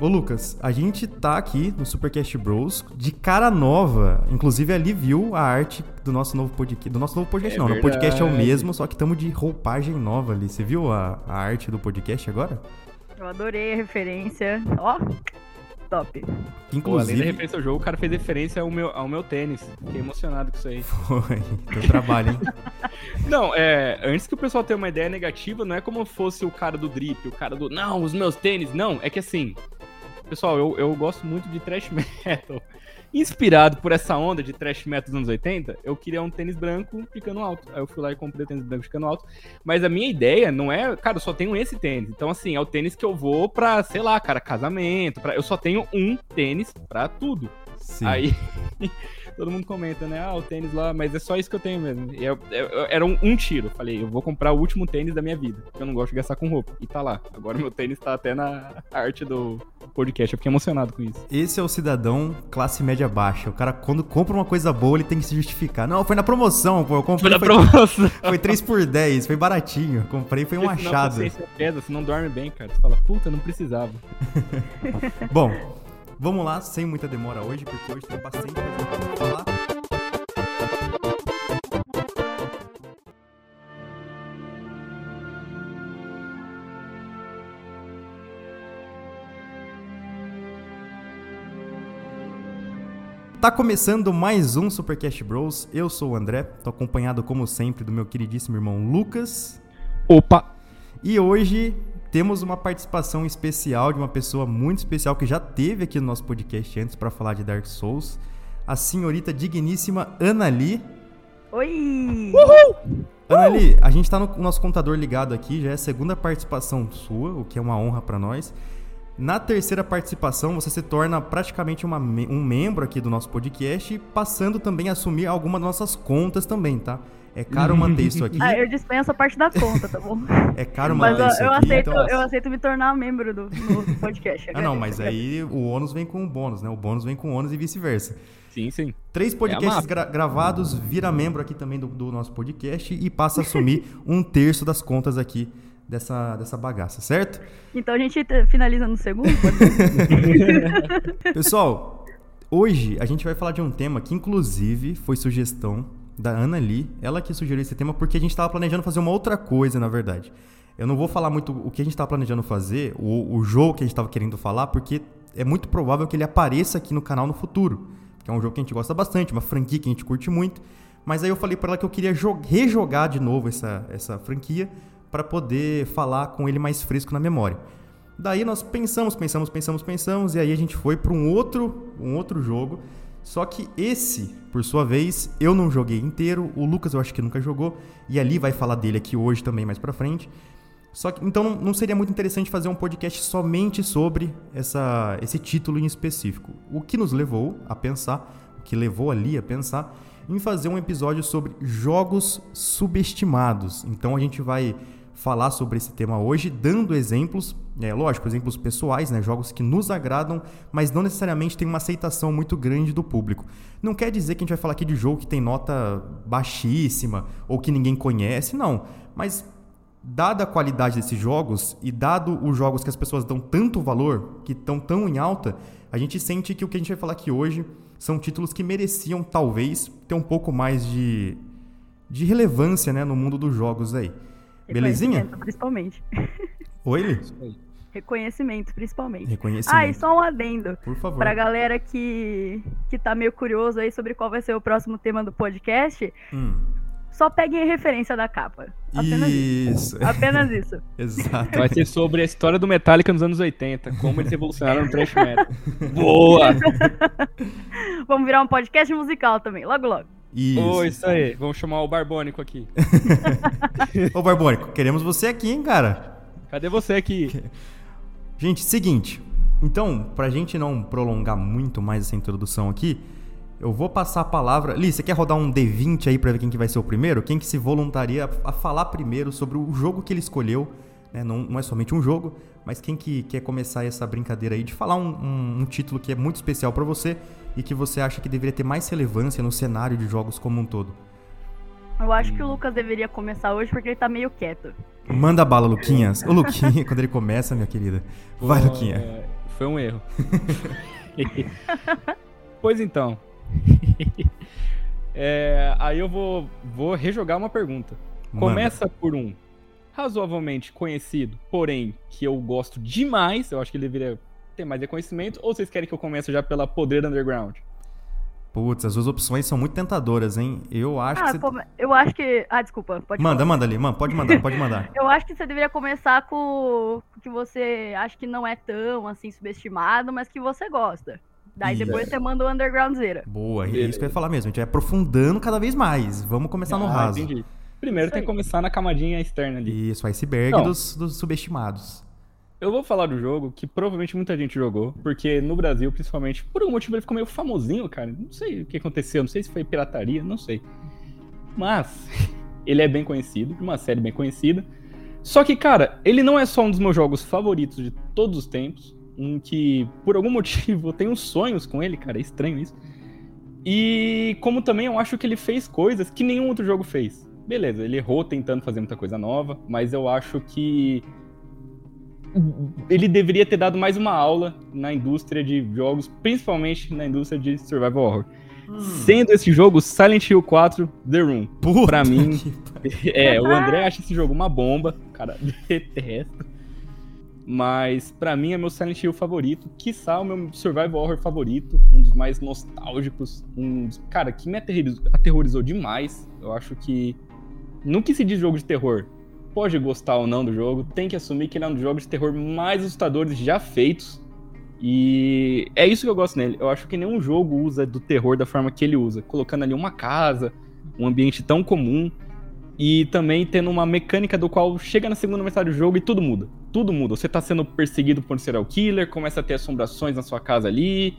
Ô Lucas, a gente tá aqui no Supercast Bros de cara nova. Inclusive ali viu a arte do nosso novo podcast. Do nosso novo podcast, É não. O podcast é o verdade. mesmo, só que estamos de roupagem nova ali. Você viu a, a arte do podcast agora? Eu adorei a referência. Ó, top. Que, Pô, além da inclusive. referência ao jogo, o cara fez referência ao meu, ao meu tênis. Fiquei emocionado com isso aí. Foi. Teu trabalho, hein? Não, é. Antes que o pessoal tenha uma ideia negativa, não é como fosse o cara do drip, o cara do. Não, os meus tênis. Não, é que assim. Pessoal, eu, eu gosto muito de thrash metal. Inspirado por essa onda de thrash metal dos anos 80, eu queria um tênis branco ficando alto. Aí eu fui lá e comprei o tênis branco ficando alto. Mas a minha ideia não é, cara, eu só tenho esse tênis. Então, assim, é o tênis que eu vou pra, sei lá, cara, casamento. Pra... Eu só tenho um tênis pra tudo. Sim. Aí todo mundo comenta, né? Ah, o tênis lá, mas é só isso que eu tenho mesmo. E eu- eu- eu- era um, um tiro. Falei, eu vou comprar o último tênis da minha vida. Porque eu não gosto de gastar com roupa. E tá lá. Agora meu tênis tá até na arte do podcast. Eu fiquei emocionado com isso. Esse é o cidadão classe média baixa. O cara, quando compra uma coisa boa, ele tem que se justificar. Não, foi na promoção, pô. Eu comprei. Foi na Foi, promoção. foi 3 por 10 foi baratinho. Comprei, foi um achado. pesa, você não dorme bem, cara. Você fala, puta, não precisava. Bom, vamos lá, sem muita demora hoje, porque hoje tem bastante coisa pra falar. Tá começando mais um Supercast Bros. Eu sou o André, tô acompanhado como sempre do meu queridíssimo irmão Lucas. Opa! E hoje temos uma participação especial de uma pessoa muito especial que já teve aqui no nosso podcast antes para falar de Dark Souls, a senhorita digníssima Anali. Oi! Anali, a gente tá no nosso contador ligado aqui, já é a segunda participação sua, o que é uma honra para nós. Na terceira participação, você se torna praticamente uma um membro aqui do nosso podcast, passando também a assumir alguma das nossas contas também, tá? É caro manter isso aqui. Ah, eu dispenso a parte da conta, tá bom? É caro Mas manter ó, isso eu, aqui. aceito, então- eu aceito me tornar membro do, do podcast. Ah, não, mas aí o ônus vem com o bônus, né? O bônus vem com o ônus e vice-versa. Sim, sim. Três podcasts máfia. gra- gravados, vira membro aqui também do, do nosso podcast e passa a assumir um terço das contas aqui dessa, dessa bagaça, certo? Então a gente te- finaliza no segundo? Pessoal, hoje a gente vai falar de um tema que inclusive foi sugestão da Ana Lee, ela que sugeriu esse tema porque a gente estava planejando fazer uma outra coisa, na verdade. Eu não vou falar muito o que a gente estava planejando fazer, o, o jogo que a gente estava querendo falar, porque é muito provável que ele apareça aqui no canal no futuro. Que é um jogo que a gente gosta bastante, uma franquia que a gente curte muito. Mas aí eu falei para ela que eu queria jo- rejogar de novo essa, essa franquia para poder falar com ele mais fresco na memória. Daí nós pensamos, pensamos, pensamos, pensamos, e aí a gente foi para um outro, um outro jogo. Só que esse, por sua vez, eu não joguei inteiro. O Lucas eu acho que nunca jogou. E ali vai falar dele aqui hoje também, mais pra frente. Só que, então não- seria muito interessante fazer um podcast somente sobre essa, esse título em específico. O que nos levou a pensar, o que levou ali a pensar, em fazer um episódio sobre jogos subestimados. Então a gente vai falar sobre esse tema hoje, dando exemplos, é lógico, exemplos pessoais, né, jogos que nos agradam, mas não necessariamente tem uma aceitação muito grande do público. Não quer dizer que a gente vai falar aqui de jogo que tem nota baixíssima ou que ninguém conhece, não. Mas dada a qualidade desses jogos e dado os jogos que as pessoas dão tanto valor, que estão tão em alta, a gente sente que o que a gente vai falar aqui hoje são títulos que mereciam talvez ter um pouco mais de, de relevância, né, no mundo dos jogos aí. Belezinha? Reconhecimento, Principalmente. Oi? Reconhecimento, principalmente. Reconhecimento. Ah, e só um adendo. Por favor. Pra galera que, que tá meio curioso aí sobre qual vai ser o próximo tema do podcast, Hum. só peguem a referência da capa. Apenas isso. Isso. Apenas isso. Exato. Vai ser sobre a história do Metallica nos anos 80, como eles evolucionaram no thrash metal. Boa! Vamos virar um podcast musical também, logo logo. Isso. Ô, isso aí. Vamos chamar o Barbônico aqui. Ô, Barbônico, queremos você aqui, hein, cara? Cadê você aqui? Gente, seguinte. Então, pra gente não prolongar muito mais essa introdução aqui, eu vou passar a palavra. Li, você quer rodar um D20 aí pra ver quem que vai ser o primeiro? Quem que se voluntaria a falar primeiro sobre o jogo que ele escolheu? né? Não, não é somente um jogo, mas quem que quer começar essa brincadeira aí de falar um, um- um título que é muito especial pra você e que você acha que deveria ter mais relevância no cenário de jogos como um todo? Eu acho que o Lucas deveria começar hoje porque ele tá meio quieto. Manda bala, Luquinhas. O Luquinha, quando ele começa, minha querida. Vai, Luquinha. é, foi um erro. pois então. É, aí eu vou, vou rejogar uma pergunta. Manda. Começa por um razoavelmente conhecido, porém que eu gosto demais. Eu acho que ele deveria ter mais reconhecimento. Ou vocês querem que eu comece já pela Podreira Underground? Putz, as duas opções são muito tentadoras, hein? Eu acho Ah, que você... eu acho que. Ah, desculpa, pode Manda, falar. manda ali, mano, pode mandar, pode mandar. Eu acho que você deveria começar com o que você acha que não é tão assim subestimado, mas que você gosta. Daí depois você manda o Undergroundzeira. Boa, é isso que eu ia falar mesmo. A gente vai aprofundando cada vez mais. Vamos começar no Ah, raso. entendi. Primeiro Isso tem que começar na camadinha externa ali. Isso, iceberg Não. dos, dos subestimados. Eu vou falar do jogo que provavelmente muita gente jogou, porque no Brasil, principalmente, por algum motivo ele ficou meio famosinho, cara. Não sei o que aconteceu, não sei se foi pirataria, não sei. Mas ele é bem conhecido, uma série bem conhecida. Só que, cara, ele não é só um dos meus jogos favoritos de todos os tempos, um que, por algum motivo, eu tenho sonhos com ele, cara, é estranho isso. E como também eu acho que ele fez coisas que nenhum outro jogo fez. Beleza, ele errou tentando fazer muita coisa nova, mas eu acho que ele deveria ter dado mais uma aula na indústria de jogos, principalmente na indústria de survival horror. Sendo esse jogo Silent Hill 4 The Room. Puta pra mim- que- É, o André acha esse jogo uma bomba, cara, detesto. Mas pra mim é meu Silent Hill favorito, quiçá o meu survival horror favorito, um dos mais nostálgicos, um dos- cara, que me aterrorizou, aterrorizou demais. Eu acho que no que se diz jogo de terror, pode gostar ou não do jogo, tem que assumir que ele é um dos jogos de terror mais assustadores já feitos. E é isso que eu gosto nele. Eu acho que nenhum jogo usa do terror da forma que ele usa, colocando ali uma casa, um ambiente tão comum e também tendo uma mecânica do qual chega na segunda metade do jogo e tudo muda. Tudo muda. Você tá sendo perseguido por um serial killer, começa a ter assombrações na sua casa ali.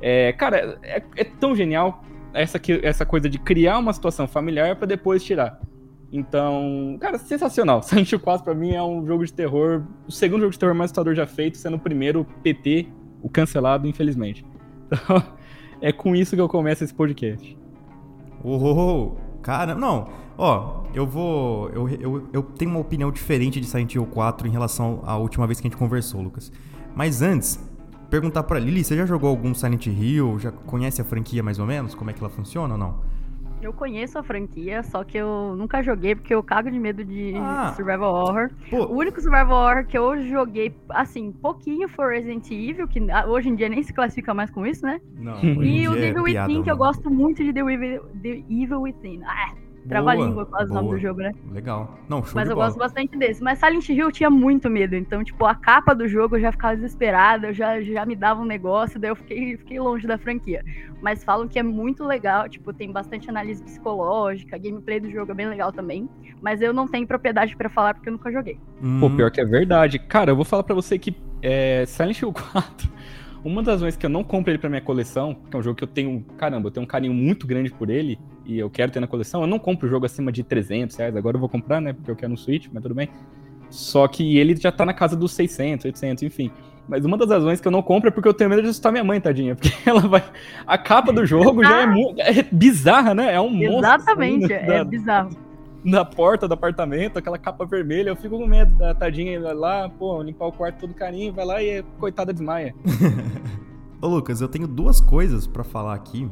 É, cara, é, é tão genial essa, essa coisa de criar uma situação familiar pra depois tirar. Então, cara, sensacional. Silent Hill 4 pra mim é um jogo de terror, o segundo jogo de terror mais assustador já feito, sendo o primeiro PT, o cancelado, infelizmente. Então, é com isso que eu começo esse podcast. Oh, cara, não. Ó, eu vou. Eu, eu, eu tenho uma opinião diferente de Silent Hill 4 em relação à última vez que a gente conversou, Lucas. Mas antes, perguntar pra Lili, você já jogou algum Silent Hill? Já conhece a franquia mais ou menos? Como é que ela funciona ou não? Eu conheço a franquia, só que eu nunca joguei porque eu cago de medo de Ah. survival horror. O Pô, único survival horror que eu joguei, assim, pouquinho foi Resident Evil, que ah, hoje em dia nem se classifica mais com isso, né? não. E o é Devil piada, Within, que eu mano. gosto muito de The Evil, The Evil Within. Ah, trava-língua quase o nome do jogo, né? Legal. Não, show Mas de eu bola. gosto bastante desse. Mas Silent Hill eu tinha muito medo. Então, tipo, a capa do jogo eu já ficava desesperada, eu já, já me dava um negócio, daí eu fiquei, fiquei longe da franquia. Mas falam que é muito legal, tipo, tem bastante análise psicológica, a gameplay do jogo é bem legal também. Mas eu não tenho propriedade pra falar porque eu nunca joguei. Pô, Hum, pior que é verdade. Cara, eu vou falar pra você que é, Silent Hill 4, uma das vezes que eu não compro ele pra minha coleção, que é um jogo que eu tenho, caramba, eu tenho um carinho muito grande por ele, e eu quero ter na coleção, eu não compro o jogo acima de 300 reais, agora eu vou comprar, né, porque eu quero no Switch, mas tudo bem. Só que ele já tá na casa dos 600, 800, enfim. Mas uma das razões que eu não compro é porque eu tenho medo de assustar minha mãe, tadinha. Porque ela vai. A capa do jogo já é, mu- é bizarra, né? É um monstro. Exatamente, saindo é da- bizarro. Na porta do apartamento, aquela capa vermelha, eu fico com medo da tadinha lá, pô, limpar o quarto todo carinho, vai lá e coitada desmaia. Ô, Lucas, eu tenho duas coisas pra falar aqui.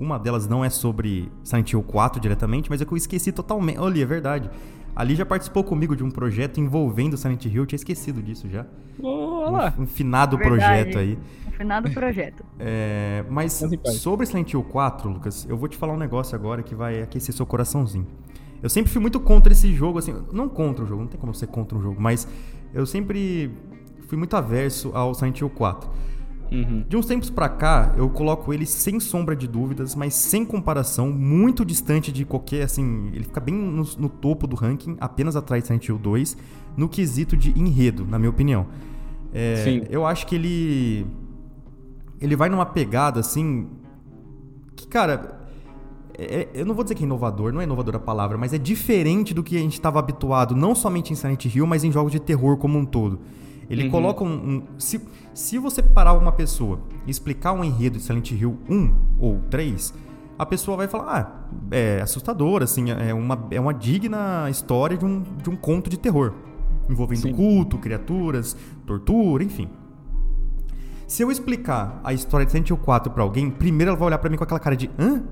Uma delas não é sobre Silent Hill 4 diretamente, mas é que eu esqueci totalmente. Olha, é verdade. Ali já participou comigo de um projeto envolvendo Silent Hill, eu tinha esquecido disso já. Ô, olha lá. Um, um finado Verdade. projeto aí. No final do projeto. É, mas sobre Silent Hill 4, Lucas, eu vou te falar um negócio agora que vai aquecer seu coraçãozinho. Eu sempre fui muito contra esse jogo, assim, não contra o jogo, não tem como ser contra um jogo, mas eu sempre fui muito averso ao Silent Hill 4. Uhum. De uns tempos pra cá, eu coloco ele sem sombra de dúvidas, mas sem comparação, muito distante de qualquer, assim, ele fica bem no, no topo do ranking, apenas atrás de Silent Hill 2, no quesito de enredo, na minha opinião. É, Sim. Eu acho que ele ele vai numa pegada assim que, cara, é- é- eu não vou dizer que é inovador, não é inovador a palavra, mas é diferente do que a gente estava habituado, não somente em Silent Hill, mas em jogos de terror como um todo. Ele Uhum. coloca um. um- se, se você parar uma pessoa e explicar um enredo de Silent Hill 1 ou 3, a pessoa vai falar: ah, é assustador, assim, é uma, é uma digna história de um, de um conto de terror. Envolvendo Sim. culto, criaturas, tortura, enfim. Se eu explicar a história de Silent Hill 4 pra alguém, primeiro ela vai olhar pra mim com aquela cara de hã?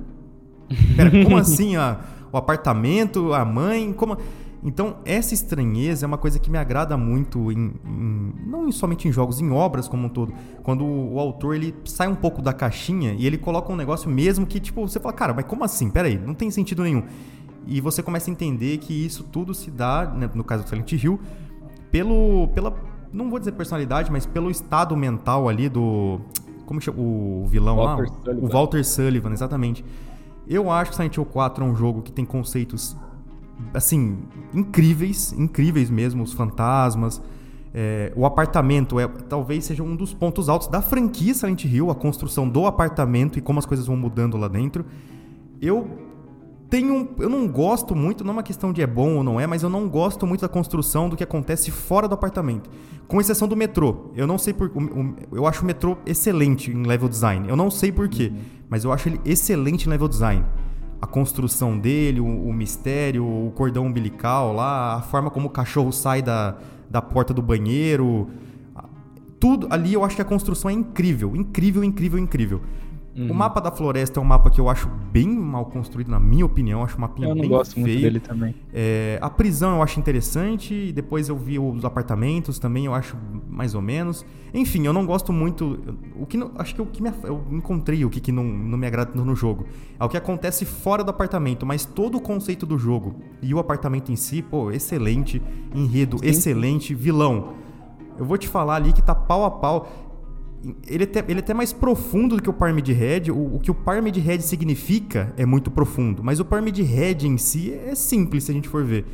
Pera, como assim a, o apartamento, a mãe, como... Então, essa estranheza é uma coisa que me agrada muito, em, em, não somente em jogos, em obras como um todo. Quando o, o, autor ele sai um pouco da caixinha e ele coloca um negócio mesmo que, tipo, você fala, cara, mas como assim? Peraí, não tem sentido nenhum. E você começa a entender que isso tudo se dá, né, no caso do Silent Hill, pelo, pela, não vou dizer personalidade, mas pelo estado mental ali do. Como chama? O vilão Walter lá? Sullivan. O Walter Sullivan, exatamente. Eu acho que Silent Hill 4 é um jogo que tem conceitos assim, incríveis, incríveis mesmo, os fantasmas. É, o apartamento é talvez seja um dos pontos altos da franquia Silent Hill, a construção do apartamento e como as coisas vão mudando lá dentro. Eu tenho, eu não gosto muito, não é uma questão de é bom ou não é, mas eu não gosto muito da construção do que acontece fora do apartamento. Com exceção do metrô. Eu não sei por. Eu acho o metrô excelente em level design. Eu não sei porquê, mas eu acho ele excelente em level design a construção dele, o, o, mistério, o cordão umbilical lá, a forma como o cachorro sai da, da porta do banheiro. Tudo ali eu acho que a construção é incrível, incrível, incrível, incrível. Uhum. O mapa da floresta é um mapa que eu acho bem mal construído, na minha opinião. acho um mapinha eu não bem gosto feio. muito dele também. É, a prisão eu acho interessante. Depois eu vi os apartamentos também, eu acho mais ou menos. Enfim, eu não gosto muito. O que não, acho que o que me, eu encontrei o que, que não, não me agrada no jogo é o que acontece fora do apartamento, mas todo o conceito do jogo e o apartamento em si, pô, excelente. Enredo, Sim. excelente. Vilão. Eu vou te falar ali que tá pau a pau ele é, até, ele é até mais profundo do que o Parmid Head. O, o que o Parmid Head significa é muito profundo, mas o Parmid Head em si é simples, se a gente for ver.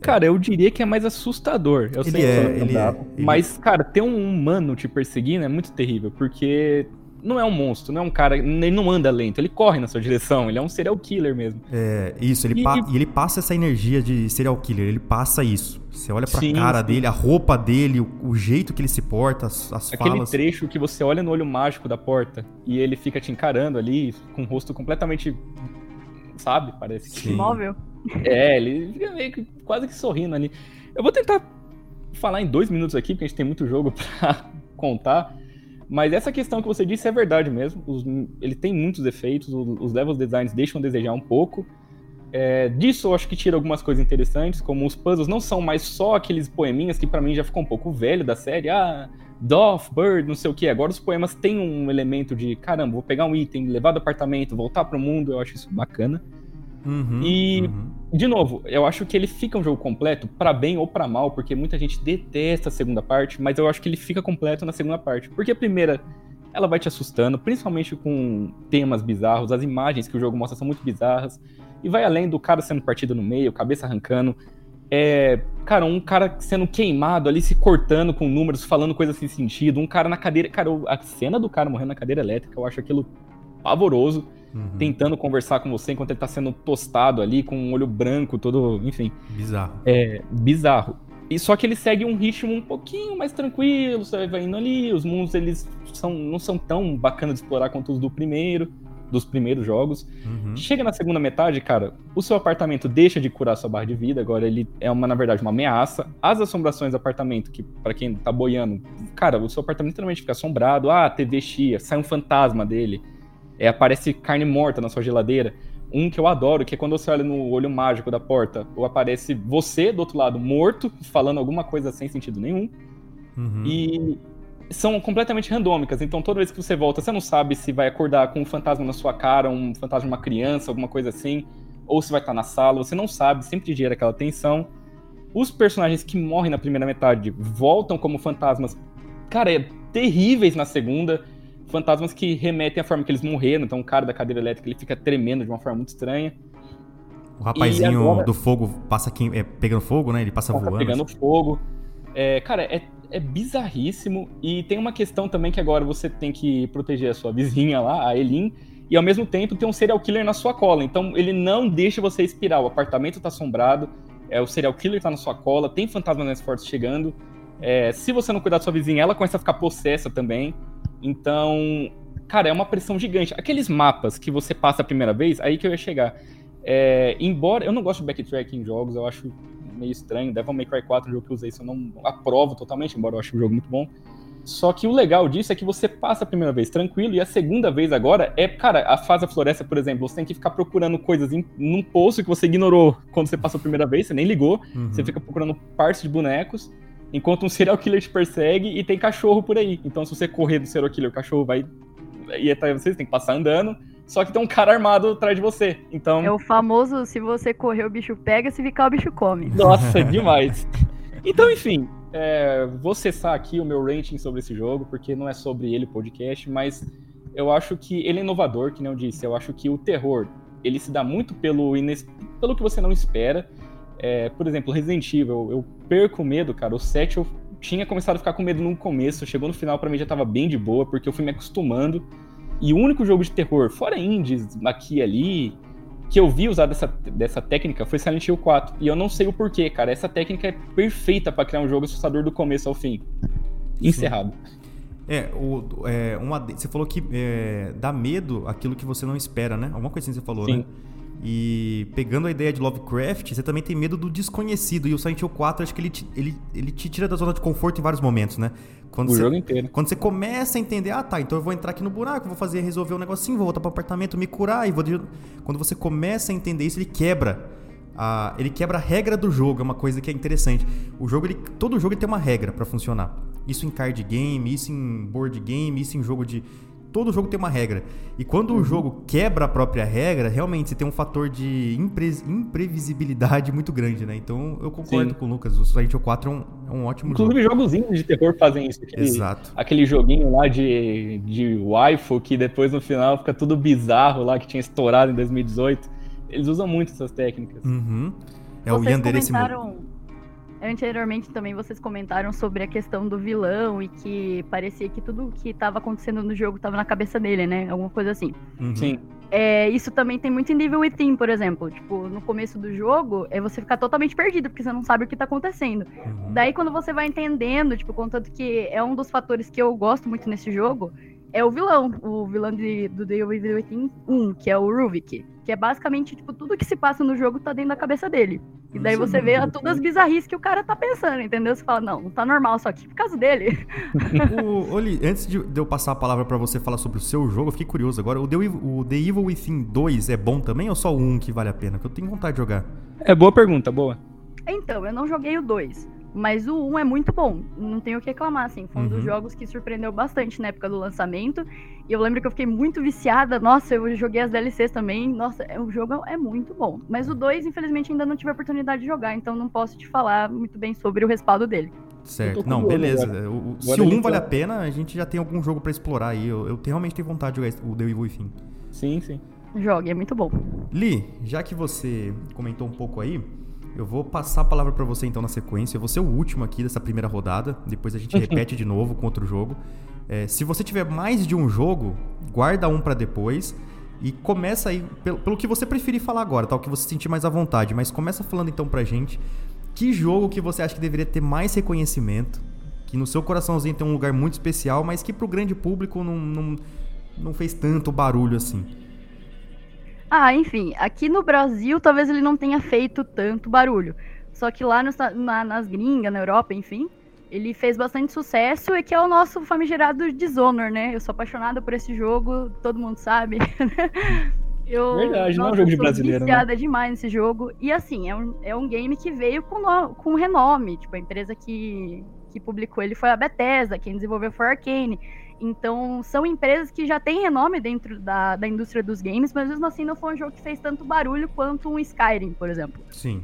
Cara, eu diria que é mais assustador. Eu ele sei é, ele é, Mas, cara, ter um humano te perseguindo é muito terrível, porque não é um monstro, não é um cara. Ele não anda lento, ele corre na sua direção, ele é um serial killer mesmo. É, isso, ele, e, pa e ele passa essa energia de serial killer, ele passa isso. Você olha pra sim, cara sim. dele, a roupa dele, o, o, jeito que ele se porta, as, as Aquele falas. trecho que você olha no olho mágico da porta e ele fica te encarando ali, com o rosto completamente. Sabe? Parece que. Imóvel. É, ele fica meio que quase que sorrindo ali. Eu vou tentar falar em dois minutos aqui, porque a gente tem muito jogo pra contar. Mas essa questão que você disse é verdade mesmo. Os, ele tem muitos efeitos, os levels designs deixam a desejar um pouco. É, disso eu acho que tira algumas coisas interessantes, como os puzzles não são mais só aqueles poeminhas que para mim já ficou um pouco velho da série. Ah, Doth, Bird, não sei o que. Agora os poemas têm um elemento de caramba, vou pegar um item, levar do apartamento, voltar pro mundo. Eu acho isso bacana. Uhum, e, uhum. de novo, eu acho que ele fica um jogo completo, para bem ou para mal, porque muita gente detesta a segunda parte, mas eu acho que ele fica completo na segunda parte. Porque a primeira, ela vai te assustando, principalmente com temas bizarros, as imagens que o jogo mostra são muito bizarras, e vai além do cara sendo partido no meio, cabeça arrancando. É, cara, um cara sendo queimado ali, se cortando com números, falando coisas sem sentido, um cara na cadeira. Cara, a cena do cara morrendo na cadeira elétrica, eu acho aquilo pavoroso uhum. tentando conversar com você enquanto ele tá sendo tostado ali, com um olho branco, todo, enfim. Bizarro. É, bizarro. E só que ele segue um ritmo um pouquinho mais tranquilo, você vai indo ali, os mundos eles são, não são tão bacanas de explorar quanto os do primeiro, dos primeiros jogos. Uhum. Chega na segunda metade, cara, o seu apartamento deixa de curar sua barra de vida, agora ele é uma, na verdade, uma ameaça. As assombrações do apartamento, que para quem tá boiando, cara, o seu apartamento literalmente fica assombrado, ah, TV chia, sai um fantasma dele é, aparece carne morta na sua geladeira. Um que eu adoro, que é quando você olha no olho mágico da porta, ou aparece você do outro lado morto, falando alguma coisa sem sentido nenhum. Uhum. E são completamente randômicas. Então toda vez que você volta, você não sabe se vai acordar com um fantasma na sua cara, um fantasma de uma criança, alguma coisa assim, ou se vai estar na sala, você não sabe, sempre gera aquela tensão. Os personagens que morrem na primeira metade voltam como fantasmas, cara, é terríveis na segunda fantasmas que remetem à forma que eles morreram. Então, o cara da cadeira elétrica ele fica tremendo de uma forma muito estranha. O rapazinho agora, do fogo passa aqui, é, pegando fogo, né? Ele passa, passa voando. Pegando fogo. É, cara, é, é bizarríssimo. E tem uma questão também que agora você tem que proteger a sua vizinha lá, a Elin. E ao mesmo tempo tem um serial killer na sua cola. Então ele não deixa você expirar. O apartamento tá assombrado. É, o serial killer tá na sua cola. Tem fantasmas mais fortes chegando. É, se você não cuidar da sua vizinha, ela começa a ficar possessa também. Então, cara, é uma pressão gigante. Aqueles mapas que você passa a primeira vez, aí que eu ia chegar. É, embora eu não gosto de backtrack em jogos, eu acho meio estranho. Devil May Cry 4, um jogo que eu usei, isso eu não aprovo totalmente, embora eu ache o jogo muito bom. Só que o legal disso é que você passa a primeira vez tranquilo e a segunda vez agora é, cara, a fase da floresta, por exemplo, você tem que ficar procurando coisas em, num poço que você ignorou quando você passou a primeira vez, você nem ligou, uhum. você fica procurando partes de bonecos, enquanto um serial killer te persegue e tem cachorro por aí. Então se você correr do serial killer, o cachorro vai ir atrás de você, você tem que passar andando. Só que tem um cara armado atrás de você. Então. É o famoso se você correr, o bicho pega, se ficar, o bicho come. Nossa, demais. Então, enfim, é, vou cessar aqui o meu ranking sobre esse jogo, porque não é sobre ele o podcast, mas eu acho que ele é inovador, que nem eu disse. Eu acho que o terror, ele se dá muito pelo, ines... pelo que você não espera. É, por exemplo, Resident Evil, eu perco medo, cara. O 7 eu tinha começado a ficar com medo no começo, chegou no final para mim já tava bem de boa, porque eu fui me acostumando. E o único jogo de terror, fora indies aqui e ali, que eu vi usar dessa, dessa técnica foi Silent Hill 4. E eu não sei o porquê, cara. Essa técnica é perfeita para criar um jogo assustador do começo ao fim. Encerrado. É, o, é uma, você falou que é, dá medo aquilo que você não espera, né? Alguma coisa assim você falou, Sim. né? E pegando a ideia de Lovecraft, você também tem medo do desconhecido. E o Silent Hill 4, acho que ele te, ele, ele te tira da zona de conforto em vários momentos, né? Quando o você, jogo inteiro. Quando você começa a entender, ah tá, então eu vou entrar aqui no buraco, vou fazer, resolver um negocinho, vou voltar pro apartamento, me curar e vou. Quando você começa a entender isso, ele quebra. A, ele quebra a regra do jogo, é uma coisa que é interessante. O jogo, ele, todo jogo ele tem uma regra para funcionar. Isso em card game, isso em board game, isso em jogo de todo jogo tem uma regra. E quando uhum. o jogo quebra a própria regra, realmente você tem um fator de impre imprevisibilidade muito grande, né? Então eu concordo Sim. com o Lucas. O Silent Hill 4 é um, é um ótimo Inclusive, jogo. Inclusive, jogos de terror fazem isso. Aquele, Exato. Aquele joguinho lá de, de waifu que depois no final fica tudo bizarro lá, que tinha estourado em 2018. Eles usam muito essas técnicas. Uhum. É Vocês o Yandere comentaram... Anteriormente também vocês comentaram sobre a questão do vilão e que parecia que tudo que estava acontecendo no jogo estava na cabeça dele, né? Alguma coisa assim. Uhum. Sim. É, isso também tem muito em Devil Within, por exemplo. Tipo, no começo do jogo, é você ficar totalmente perdido, porque você não sabe o que tá acontecendo. Uhum. Daí, quando você vai entendendo, tipo, contanto que é um dos fatores que eu gosto muito nesse jogo, é o vilão. O vilão de, do Devil Within 1, que é o Ruvik. Que é basicamente, tipo, tudo que se passa no jogo tá dentro da cabeça dele. E daí você vê todas as bizarrices que o cara tá pensando, entendeu? Você fala, não, não tá normal só aqui por causa dele. o, Oli, antes de, eu passar a palavra para você falar sobre o seu jogo, eu fiquei curioso agora. O The, o The Evil Within 2 é bom também ou só o 1 que vale a pena? Porque eu tenho vontade de jogar. É boa pergunta, boa. Então, eu não joguei o 2. Mas o 1 é muito bom, não tenho o que reclamar, assim. Foi um uhum. dos jogos que surpreendeu bastante na época do lançamento. E eu lembro que eu fiquei muito viciada. Nossa, eu joguei as DLCs também. Nossa, é, o jogo é muito bom. Mas o 2, infelizmente, ainda não tive a oportunidade de jogar, então não posso te falar muito bem sobre o respaldo dele. Certo. Não, beleza. O, se o 1 vale a pena, a gente já tem algum jogo para explorar aí. Eu, eu realmente tenho vontade de jogar o The Evil Within. Sim, sim. Jogue, é muito bom. Li, já que você comentou um pouco aí, eu vou passar a palavra para você então na sequência. Eu vou ser o último aqui dessa primeira rodada. Depois a gente repete de novo com outro jogo. É, se você tiver mais de um jogo, guarda um para depois. E começa aí, pelo, pelo, que você preferir falar agora, tá? O que você sentir mais à vontade. Mas começa falando então pra gente que jogo que você acha que deveria ter mais reconhecimento, que no seu coraçãozinho tem um lugar muito especial, mas que pro grande público não, não, não fez tanto barulho assim. Ah, enfim, aqui no Brasil talvez ele não tenha feito tanto barulho. Só que lá na, nas gringas, na Europa, enfim, ele fez bastante sucesso e que é o nosso famigerado Dishonor, né? Eu sou apaixonada por esse jogo, todo mundo sabe. eu, Verdade, nossa, não é um jogo de brasileiro. Eu né? demais nesse jogo. E assim, é um, é um game que veio com, no, com renome. Tipo, a empresa que, que publicou ele foi a Bethesda, quem desenvolveu foi a Arcane. Então, são empresas que já têm renome dentro da, da indústria dos games, mas mesmo assim não foi um jogo que fez tanto barulho quanto um Skyrim, por exemplo. Sim.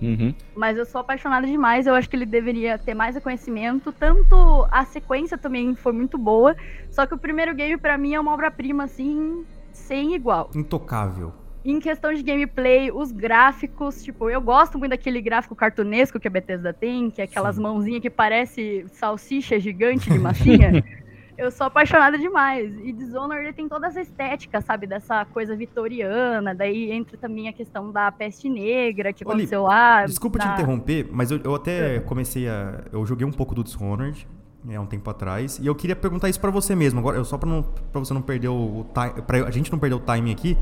Uhum. Mas eu sou apaixonada demais, eu acho que ele deveria ter mais reconhecimento. Tanto a sequência também foi muito boa, só que o primeiro game para mim é uma obra-prima assim, sem igual. Intocável. Em questão de gameplay, os gráficos, tipo, eu gosto muito daquele gráfico cartunesco que a Bethesda tem, que é aquelas Sim. mãozinhas que parece salsicha gigante de massinha. Eu sou apaixonada demais. E Dishonored tem toda essa estética, sabe? Dessa coisa vitoriana. Daí entra também a questão da peste negra que aconteceu lá. Desculpa te interromper, mas eu, eu até é. comecei a. Eu joguei um pouco do Dishonored. É, um tempo atrás. E eu queria perguntar isso para você mesmo. Agora, só pra, não, pra você não perder o, o time. Pra a gente não perder o timing aqui.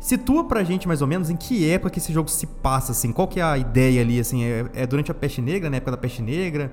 Situa pra gente mais ou menos em que época que esse jogo se passa, assim. Qual que é a ideia ali, assim? É, é durante a peste negra, na época da peste negra?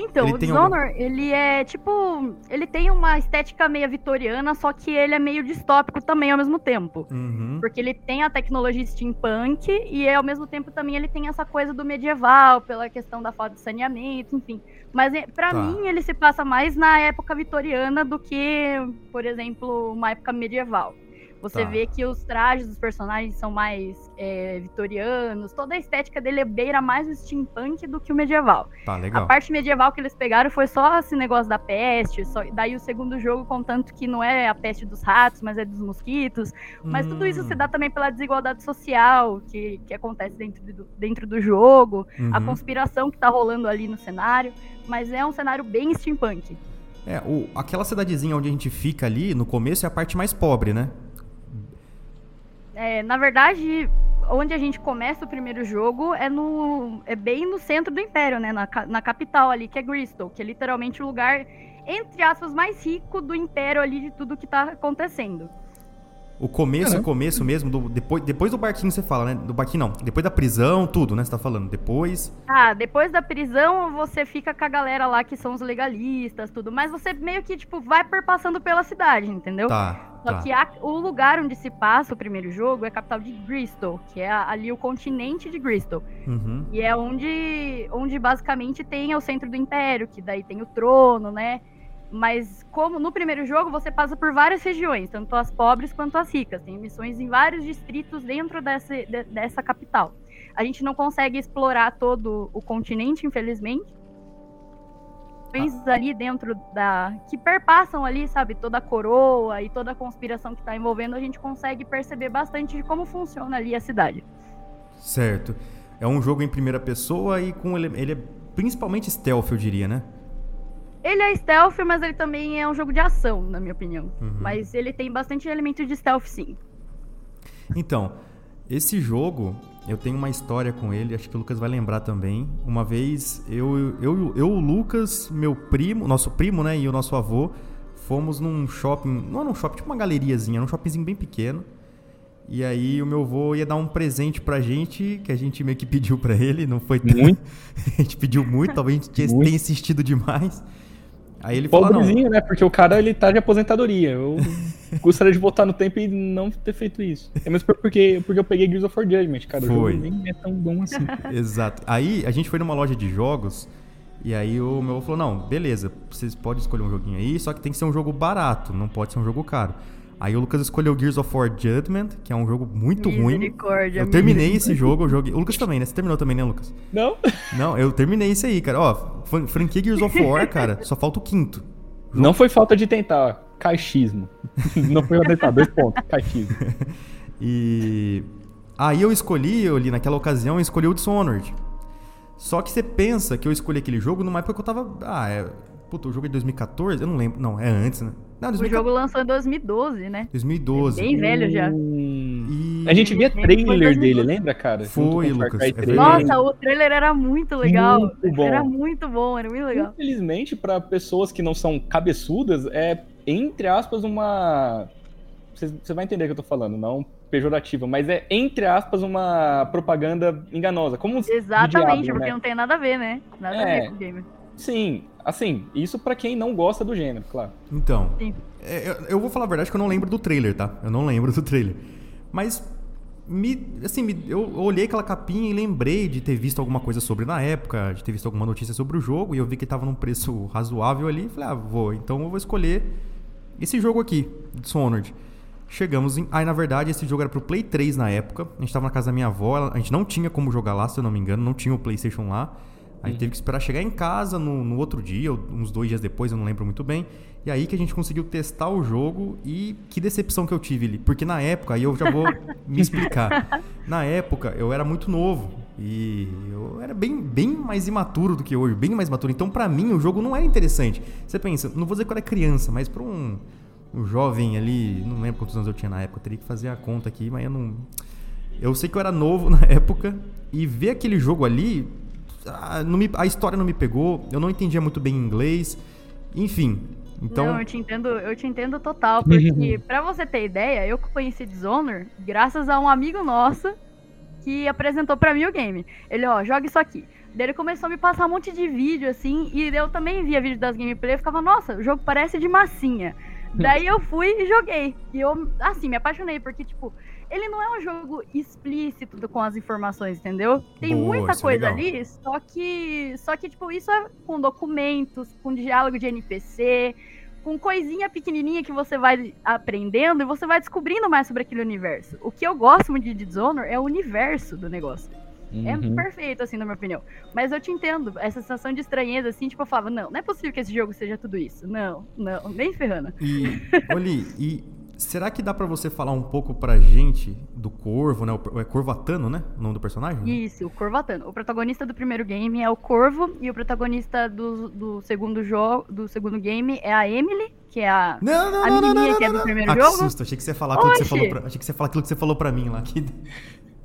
Então, Ele o tem Dishonored, ele é tipo. Ele tem uma estética meio vitoriana, só que ele é meio distópico também ao mesmo tempo. Uhum. Porque ele tem a tecnologia steampunk e ao mesmo tempo também ele tem essa coisa do medieval, pela questão da falta de saneamento, enfim. Mas é, pra Tá. mim ele se passa mais na época vitoriana do que, por exemplo, uma época medieval. Você Tá. vê que os trajes dos personagens são mais é, vitorianos, toda a estética dele beira mais o steampunk do que o medieval. Tá, A legal. parte medieval que eles pegaram foi só esse negócio da peste, só- daí o segundo jogo, contanto que não é a peste dos ratos, mas é dos mosquitos. Mas tudo isso se Hum, dá também pela desigualdade social que, que acontece dentro do, dentro do jogo, a uhum. conspiração que tá rolando ali no cenário. Mas é um cenário bem steampunk. É, o, aquela cidadezinha onde a gente fica ali, no começo, é a parte mais pobre, né? É, na verdade, onde a gente começa o primeiro jogo é no é bem no centro do Império, né? Na, na capital ali, que é Bristol, que é literalmente o lugar, entre aspas, mais rico do Império ali de tudo que tá acontecendo. O começo, Caramba. o começo mesmo, do- depois, depois do barquinho você fala, né? Do barquinho não. Depois da prisão, tudo, né? Você tá falando. Depois. Ah, depois da prisão, você fica com a galera lá que são os legalistas, tudo. Mas você meio que, tipo, vai perpassando pela cidade, entendeu? Tá. Só tá. que a- o lugar onde se passa o primeiro jogo é a capital de Bristol, que é ali o continente de Bristol. Uhum. E é onde, onde basicamente tem o centro do Império, que daí tem o trono, né? Mas como no primeiro jogo você passa por várias regiões, tanto as pobres quanto as ricas. Tem missões em vários distritos dentro desse, de- dessa capital. A gente não consegue explorar todo o continente, infelizmente. Missões ali dentro da. que perpassam ali, sabe, toda a coroa e toda a conspiração que tá envolvendo, a gente consegue perceber bastante de como funciona ali a cidade. Certo. É um jogo em primeira pessoa e com ele, ele é principalmente stealth, eu diria, né? Ele é stealth, mas ele também é um jogo de ação, na minha opinião. Uhum. Mas ele tem bastante elemento de stealth, sim. Então, esse jogo, eu tenho uma história com ele, acho que o Lucas vai lembrar também. Uma vez, eu, eu, eu o Lucas, meu primo, nosso primo, né, e o nosso avô, fomos num shopping, não era um shopping, tipo uma galeriazinha, era um shoppingzinho bem pequeno. E aí o meu avô ia dar um presente pra gente, que a gente meio que pediu pra ele, não foi tão- Muito. a gente pediu muito, talvez a gente Muito. tenha insistido demais. Aí ele falou, "Ah, não, Pobrezinho, né? Porque o cara, ele tá de aposentadoria. Eu gostaria de voltar no tempo e não ter feito isso. É mesmo porque, porque eu peguei Gears of War Judgment, cara. Foi. O jogo nem é tão bom assim. Exato. Aí a gente foi numa loja de jogos e aí o meu avô falou: não, beleza, vocês podem escolher um joguinho aí, só que tem que ser um jogo barato, não pode ser um jogo caro. Aí o Lucas escolheu Gears of War Judgment, que é um jogo muito ruim. Misericórdia. Eu terminei esse jogo, eu joguei. O Lucas também, né? Você terminou também, né, Lucas? Não? Não, eu terminei esse aí, cara. Ó, fran- franquia Gears of War, cara, só falta o quinto. Não foi falta de tentar. Caixismo. Não foi falta de tentar. Dois pontos. Caixismo. E aí eu escolhi, eu ali naquela ocasião, eu escolhi o Dishonored. Só que você pensa que eu escolhi aquele jogo numa época que eu tava. Ah, é. Puta, o jogo é de 2014? Eu não lembro. Não, é antes, né? Não, O 2014, jogo lançou em 2012, né? 2012. É bem velho já. Hum. E... A gente via trailer 2012. dele, lembra, cara? Foi, o Lucas, é 3. verdade. Nossa, o trailer era muito legal. Muito bom. Era muito bom, era muito legal. Infelizmente, pra pessoas que não são cabeçudas, é, entre aspas, uma. Você vai entender o que eu tô falando, não pejorativa, mas é, entre aspas, uma propaganda enganosa. Como Exatamente, diabo, porque né? não tem nada a ver, né? Nada a É. ver com o game. Sim, assim, isso pra quem não gosta do gênero, claro. Então, Sim. é, eu, eu vou falar a verdade que eu não lembro do trailer, tá? Eu não lembro do trailer. Mas, me, assim, me- eu olhei aquela capinha e lembrei de ter visto alguma coisa sobre na época, de ter visto alguma notícia sobre o jogo, e eu vi que tava num preço razoável ali, e falei, ah, vou, então eu vou escolher esse jogo aqui, Dishonored. Chegamos em. Aí, na verdade, esse jogo era pro Play 3 na época. A gente tava na casa da minha avó, ela- a gente não tinha como jogar lá, se eu não me engano, não tinha o PlayStation lá. Aí teve que esperar chegar em casa no, no outro dia, uns dois dias depois, eu não lembro muito bem. E aí que a gente conseguiu testar o jogo e que decepção que eu tive ali. Porque na época, aí eu já vou me explicar. Na época, eu era muito novo. E eu era bem, bem mais imaturo do que hoje, bem mais maturo. Então, pra mim, o jogo não era interessante. Você pensa, não vou dizer que eu era criança, mas pra um, um jovem ali, não lembro quantos anos eu tinha na época, eu teria que fazer a conta aqui, mas eu não. Eu sei que eu era novo na época e ver aquele jogo ali, ah, não me- a história não me pegou, eu não entendia muito bem inglês, enfim. Então, Não, eu te entendo, eu te entendo total, porque pra você ter ideia, eu conheci Dishonored graças a um amigo nosso que apresentou pra mim o game. Ele, ó, joga isso aqui. Daí ele começou a me passar um monte de vídeo, assim, e eu também via vídeo das gameplay e ficava, nossa, o jogo parece de massinha. Daí eu fui e joguei. E eu, assim, me apaixonei, porque, tipo, ele não é um jogo explícito com as informações, entendeu? Tem Boa, muita é coisa legal. ali, só que, só que, tipo, isso é com documentos, com diálogo de NPC, com coisinha pequenininha que você vai aprendendo e você vai descobrindo mais sobre aquele universo. O que eu gosto muito de Dishonored é o universo do negócio. É Uhum. perfeito, assim, na minha opinião. Mas eu te entendo, essa sensação de estranheza, assim, tipo, eu falava, não, não é possível que esse jogo seja tudo isso. Não, não, nem ferrando. E, Oli, e será que dá pra você falar um pouco pra gente do Corvo, né? O, é Corvatano, né? O nome do personagem? né? Isso, o Corvatano. O protagonista do primeiro game é o Corvo e o protagonista do, do segundo jogo, do segundo game é a Emily, que é a Não, não, A não, não, menininha não, que é do primeiro ah, que jogo? susto, achei que você ia falar aquilo que você falou pra, achei que você ia falar aquilo que você falou pra mim lá. Que...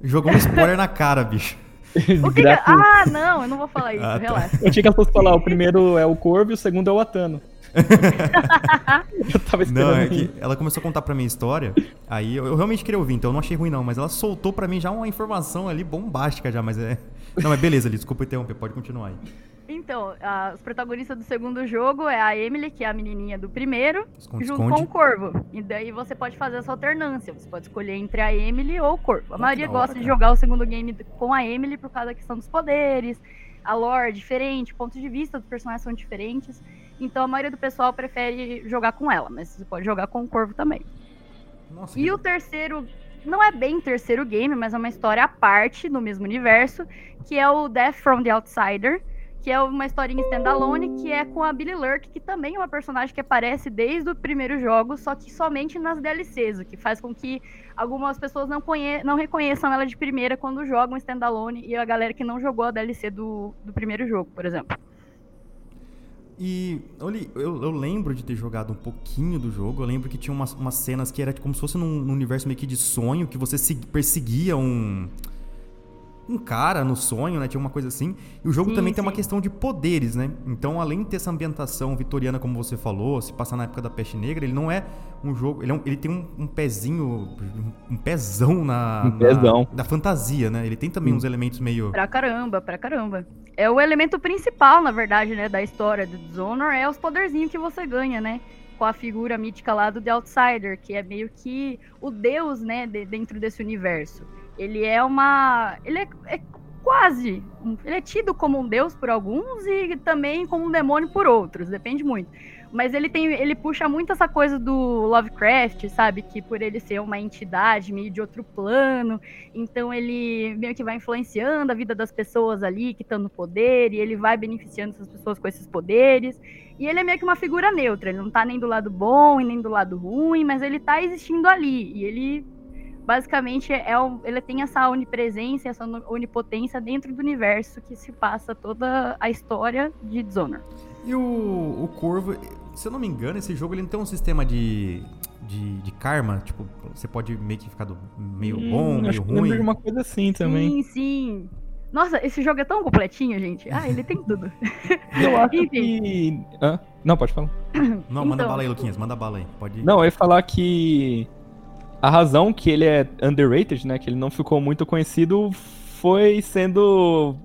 Jogou um spoiler na cara, bicho. O que que- Gratuito. Ah, não, eu não vou falar isso, Ah, tá. relaxa. Eu tinha que fosse falar, o primeiro é o Corvo e o segundo é o Atano. eu tava esperando. Não, é que ela começou a contar pra mim a história, aí eu, eu realmente queria ouvir, então eu não achei ruim não, mas ela soltou pra mim já uma informação ali bombástica já, mas é... Não, mas beleza, ali, desculpa interromper, pode continuar aí. Então, a- os protagonistas do segundo jogo é a Emily, que é a menininha do primeiro, Esconde, junto esconde. com o Corvo. E daí você pode fazer essa alternância. Você pode escolher entre a Emily ou o Corvo. A maioria da hora, gosta de jogar o segundo game com a Emily por causa da questão dos poderes, a lore é diferente, pontos de vista dos personagens são diferentes. Então a maioria do pessoal prefere jogar com ela, mas você pode jogar com o Corvo também. Nossa, E que- o terceiro, não é bem terceiro game, mas é uma história à parte no mesmo universo, que é o Death from the Outsider, que é uma historinha standalone que é com a Billy Lurk, que também é uma personagem que aparece desde o primeiro jogo, só que somente nas DLCs, o que faz com que algumas pessoas não, conhe não reconheçam ela de primeira quando jogam standalone e a galera que não jogou a DLC do, do primeiro jogo, por exemplo. E, Oli, eu, eu lembro de ter jogado um pouquinho do jogo. Eu lembro que tinha umas, umas cenas que era como se fosse num, num universo meio que de sonho, que você segui- perseguia um. Um cara no sonho, né? Tinha uma coisa assim. E o jogo Sim, também tem uma sim. questão de poderes, né? Então, além de ter essa ambientação vitoriana, como você falou, se passar na época da peste negra, ele não é um jogo. Ele, é um- ele tem um, um pezinho. Um, pezão na. Um pezão. Na, na fantasia, né? Ele tem também Sim. uns elementos meio. Pra caramba, pra caramba. É o elemento principal, na verdade, né, da história do Dishonored, é os poderzinhos que você ganha, né? Com a figura mítica lá do The Outsider, que é meio que o deus, né, de- dentro desse universo. Ele é uma. Ele é, é quase. Ele é tido como um deus por alguns e também como um demônio por outros, depende muito. Mas ele tem. Ele puxa muito essa coisa do Lovecraft, sabe? Que por ele ser uma entidade meio de outro plano, então ele meio que vai influenciando a vida das pessoas ali que estão no poder, e ele vai beneficiando essas pessoas com esses poderes. E ele é meio que uma figura neutra, ele não tá nem do lado bom e nem do lado ruim, mas ele tá existindo ali. E ele basicamente é um, ele tem essa onipresença, essa onipotência dentro do universo que se passa toda a história de Dishonored. E o, o Corvo, se eu não me engano, esse jogo ele não tem um sistema de, de, de karma. Tipo, você pode meio que ficar do meio Hum, bom, meio eu ruim. de uma coisa assim também. Sim, sim. Nossa, esse jogo é tão completinho, gente. Ah, ele tem tudo. Eu acho Enfim. que. Hã? Não, pode falar. Não, manda Então. bala aí, Luquinhas, manda bala aí. Pode. Não, eu ia falar que a razão que ele é underrated, né, que ele não ficou muito conhecido, foi sendo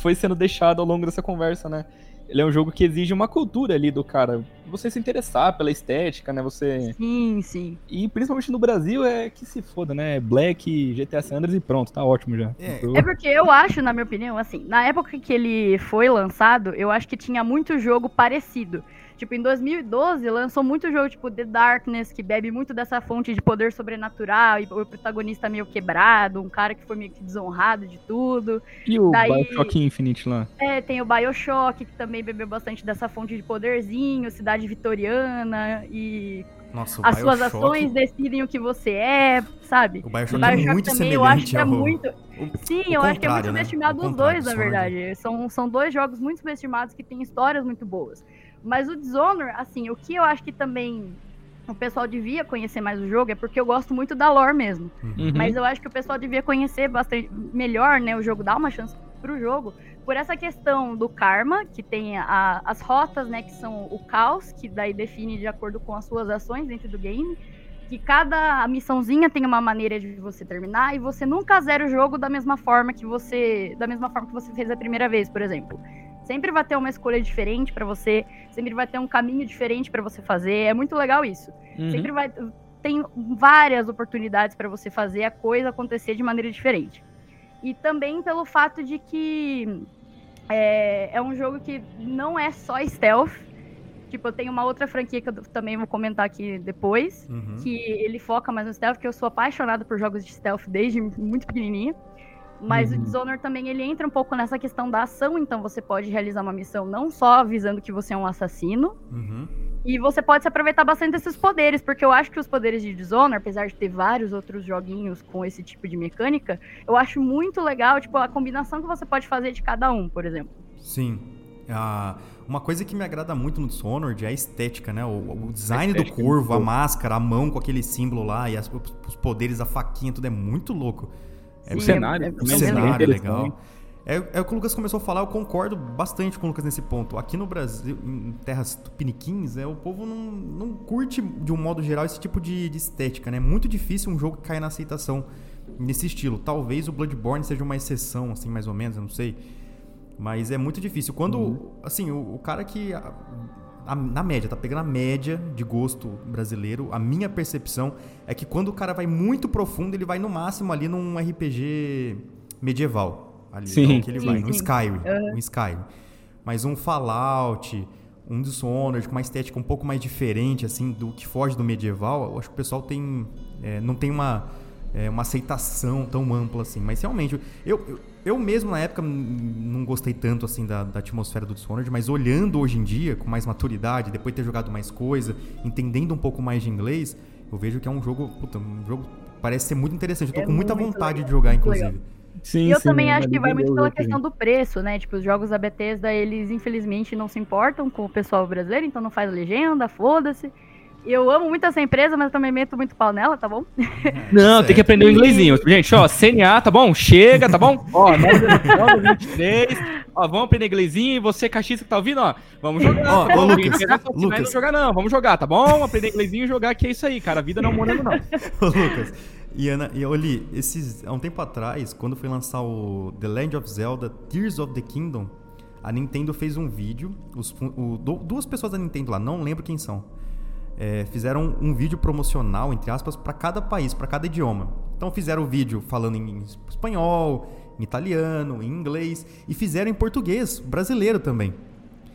foi sendo deixado ao longo dessa conversa, né? Ele é um jogo que exige uma cultura ali do cara, você se interessar pela estética, né? Você Sim, sim. e principalmente no Brasil é que se foda, né? Black, GTA San Andreas e pronto, tá ótimo já. É, É porque eu acho, na minha opinião, assim, na época que ele foi lançado, eu acho que tinha muito jogo parecido. Tipo, em 2012 lançou muito jogo, tipo, The Darkness, que bebe muito dessa fonte de poder sobrenatural, e o protagonista meio quebrado, um cara que foi meio que desonrado de tudo. E o daí- Bioshock Infinite lá? É, tem o Bioshock, que também bebeu bastante dessa fonte de poderzinho, cidade vitoriana, e Nossa, as suas ações decidem o que você é, sabe? O Bioshock, O Bioshock é muito também eu acho que é muito. o- Sim, o eu acho que é muito né? subestimado O os dois, na verdade. São, são dois jogos muito subestimados que têm histórias muito boas. Mas o Dishonored, assim, o que eu acho que também o pessoal devia conhecer mais o jogo é porque eu gosto muito da lore mesmo. Uhum. Mas eu acho que o pessoal devia conhecer bastante melhor, né? O jogo, dar uma chance pro jogo. Por essa questão do karma, que tem a- as rotas, né? Que são o caos, que daí define de acordo com as suas ações dentro do game. Que cada missãozinha tem uma maneira de você terminar e você nunca zera o jogo da mesma forma que você, da mesma forma que você fez a primeira vez, por exemplo. Sempre vai ter uma escolha diferente para você, sempre vai ter um caminho diferente para você fazer. É muito legal isso. Uhum. Sempre vai tem várias oportunidades para você fazer a coisa acontecer de maneira diferente. E também pelo fato de que é, é um jogo que não é só stealth. Tipo, eu tenho uma outra franquia que eu também vou comentar aqui depois, uhum. que ele foca mais no stealth, que eu sou apaixonada por jogos de stealth desde muito pequenininha. Mas uhum. o Dishonored também ele entra um pouco nessa questão da ação, então você pode realizar uma missão não só avisando que você é um assassino, uhum. e você pode se aproveitar bastante desses poderes, porque eu acho que os poderes de Dishonored, apesar de ter vários outros joguinhos com esse tipo de mecânica, eu acho muito legal, tipo, a combinação que você pode fazer de cada um, por exemplo. Sim. Ah, uma coisa que me agrada muito no Dishonored é a estética, né? O, o design do corvo, a máscara, a mão com aquele símbolo lá e as, os poderes, a faquinha, tudo é muito louco. É, o cenário, é, o cenário é legal. É, é, o que o Lucas começou a falar, eu concordo bastante com o Lucas nesse ponto. Aqui no Brasil, em terras tupiniquins, é, o povo não, não curte, de um modo geral, esse tipo de, de estética, né? É muito difícil um jogo cair na aceitação nesse estilo. Talvez o Bloodborne seja uma exceção, assim, mais ou menos, eu não sei. Mas é muito difícil. Quando, uhum. assim, o, o, cara que a, na média, tá pegando a média de gosto brasileiro, a minha percepção é que quando o cara vai muito profundo, ele vai no máximo ali num RPG medieval. Ali, sim, então, que ele sim, vai, sim. num Skyrim, uhum. um Skyrim. Mas um Fallout, um Dishonored, com uma estética um pouco mais diferente, assim, do que foge do medieval, eu acho que o pessoal tem... É, não tem uma, é, uma aceitação tão ampla assim. Mas realmente, eu, eu eu mesmo, na época, não gostei tanto, assim, da, da, atmosfera do Dishonored, mas olhando hoje em dia, com mais maturidade, depois de ter jogado mais coisa, entendendo um pouco mais de inglês, eu vejo que é um jogo, puta, um jogo parece ser muito interessante. Eu tô é com muita vontade legal. de jogar, inclusive. Sim, e eu sim, também acho que vai muito pela questão do preço, né? Tipo, os jogos da Bethesda, eles infelizmente não se importam com o pessoal brasileiro, então não faz legenda, foda-se. Eu amo muito essa empresa, mas também meto muito pau nela, tá bom? Não, tem que aprender o inglesinho. Gente, ó, CNA, tá bom? Chega, tá bom? Ó, 23. Ó, vamos aprender inglesinho. E você, cachista que tá ouvindo, ó, vamos jogar. Ó, tá ô, Lucas, Lucas. Não jogar não, vamos jogar, tá bom? Aprender inglesinho e jogar, que é isso aí, cara. A vida não é morando, não. ô, Lucas, e Ana, e Oli, esses, há um tempo atrás, quando foi lançar o The Legend of Zelda Tears of the Kingdom, a Nintendo fez um vídeo, os, o, duas pessoas da Nintendo lá, não lembro quem são é, fizeram um vídeo promocional, entre aspas, para cada país, para cada idioma. Então fizeram o vídeo falando em espanhol, em italiano, em inglês e fizeram em português, brasileiro também.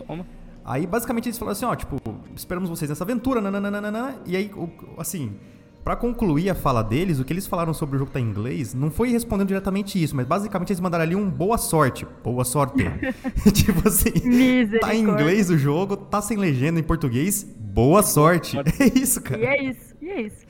Toma. Aí basicamente eles falaram assim, ó, tipo, esperamos vocês nessa aventura, nananana, e aí, assim, para concluir a fala deles, o que eles falaram sobre o jogo tá em inglês não foi respondendo diretamente isso, mas basicamente eles mandaram ali um boa sorte. Boa sorte. tipo assim, tá em inglês o jogo, tá sem legenda em português, boa sorte. É isso, cara. E é isso, e é isso.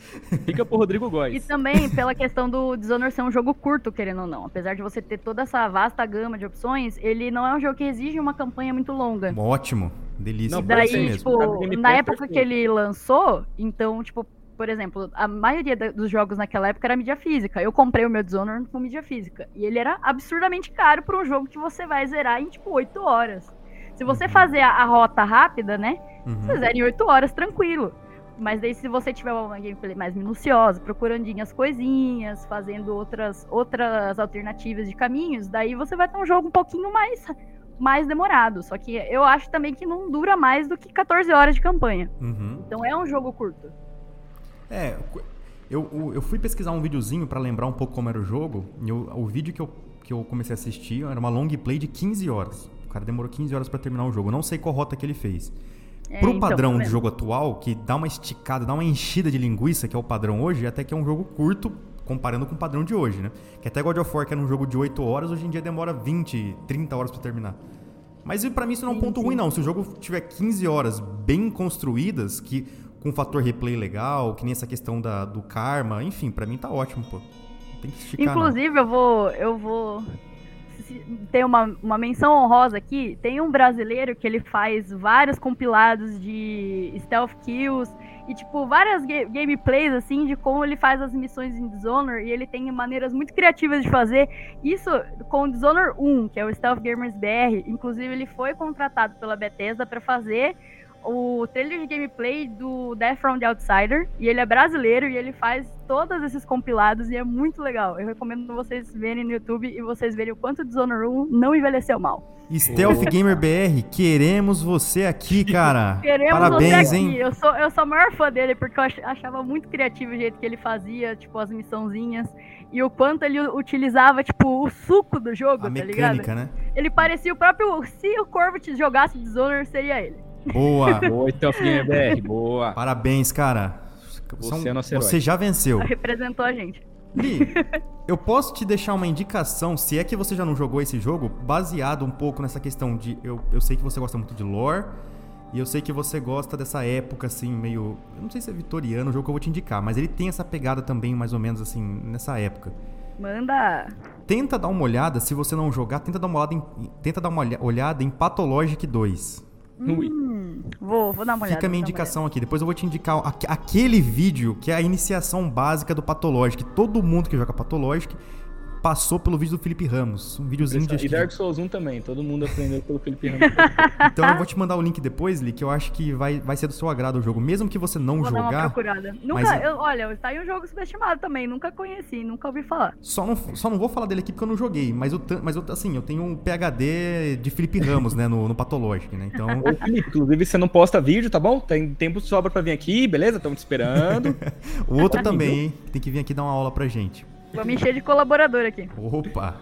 Fica pro Rodrigo Góes. E também pela questão do Dishonored ser um jogo curto, querendo ou não. Apesar de você ter toda essa vasta gama de opções, ele não é um jogo que exige uma campanha muito longa. Ótimo. Delícia. Não, daí, tipo, na época que ele lançou, então, tipo, por exemplo, a maioria dos jogos naquela época era mídia física. Eu comprei o meu Dishonored com mídia física. E ele era absurdamente caro para um jogo que você vai zerar em, tipo, 8 horas. Se você uhum. fazer a, a, rota rápida, né? Uhum. Você zera em 8 horas, tranquilo. Mas daí, se você tiver uma gameplay mais minuciosa, procurando as coisinhas, fazendo outras, outras alternativas de caminhos, daí você vai ter um jogo um pouquinho mais, mais demorado. Só que eu acho também que não dura mais do que 14 horas de campanha. Uhum. Então é um jogo curto. É, eu, eu fui pesquisar um videozinho para lembrar um pouco como era o jogo. E eu, o vídeo que eu, que eu comecei a assistir era uma long play de 15 horas. O cara demorou 15 horas para terminar o jogo. Eu não sei qual rota que ele fez. É, Pro então, padrão de jogo atual, que dá uma esticada, dá uma enchida de linguiça, que é o padrão hoje, até que é um jogo curto comparando com o padrão de hoje, né? Que até God of War, que era um jogo de 8 horas, hoje em dia demora 20, 30 horas para terminar. Mas para mim isso não é um ponto sim. ruim, não. Se o jogo tiver 15 horas bem construídas, que com um fator replay legal, que nem essa questão da, do karma, enfim, para mim tá ótimo, pô. Tem que esticar, Inclusive, não. eu vou. Eu vou. Tem uma, uma menção honrosa aqui. Tem um brasileiro que ele faz vários compilados de stealth kills e, tipo, várias ga gameplays, assim, de como ele faz as missões em Dishonored. E ele tem maneiras muito criativas de fazer. Isso com Dishonored 1, que é o Stealth Gamers BR. Inclusive, ele foi contratado pela Bethesda para fazer o trailer de gameplay do Death from the Outsider. E ele é brasileiro e ele faz todos esses compilados e é muito legal. Eu recomendo vocês verem no YouTube e vocês verem o quanto Dishonored 1 não envelheceu mal. Stealth Gamer BR, queremos você aqui, cara. Queremos Parabéns, você aqui. hein? Eu sou, eu sou a maior fã dele porque eu ach- achava muito criativo o jeito que ele fazia, tipo, as missãozinhas. E o quanto ele utilizava, tipo, o suco do jogo, A tá ligado? mecânica, né? Ele parecia o próprio. Se o Corvo te jogasse Dishonored, seria ele. Boa. Boa, Stealth Gamer BR, boa. Parabéns, cara. Você é nosso herói. você já venceu. Representou a gente. Li, eu posso te deixar uma indicação, se é que você já não jogou esse jogo, baseado um pouco nessa questão de. Eu, eu sei que você gosta muito de lore, e eu sei que você gosta dessa época, assim, meio. Eu não sei se é vitoriano o jogo que eu vou te indicar, mas ele tem essa pegada também, mais ou menos assim, nessa época. Manda. Tenta dar uma olhada, se você não jogar, tenta dar uma olhada em, tenta dar uma olha- olhada em Pathologic 2. Ui. Hum, vou, vou dar uma olhada. Fica a minha indicação aqui. Depois eu vou te indicar aque- aquele vídeo que é a iniciação básica do Pathologic. Todo mundo que joga Pathologic passou pelo vídeo do Felipe Ramos. Um videozinho de. E Dark Souls 1 também, todo mundo aprendeu pelo Felipe Ramos. Então eu vou te mandar o link depois, Li, que eu acho que vai, vai ser do seu agrado o jogo. Mesmo que você não Vou dar uma jogar, procurada. Nunca, mas eu, olha, tá aí um jogo subestimado também. Nunca conheci, nunca ouvi falar. só não, só não vou falar dele aqui porque eu não joguei. Mas eu, mas eu, assim, eu tenho um PHD de Felipe Ramos, né, no, no Pathologic, né? Então. Ô, Felipe, inclusive você não posta vídeo, tá bom? Tem tempo de sobra pra vir aqui, beleza? Estamos te esperando. O outro também, hein? Tem que vir aqui dar uma aula pra gente. Vou me encher de colaborador aqui. Opa!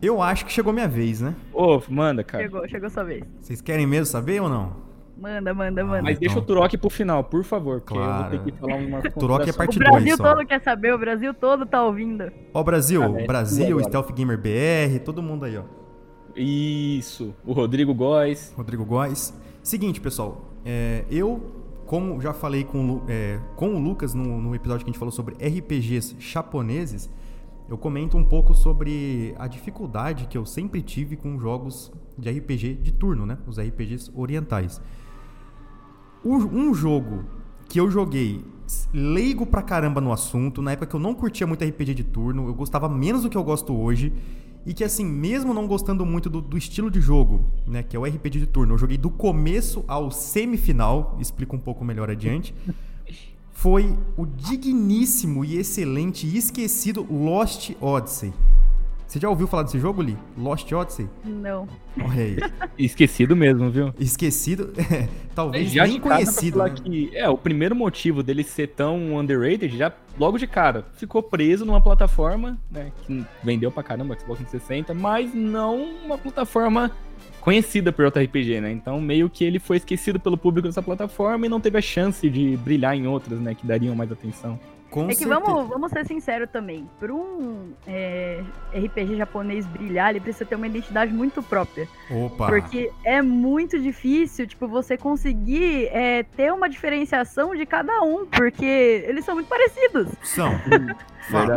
Eu acho que chegou minha vez, né? Ô, manda, cara. Chegou, chegou sua vez. Vocês querem mesmo saber ou não? Manda, manda, manda. Mas deixa o Então. Turok pro final, por favor, porque Claro. eu vou ter que falar uma Turok é parte o Brasil 2 só. todo quer saber, o Brasil todo tá ouvindo. Ó, Brasil, Ah, é, Brasil, agora. Stealth Gamer BR, todo mundo aí, ó. Isso, o Rodrigo Góes. Rodrigo Góes. Seguinte, pessoal, é, eu, como já falei com, é, com o Lucas no, no episódio que a gente falou sobre RPGs japoneses, eu comento um pouco sobre a dificuldade que eu sempre tive com jogos de RPG de turno, né? Os RPGs orientais. Um jogo que eu joguei leigo pra caramba no assunto, na época que eu não curtia muito RPG de turno, eu gostava menos do que eu gosto hoje, e que assim, mesmo não gostando muito do, do estilo de jogo, né, que é o RPG de turno, eu joguei do começo ao semifinal, explico um pouco melhor adiante, foi o digníssimo e excelente e esquecido Lost Odyssey. Você já ouviu falar desse jogo, Li? Lost Odyssey? Não. Olha aí. Esquecido mesmo, viu? Esquecido, é, talvez Já nem conhecido. né? que é o primeiro motivo dele ser tão underrated, já logo de cara, ficou preso numa plataforma, né, que vendeu pra caramba, Xbox 360, mas não uma plataforma conhecida por outro RPG, né? Então meio que ele foi esquecido pelo público dessa plataforma e não teve a chance de brilhar em outras, né, que dariam mais atenção. Com é que certeza. vamos, vamos ser sinceros também. Para um é, RPG japonês brilhar, ele precisa ter uma identidade muito própria. Opa. Porque é muito difícil, tipo, você conseguir é, ter uma diferenciação de cada um, porque eles são muito parecidos. São.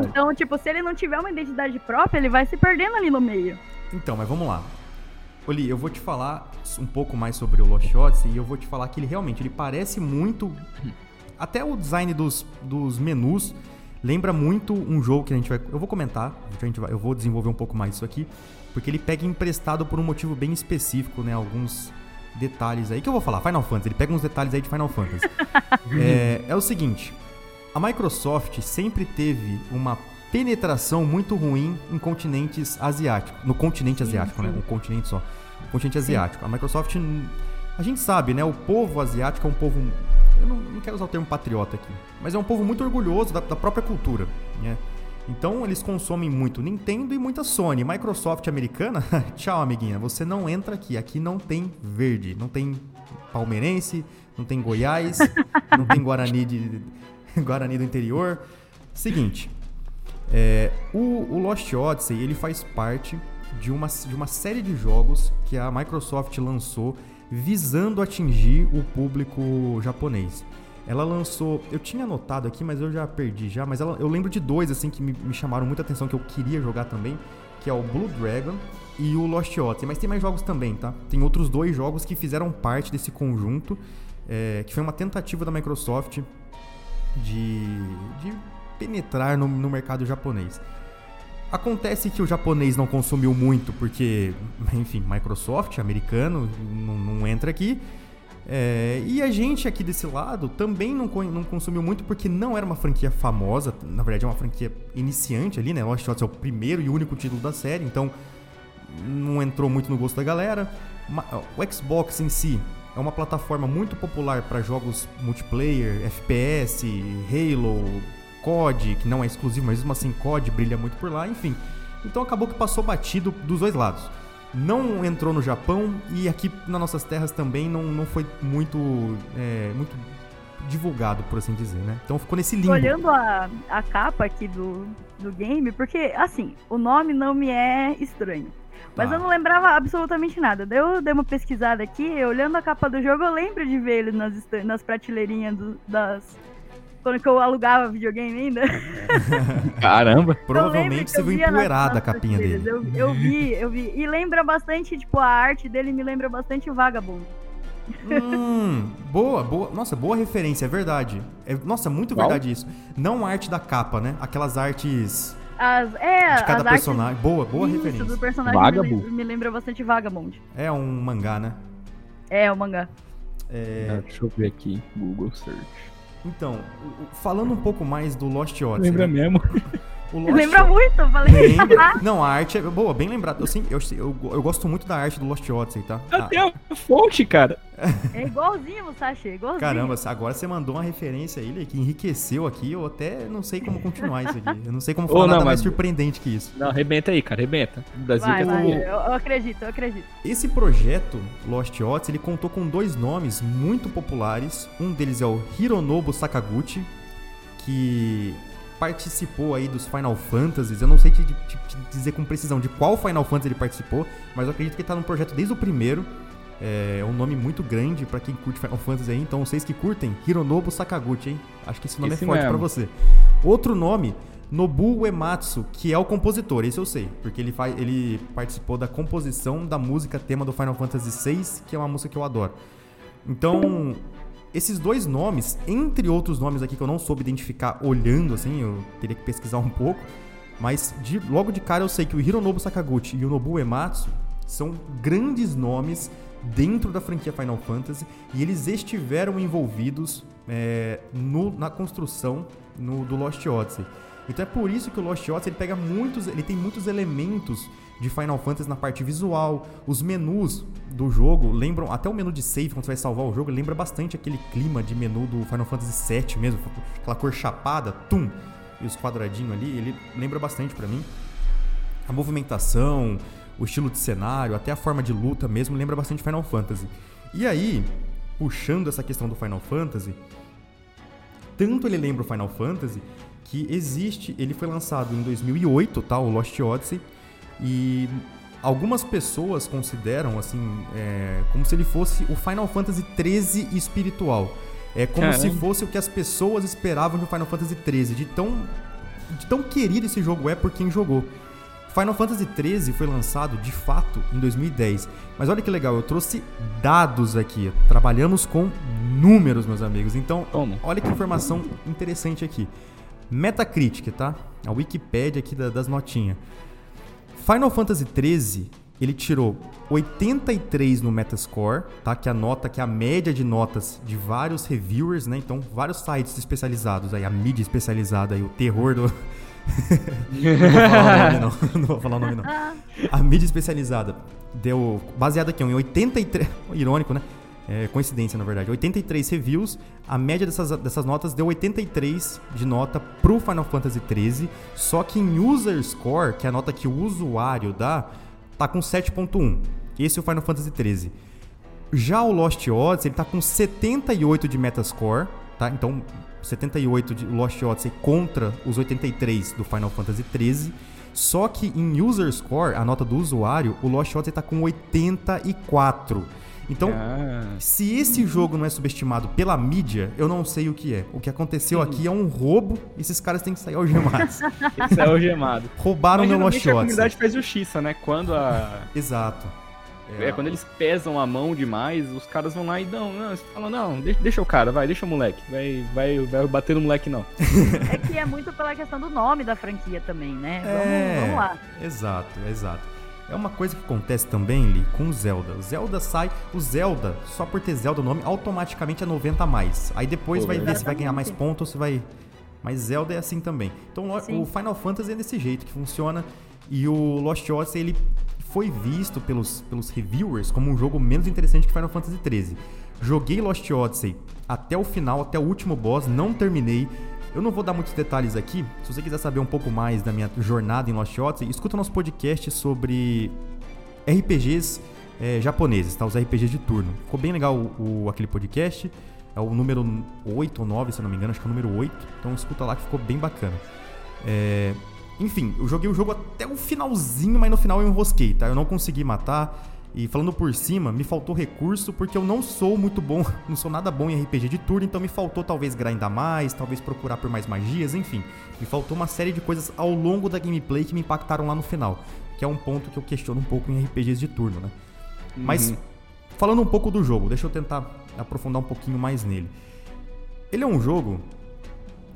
Então, tipo, se ele não tiver uma identidade própria, ele vai se perdendo ali no meio. Então, mas vamos lá. Oli, eu vou te falar um pouco mais sobre o Lost Odyssey e eu vou te falar que ele realmente ele parece muito. Até o design dos, dos menus lembra muito um jogo que a gente vai. Eu vou comentar, a gente vai, eu vou desenvolver um pouco mais isso aqui, porque ele pega emprestado por um motivo bem específico, né? Alguns detalhes aí que eu vou falar. Final Fantasy, ele pega uns detalhes aí de Final Fantasy. é, é o seguinte: a Microsoft sempre teve uma penetração muito ruim em continentes asiáticos. No continente asiático, né? Um continente só. Continente asiático. A Microsoft. A gente sabe, né? O povo asiático é um povo. Eu não, não quero usar o termo patriota aqui. Mas é um povo muito orgulhoso da, da própria cultura, né? Então eles consomem muito Nintendo e muita Sony. Microsoft americana, tchau, amiguinha. Você não entra aqui. Aqui não tem verde. Não tem palmeirense, não tem Goiás, não tem Guarani, de, Guarani do interior. Seguinte, é, o, o Lost Odyssey ele faz parte de uma, de uma série de jogos que a Microsoft lançou visando atingir o público japonês. Ela lançou, eu tinha anotado aqui, mas eu já perdi já, mas ela- eu lembro de dois assim que me, me chamaram muita atenção que eu queria jogar também, que é o Blue Dragon e o Lost Odyssey. Mas tem mais jogos também, tá? Tem outros dois jogos que fizeram parte desse conjunto, é, que foi uma tentativa da Microsoft de, de penetrar no, no mercado japonês. Acontece que o japonês não consumiu muito, porque, enfim, Microsoft, americano, não, não entra aqui. É, e a gente aqui desse lado também não, não consumiu muito porque não era uma franquia famosa, na verdade é uma franquia iniciante ali, né? Lost Odyssey é o primeiro e único título da série, então não entrou muito no gosto da galera. O Xbox em si é uma plataforma muito popular para jogos multiplayer, FPS, Halo, COD, que não é exclusivo, mas mesmo assim COD brilha muito por lá, enfim. Então acabou que passou batido dos dois lados. Não entrou no Japão e aqui nas nossas terras também não, não foi muito, é, muito divulgado, por assim dizer, né? Então ficou nesse limbo. Olhando a, a capa aqui do, do game, porque, assim, o nome não me é estranho. Mas tá. eu não lembrava absolutamente nada. Daí eu dei uma pesquisada aqui, olhando a capa do jogo, eu lembro de ver ele nas, nas prateleirinhas do, das. Quando que eu alugava videogame ainda. Caramba! Provavelmente você viu empoeirada a capinha dele. Eu, eu vi, eu vi. E lembra bastante, tipo, a arte dele me lembra bastante o Vagabond. Hum, boa, boa. Nossa, boa referência, é verdade. É, nossa, muito Qual? verdade isso. Não a arte da capa, né? Aquelas artes as, é, de cada personagem. Artes... Boa, boa Isso, referência. do personagem Vagabond. Me, lembra bastante Vagabond. É um mangá, né? É, um mangá. É... Ah, deixa eu ver aqui, Google Search. Então, falando um pouco mais do Lost Odyssey. Lembra né? mesmo? Lembra muito, eu falei. Lembra. Não, a arte é boa, bem lembrado. Eu, sim, eu, eu, eu, gosto muito da arte do Lost Odyssey, tá? Até ah. a fonte, cara. É igualzinho, Sacha, é igualzinho. Caramba, agora você mandou uma referência aí que enriqueceu aqui. Eu até não sei como continuar isso aqui. Eu não sei como falar oh, não, nada mais surpreendente que isso. Não, arrebenta aí, cara, arrebenta. O Brasil vai, vai. Eu, eu acredito, eu acredito. Esse projeto, Lost Odyssey, ele contou com dois nomes muito populares. Um deles é o Hironobu Sakaguchi, que participou aí dos Final Fantasies. Eu não sei te, te, te, dizer com precisão de qual Final Fantasy ele participou, mas eu acredito que ele tá no projeto desde o primeiro. É um nome muito grande para quem curte Final Fantasy aí, então vocês que curtem, Hironobu Sakaguchi, hein? Acho que esse nome esse é forte para você. Outro nome, Nobu Uematsu, que é o compositor, esse eu sei, porque ele, faz, ele participou da composição da música tema do Final Fantasy VI, que é uma música que eu adoro. Então, esses dois nomes, entre outros nomes aqui que eu não soube identificar olhando assim, eu teria que pesquisar um pouco, mas de, logo de cara eu sei que o Hironobu Sakaguchi e o Nobu Ematsu são grandes nomes dentro da franquia Final Fantasy e eles estiveram envolvidos é, no, na construção no, do Lost Odyssey. Então é por isso que o Lost Odyssey ele pega muitos, ele tem muitos elementos de Final Fantasy na parte visual. Os menus do jogo lembram, até o menu de save, quando você vai salvar o jogo, lembra bastante aquele clima de menu do Final Fantasy VII mesmo, aquela cor chapada, tum, e os quadradinhos ali, ele lembra bastante para mim. A movimentação, o estilo de cenário, até a forma de luta mesmo lembra bastante Final Fantasy. E aí, puxando essa questão do Final Fantasy, tanto ele lembra o Final Fantasy que existe, ele foi lançado em 2008, tá, o Lost Odyssey, e algumas pessoas consideram assim, é, como se ele fosse o Final Fantasy 13 espiritual. É como Caramba. se fosse o que as pessoas esperavam de Final Fantasy 13, de tão, de tão querido esse jogo é por quem jogou. Final Fantasy 13 foi lançado de fato em 2010. Mas olha que legal, eu trouxe dados aqui. Trabalhamos com números, meus amigos. Então, Toma. olha que informação interessante aqui. Metacritic, tá? A Wikipedia aqui das notinhas. Final Fantasy XIII, ele tirou 83 no Metascore, tá? Que é a nota, que é a média de notas de vários reviewers, né? Então, vários sites especializados aí, a mídia especializada aí, o terror do... não, vou falar o nome, não. não vou falar o nome, não. A mídia especializada deu, baseada aqui em 83, irônico, né? É, coincidência, na verdade. 83 reviews, a média dessas, dessas notas deu 83 de nota pro Final Fantasy XIII, só que em User Score, que é a nota que o usuário dá, tá com 7.1. Esse é o Final Fantasy XIII. Já o Lost Odyssey, ele tá com 78 de Metascore, tá? Então, 78 de Lost Odyssey contra os 83 do Final Fantasy XIII. Só que em User Score, a nota do usuário, o Lost Odyssey tá com 84. Então, ah. se esse jogo não é subestimado pela mídia, eu não sei o que é. O que aconteceu aqui é um roubo e esses caras têm que sair algemados. Tem que sair algemado. Roubaram Mas, meu Lost Odyssey. a comunidade faz justiça, né? Quando a... Exato. É, é, quando eles pesam a mão demais, os caras vão lá e dão, não, falam, não, deixa, deixa o cara, vai, deixa o moleque, vai, vai, vai bater no moleque não. É que é muito pela questão do nome da franquia também, né? Vamos, é, vamos lá. Exato, exato. É uma coisa que acontece também, Li, com o Zelda. O Zelda sai, o Zelda, só por ter Zelda o nome, automaticamente é 90 a mais. Aí depois Pô, vai ver se vai ganhar mais pontos ou se vai. Mas Zelda é assim também. Então Sim. o Final Fantasy é desse jeito que funciona. E o Lost Odyssey, ele foi visto pelos, pelos reviewers como um jogo menos interessante que Final Fantasy XIII. Joguei Lost Odyssey até o final, até o último boss, não terminei. Eu não vou dar muitos detalhes aqui. Se você quiser saber um pouco mais da minha jornada em Lost Odyssey, escuta nosso podcast sobre RPGs é, japoneses, tá? Os RPGs de turno. Ficou bem legal o, o, aquele podcast. É o número 8 ou 9, se eu não me engano, acho que é o número 8. Então escuta lá que ficou bem bacana. É, enfim, eu joguei o jogo até o finalzinho, mas no final eu enrosquei, tá? Eu não consegui matar. E falando por cima, me faltou recurso porque eu não sou muito bom, não sou nada bom em RPG de turno, então me faltou talvez grindar mais, talvez procurar por mais magias, enfim. Me faltou uma série de coisas ao longo da gameplay que me impactaram lá no final, que é um ponto que eu questiono um pouco em RPGs de turno, né? Uhum. Mas falando um pouco do jogo, deixa eu tentar aprofundar um pouquinho mais nele. Ele é um jogo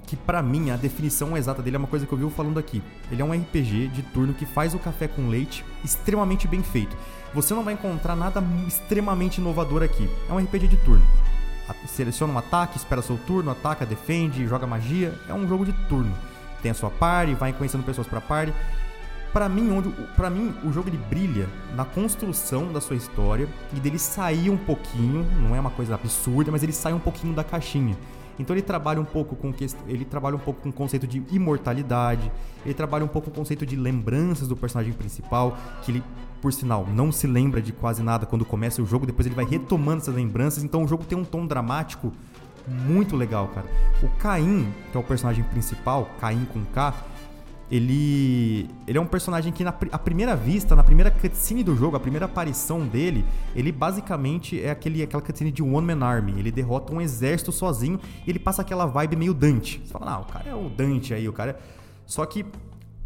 que para mim a definição exata dele é uma coisa que eu vi falando aqui. Ele é um RPG de turno que faz o café com leite extremamente bem feito. Você não vai encontrar nada extremamente inovador aqui. É um RPG de turno. Seleciona um ataque, espera seu turno, ataca, defende, joga magia. É um jogo de turno. Tem a sua party, vai conhecendo pessoas para party. Para mim, onde para mim o jogo ele brilha na construção da sua história e dele sair um pouquinho, não é uma coisa absurda, mas ele sai um pouquinho da caixinha. Então ele trabalha um pouco com ele trabalha um pouco com o conceito de imortalidade, ele trabalha um pouco com o conceito de lembranças do personagem principal, que ele por sinal, não se lembra de quase nada quando começa o jogo, depois ele vai retomando essas lembranças, então o jogo tem um tom dramático muito legal, cara. O Caim, que é o personagem principal, Caim com K, ele, ele é um personagem que, na a primeira vista, na primeira cutscene do jogo, a primeira aparição dele, ele basicamente é aquele, aquela cutscene de One Man Army. Ele derrota um exército sozinho e ele passa aquela vibe meio Dante. Você fala, não, o cara é o Dante aí, o cara. É... Só que,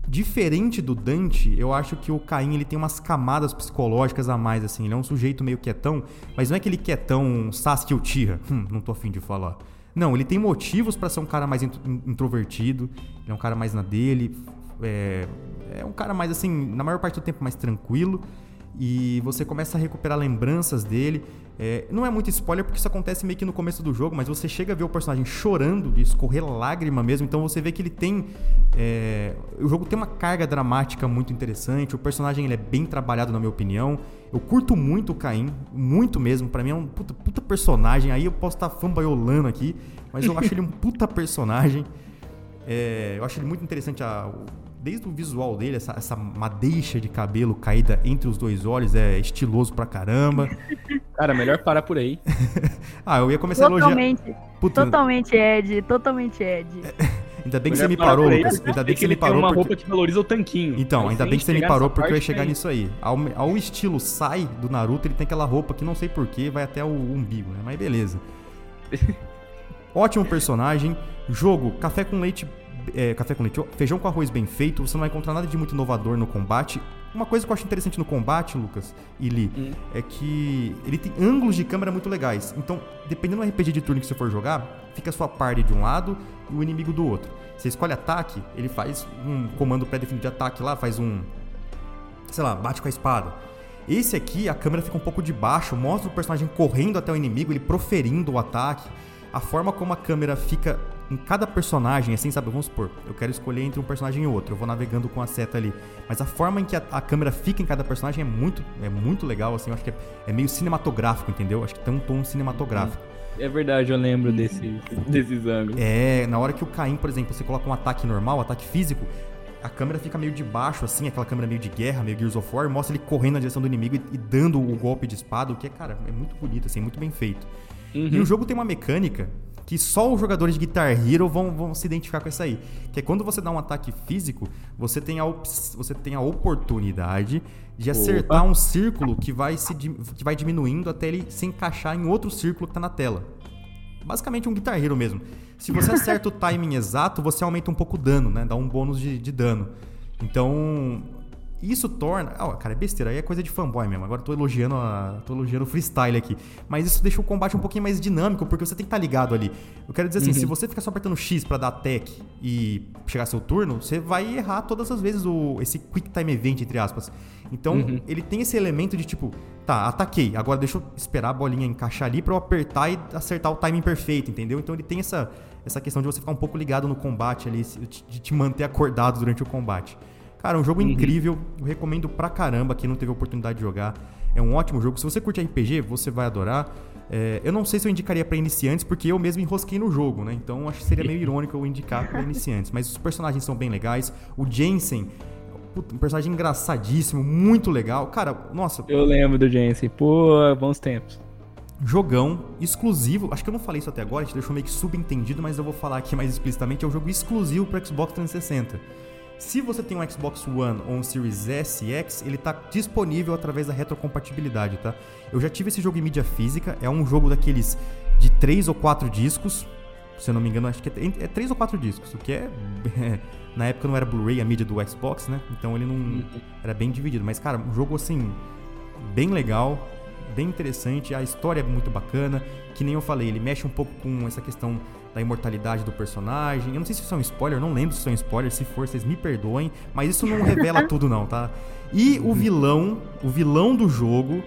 diferente do Dante, eu acho que o Caim ele tem umas camadas psicológicas a mais, assim. Ele é um sujeito meio quietão, mas não é aquele quietão Sasuke Uchiha. Hum, não tô afim de falar. Não, ele tem motivos para ser um cara mais introvertido, ele é um cara mais na dele, é, é um cara mais assim, na maior parte do tempo mais tranquilo e você começa a recuperar lembranças dele. É, não é muito spoiler porque isso acontece meio que no começo do jogo, mas você chega a ver o personagem chorando, de escorrer lágrima mesmo, então você vê que ele tem. É, o jogo tem uma carga dramática muito interessante, o personagem ele é bem trabalhado, na minha opinião. Eu curto muito o Caim, muito mesmo, para mim é um puta, puta, personagem. Aí eu posso estar tá fanboyolando aqui, mas eu acho ele um puta personagem. É, eu acho ele muito interessante a, desde o visual dele, essa, essa madeixa de cabelo caída entre os dois olhos é estiloso pra caramba. Cara, melhor parar por aí. ah, eu ia começar totalmente, a elogiar. Puta, totalmente Ed, totalmente Ed. Ainda bem que você me parou, Lucas. Ainda bem que você me parou. uma porque... roupa que valoriza o tanquinho. Então, ainda bem que você me parou porque eu ia chegar nisso aí. Ao, ao estilo Sai do Naruto, ele tem aquela roupa que não sei porquê, vai até o umbigo, né? Mas beleza. Ótimo personagem. Jogo, café com leite é, café com leite, feijão com arroz bem feito, você não vai encontrar nada de muito inovador no combate. Uma coisa que eu acho interessante no combate, Lucas e Lee, hum. é que ele tem ângulos de câmera muito legais. Então, dependendo do RPG de turno que você for jogar, fica a sua party de um lado e o inimigo do outro. Você escolhe ataque, ele faz um comando pré-definido de ataque lá, faz um. Sei lá, bate com a espada. Esse aqui, a câmera fica um pouco de baixo, mostra o personagem correndo até o inimigo, ele proferindo o ataque. A forma como a câmera fica em cada personagem, assim, sabe? Vamos supor, eu quero escolher entre um personagem e outro, eu vou navegando com a seta ali. Mas a forma em que a, a câmera fica em cada personagem é muito, é muito legal, assim, eu acho que é, é meio cinematográfico, entendeu? Acho que tem um tom cinematográfico. É verdade, eu lembro desse, desses ângulos. É, na hora que o Caim, por exemplo, você coloca um ataque normal, um ataque físico, a câmera fica meio de baixo, assim, aquela câmera meio de guerra, meio Gears of War, mostra ele correndo na direção do inimigo e, e dando o golpe de espada, o que é, cara, é muito bonito, assim, muito bem feito. Uhum. E o jogo tem uma mecânica que só os jogadores de Guitar Hero vão, vão se identificar com isso aí. Que é quando você dá um ataque físico, você tem a, você tem a oportunidade de acertar Opa. um círculo que vai, se, que vai diminuindo até ele se encaixar em outro círculo que está na tela. Basicamente um Guitar Hero mesmo. Se você acerta o timing exato, você aumenta um pouco o dano, né? Dá um bônus de, de dano. Então, isso torna. Oh, cara, é besteira, aí é coisa de fanboy mesmo. Agora eu tô elogiando, a, tô elogiando o freestyle aqui. Mas isso deixa o combate um pouquinho mais dinâmico, porque você tem que estar tá ligado ali. Eu quero dizer assim, uhum. se você ficar só apertando X para dar tech e chegar seu turno, você vai errar todas as vezes o, esse quick time event, entre aspas. Então, Uhum. ele tem esse elemento de tipo, tá, ataquei, agora deixa eu esperar a bolinha encaixar ali pra eu apertar e acertar o timing perfeito, entendeu? Então ele tem essa, essa questão de você ficar um pouco ligado no combate ali, de te manter acordado durante o combate. Cara, é um jogo Uhum. incrível, eu recomendo pra caramba quem não teve a oportunidade de jogar. É um ótimo jogo. Se você curte RPG, você vai adorar. É, eu não sei se eu indicaria pra iniciantes, porque eu mesmo enrosquei no jogo, né? Então acho que seria meio irônico eu indicar pra iniciantes. Mas os personagens são bem legais. O Jensen, puta, um personagem engraçadíssimo, muito legal. Cara, nossa, Eu lembro do Jensen. Pô, bons tempos. jogão exclusivo. Acho que eu não falei isso até agora, a gente deixou meio que subentendido, mas eu vou falar aqui mais explicitamente. É um jogo exclusivo para Xbox 360. Se você tem um Xbox One ou um Series S e X, ele tá disponível através da retrocompatibilidade, tá? Eu já tive esse jogo em mídia física, é um jogo daqueles de três ou quatro discos. Se eu não me engano, acho que é, é três ou quatro discos, o que é, na época não era Blu-ray a mídia do Xbox, né? Então ele não era bem dividido, mas cara, um jogo assim bem legal, bem interessante, a história é muito bacana, que nem eu falei, ele mexe um pouco com essa questão da imortalidade do personagem. Eu não sei se isso é um spoiler, eu não lembro se isso é um spoiler, se for, vocês me perdoem, mas isso não revela tudo não, tá? E o vilão, o vilão do jogo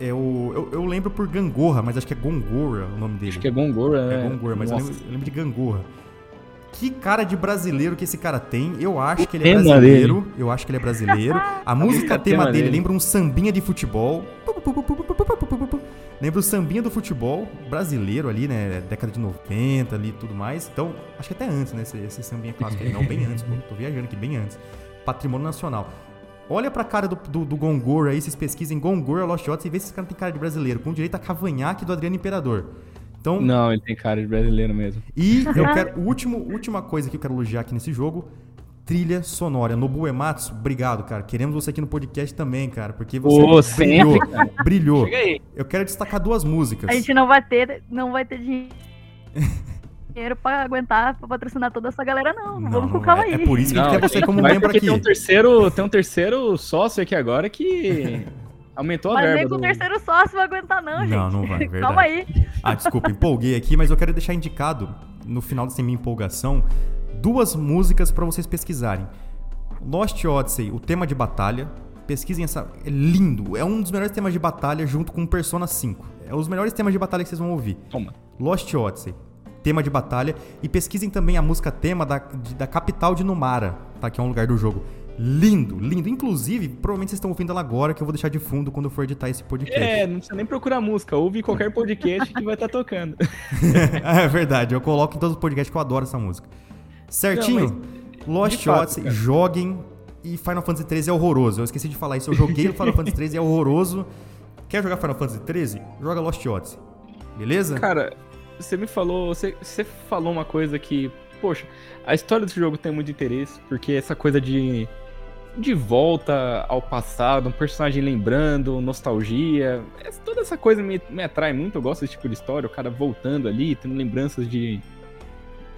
é o eu, eu lembro por Gangorra, mas acho que é Gongora o nome dele. Acho que é Gongora, É né? Gongora, mas eu lembro, eu lembro de Gangorra. Que cara de brasileiro que esse cara tem. Eu acho que ele é brasileiro. Eu acho que ele é brasileiro. A música música tema tema dele dele. lembra um sambinha de futebol. Lembra o sambinha do futebol brasileiro ali, né? Década de 90 ali e tudo mais. Então, acho que até antes, né? Esse, esse sambinha clássico. Não, bem antes, pô. Tô viajando aqui, bem antes. Patrimônio Nacional. Olha pra cara do, do, do Gongor aí, vocês pesquisem Gongor Lost Odyssey e vê se esse cara tem cara de brasileiro, com direito a cavanhaque do Adriano Imperador. Então, Não, ele tem cara de brasileiro mesmo. e eu quero. Último, última coisa que eu quero elogiar aqui nesse jogo: trilha sonora. Nobu Ematsu, obrigado, cara. Queremos você aqui no podcast também, cara, porque você sempre, brilhou. cara. Brilhou. Chega aí. Eu quero destacar duas músicas. A gente não vai ter, não vai ter dinheiro pra aguentar, pra patrocinar toda essa galera, não. Não, Vamos não com calma vai. aí. É por isso que a gente quer você como membro aqui. Tem um, terceiro, tem um terceiro sócio aqui agora que aumentou a Mas verba. nem com o do- terceiro sócio vai aguentar, não, gente. Não, não vai, verdade. Calma aí. Ah, desculpa, empolguei aqui, mas eu quero deixar indicado, no final dessa minha empolgação, duas músicas pra vocês pesquisarem. Lost Odyssey, o tema de batalha. Pesquisem essa. É lindo. É um dos melhores temas de batalha junto com Persona 5. É os melhores temas de batalha que vocês vão ouvir. Toma. Lost Odyssey, tema de batalha. E pesquisem também a música tema da, de- da capital de Numara, tá? Que é um lugar do jogo. Lindo, lindo. Inclusive, provavelmente vocês estão ouvindo ela agora, que eu vou deixar de fundo quando eu for editar esse podcast. É, não precisa nem procurar música. Ouve qualquer podcast que vai estar tocando. é verdade, eu coloco em todos os podcasts que eu adoro essa música. Certinho? Lost de fato, Odyssey, cara. joguem. E Final Fantasy XIII é horroroso. Eu esqueci de falar isso. Eu joguei o Final Fantasy XIII, é horroroso. Quer jogar Final Fantasy XIII? Joga Lost Odyssey. Beleza? Cara, você me falou. Você, você falou uma coisa que. Poxa, a história desse jogo tem muito interesse, porque essa coisa de. De volta ao passado, um personagem lembrando, nostalgia. Toda essa coisa me, me atrai muito. Eu gosto desse tipo de história. O cara voltando ali, tendo lembranças de.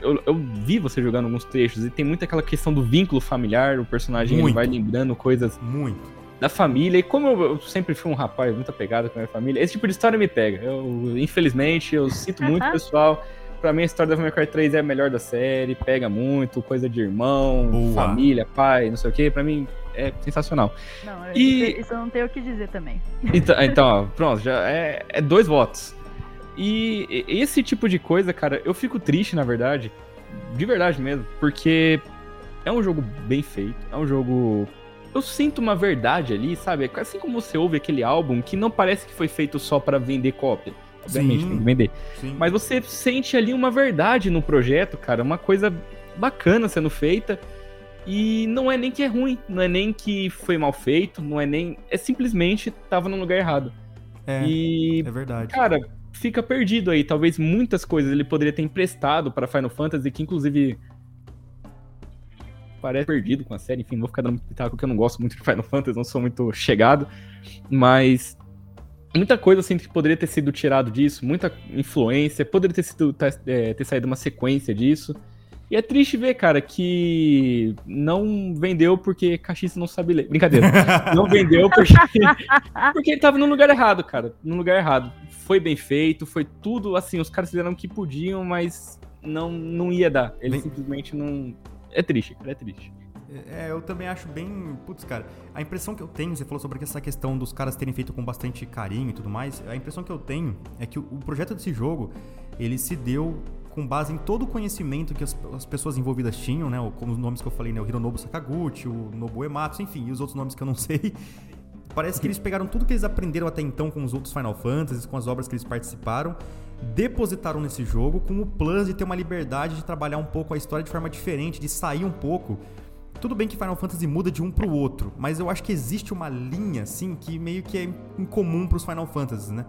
Eu, eu vi você jogando alguns trechos e tem muito aquela questão do vínculo familiar. O personagem vai lembrando coisas Muito. da família. E como eu, eu sempre fui um rapaz muito apegado com a minha família, esse tipo de história me pega. Eu, infelizmente, eu sinto muito, pessoal. Pra mim, a história da Devil May Cry 3 é a melhor da série, pega muito, coisa de irmão, Boa. família, pai, não sei o que. Pra mim, é sensacional. Não, E- isso, isso eu não tenho o que dizer também. Então, então ó, pronto, já é, é dois votos. E esse tipo de coisa, cara, eu fico triste, na verdade, de verdade mesmo, porque é um jogo bem feito, é um jogo. Eu sinto uma verdade ali, sabe? Assim como você ouve aquele álbum que não parece que foi feito só pra vender cópia. Obviamente, Sim. tem que vender. Sim. Mas você sente ali uma verdade no projeto, cara, uma coisa bacana sendo feita. E não é nem que é ruim, não é nem que foi mal feito, não é nem. É simplesmente tava no lugar errado. é, E, é verdade. cara, fica perdido aí. Talvez muitas coisas ele poderia ter emprestado para Final Fantasy, que inclusive parece perdido com a série. Enfim, não vou ficar dando pitaco que eu não gosto muito de Final Fantasy, não sou muito chegado. Mas muita coisa sinto que poderia ter sido tirado disso, muita influência, poderia ter, sido, tá- é, ter saído uma sequência disso. E é triste ver, cara, que não vendeu porque cachista não sabe ler. Brincadeira. Não vendeu porque, porque ele tava no lugar errado, cara. No lugar errado. Foi bem feito, foi tudo assim. Os caras fizeram o que podiam, mas não, não ia dar. Ele Vem- simplesmente não. É triste, cara, é triste. É, eu também acho bem. Putz, cara, a impressão que eu tenho, você falou sobre essa questão dos caras terem feito com bastante carinho e tudo mais. A impressão que eu tenho é que o, o projeto desse jogo ele se deu com base em todo o conhecimento que as, as, pessoas envolvidas tinham, né? Como os nomes que eu falei, né? O Hironobu Sakaguchi, o Nobu Ematsu, enfim, e os outros nomes que eu não sei. Parece que eles pegaram tudo que eles aprenderam até então com os outros Final Fantasies, com as obras que eles participaram, depositaram nesse jogo com o plus de ter uma liberdade de trabalhar um pouco a história de forma diferente, de sair um pouco tudo bem que Final Fantasy muda de um pro outro, mas eu acho que existe uma linha, assim, que meio que é incomum pros Final Fantasies, né?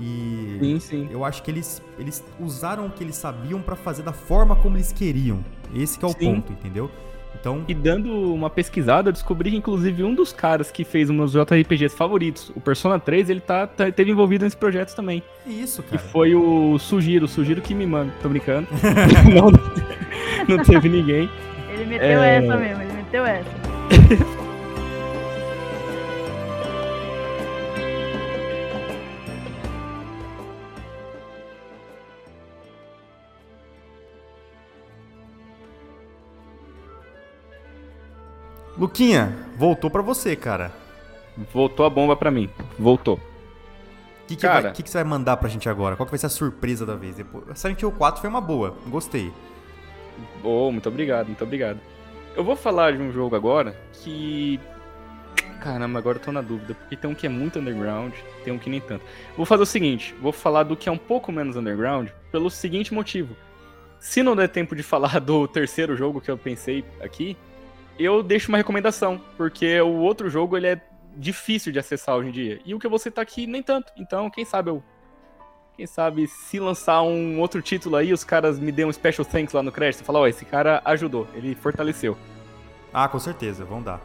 E sim, sim. eu acho que eles, eles usaram o que eles sabiam para fazer da forma como eles queriam. Esse que é o sim. ponto, entendeu? Então... E dando uma pesquisada, eu descobri que, inclusive, um dos caras que fez um dos JRPGs favoritos, o Persona 3, ele tá, tá, teve envolvido nesse projeto também. Isso, cara. E foi o Sugiro, o Sugiro que me manda. Tô brincando. não, não teve ninguém. Ele meteu é... essa mesmo, ele meteu essa. Luquinha, voltou para você, cara. Voltou a bomba para mim. Voltou. O que, que, cara... que, que, você vai mandar pra gente agora? Qual que vai ser a surpresa da vez? Silent Hill 4 foi uma boa, gostei. Oh, muito obrigado, muito obrigado. Eu vou falar de um jogo agora que. Caramba, agora eu tô na dúvida, porque tem um que é muito underground, tem um que nem tanto. Vou fazer o seguinte: vou falar do que é um pouco menos underground, pelo seguinte motivo. Se não der tempo de falar do terceiro jogo que eu pensei aqui, eu deixo uma recomendação, porque o outro jogo ele é difícil de acessar hoje em dia. E o que você tá aqui, nem tanto. Então, quem sabe eu quem sabe se lançar um outro título aí, os caras me dêem um special thanks lá no crédito e falar, ó, esse cara ajudou, ele fortaleceu. Ah, com certeza, vão dar.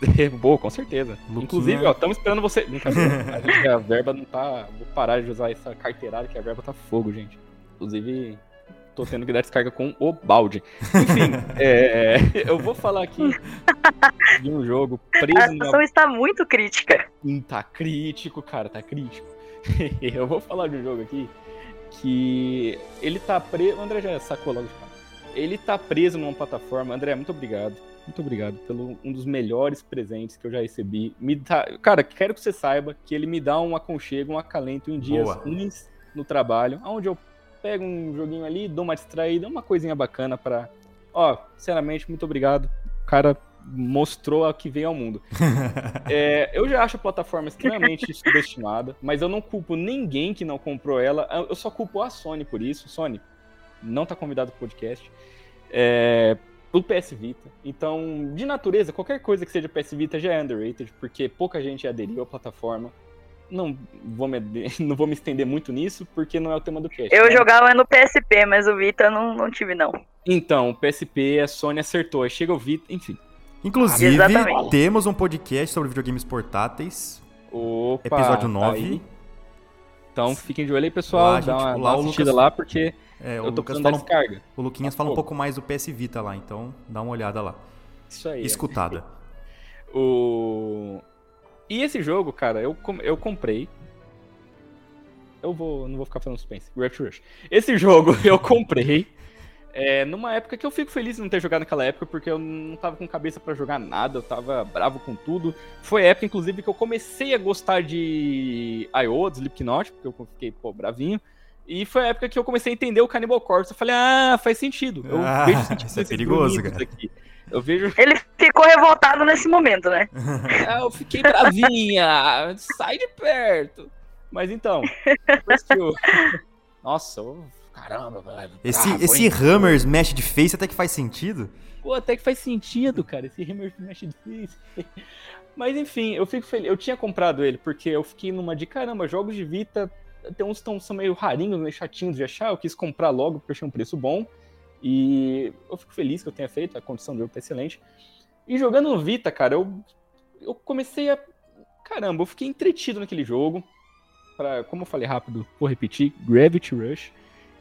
Boa, com certeza. Luquinha... Inclusive, ó, estamos esperando você. a, a verba não tá. Vou parar de usar essa carteirada que a verba tá fogo, gente. Inclusive, tô tendo que dar descarga com o balde. Enfim, é, eu vou falar aqui de um jogo preso. A situação está muito crítica. Hum, tá crítico, cara, tá crítico. eu vou falar de um jogo aqui que ele tá preso. O André já sacou logo de cara. Ele tá preso numa plataforma. André, muito obrigado. Muito obrigado pelo um dos melhores presentes que eu já recebi. Me dá... Cara, quero que você saiba que ele me dá um aconchego, um acalento em dias Boa. ruins no trabalho, onde eu pego um joguinho ali, dou uma distraída, uma coisinha bacana para, ó, sinceramente, muito obrigado. Cara, mostrou a que veio ao mundo. é, eu já acho a plataforma extremamente subestimada, mas eu não culpo ninguém que não comprou ela. Eu só culpo a Sony por isso. Sony não está convidado para o podcast. É, o PS Vita. Então, de natureza, qualquer coisa que seja PS Vita já é underrated, porque pouca gente aderiu à plataforma. Não vou, me, não vou me estender muito nisso, porque não é o tema do cast. Eu né? jogava no PSP, mas o Vita não, não tive, não. Então, o PSP, a Sony acertou. Aí chega o Vita, enfim. Inclusive, ah, temos um podcast sobre videogames portáteis. Opa, episódio 9. Tá então fiquem de olho aí, pessoal. Lá, dá uma, lá, dá uma assistida Lucas, lá, porque é, eu tô precisando da descarga. O Luquinhas fala um pouco mais do PS Vita lá, então dá uma olhada lá. Isso aí. Escutada. É. o... E esse jogo, cara, eu, eu comprei. Eu vou, não vou ficar falando suspense. Rapture Rush. Esse jogo eu comprei. É, numa época que eu fico feliz de não ter jogado naquela época, porque eu não tava com cabeça para jogar nada, eu tava bravo com tudo. Foi a época, inclusive, que eu comecei a gostar de I.O., de Slipknot, porque eu fiquei, pô, bravinho. E foi a época que eu comecei a entender o Cannibal Corpse. Eu falei, ah, faz sentido. Eu ah, vejo sentido isso é perigoso, cara. Aqui. Eu vejo... Ele ficou revoltado nesse momento, né? ah, eu fiquei bravinha, sai de perto. Mas então, nossa, eu caramba, velho. Esse, bravo, esse Hammer Smash de Face até que faz sentido. Pô, até que faz sentido, cara, esse Hammer Smash de Face. Mas enfim, eu fico feliz. Eu tinha comprado ele porque eu fiquei numa de caramba, jogos de Vita tem uns que são meio rarinhos, meio chatinhos de achar. Eu quis comprar logo porque achei um preço bom. E eu fico feliz que eu tenha feito, a condição do jogo tá excelente. E jogando no Vita, cara, eu, eu comecei a. Caramba, eu fiquei entretido naquele jogo. Pra, como eu falei rápido, vou repetir: Gravity Rush.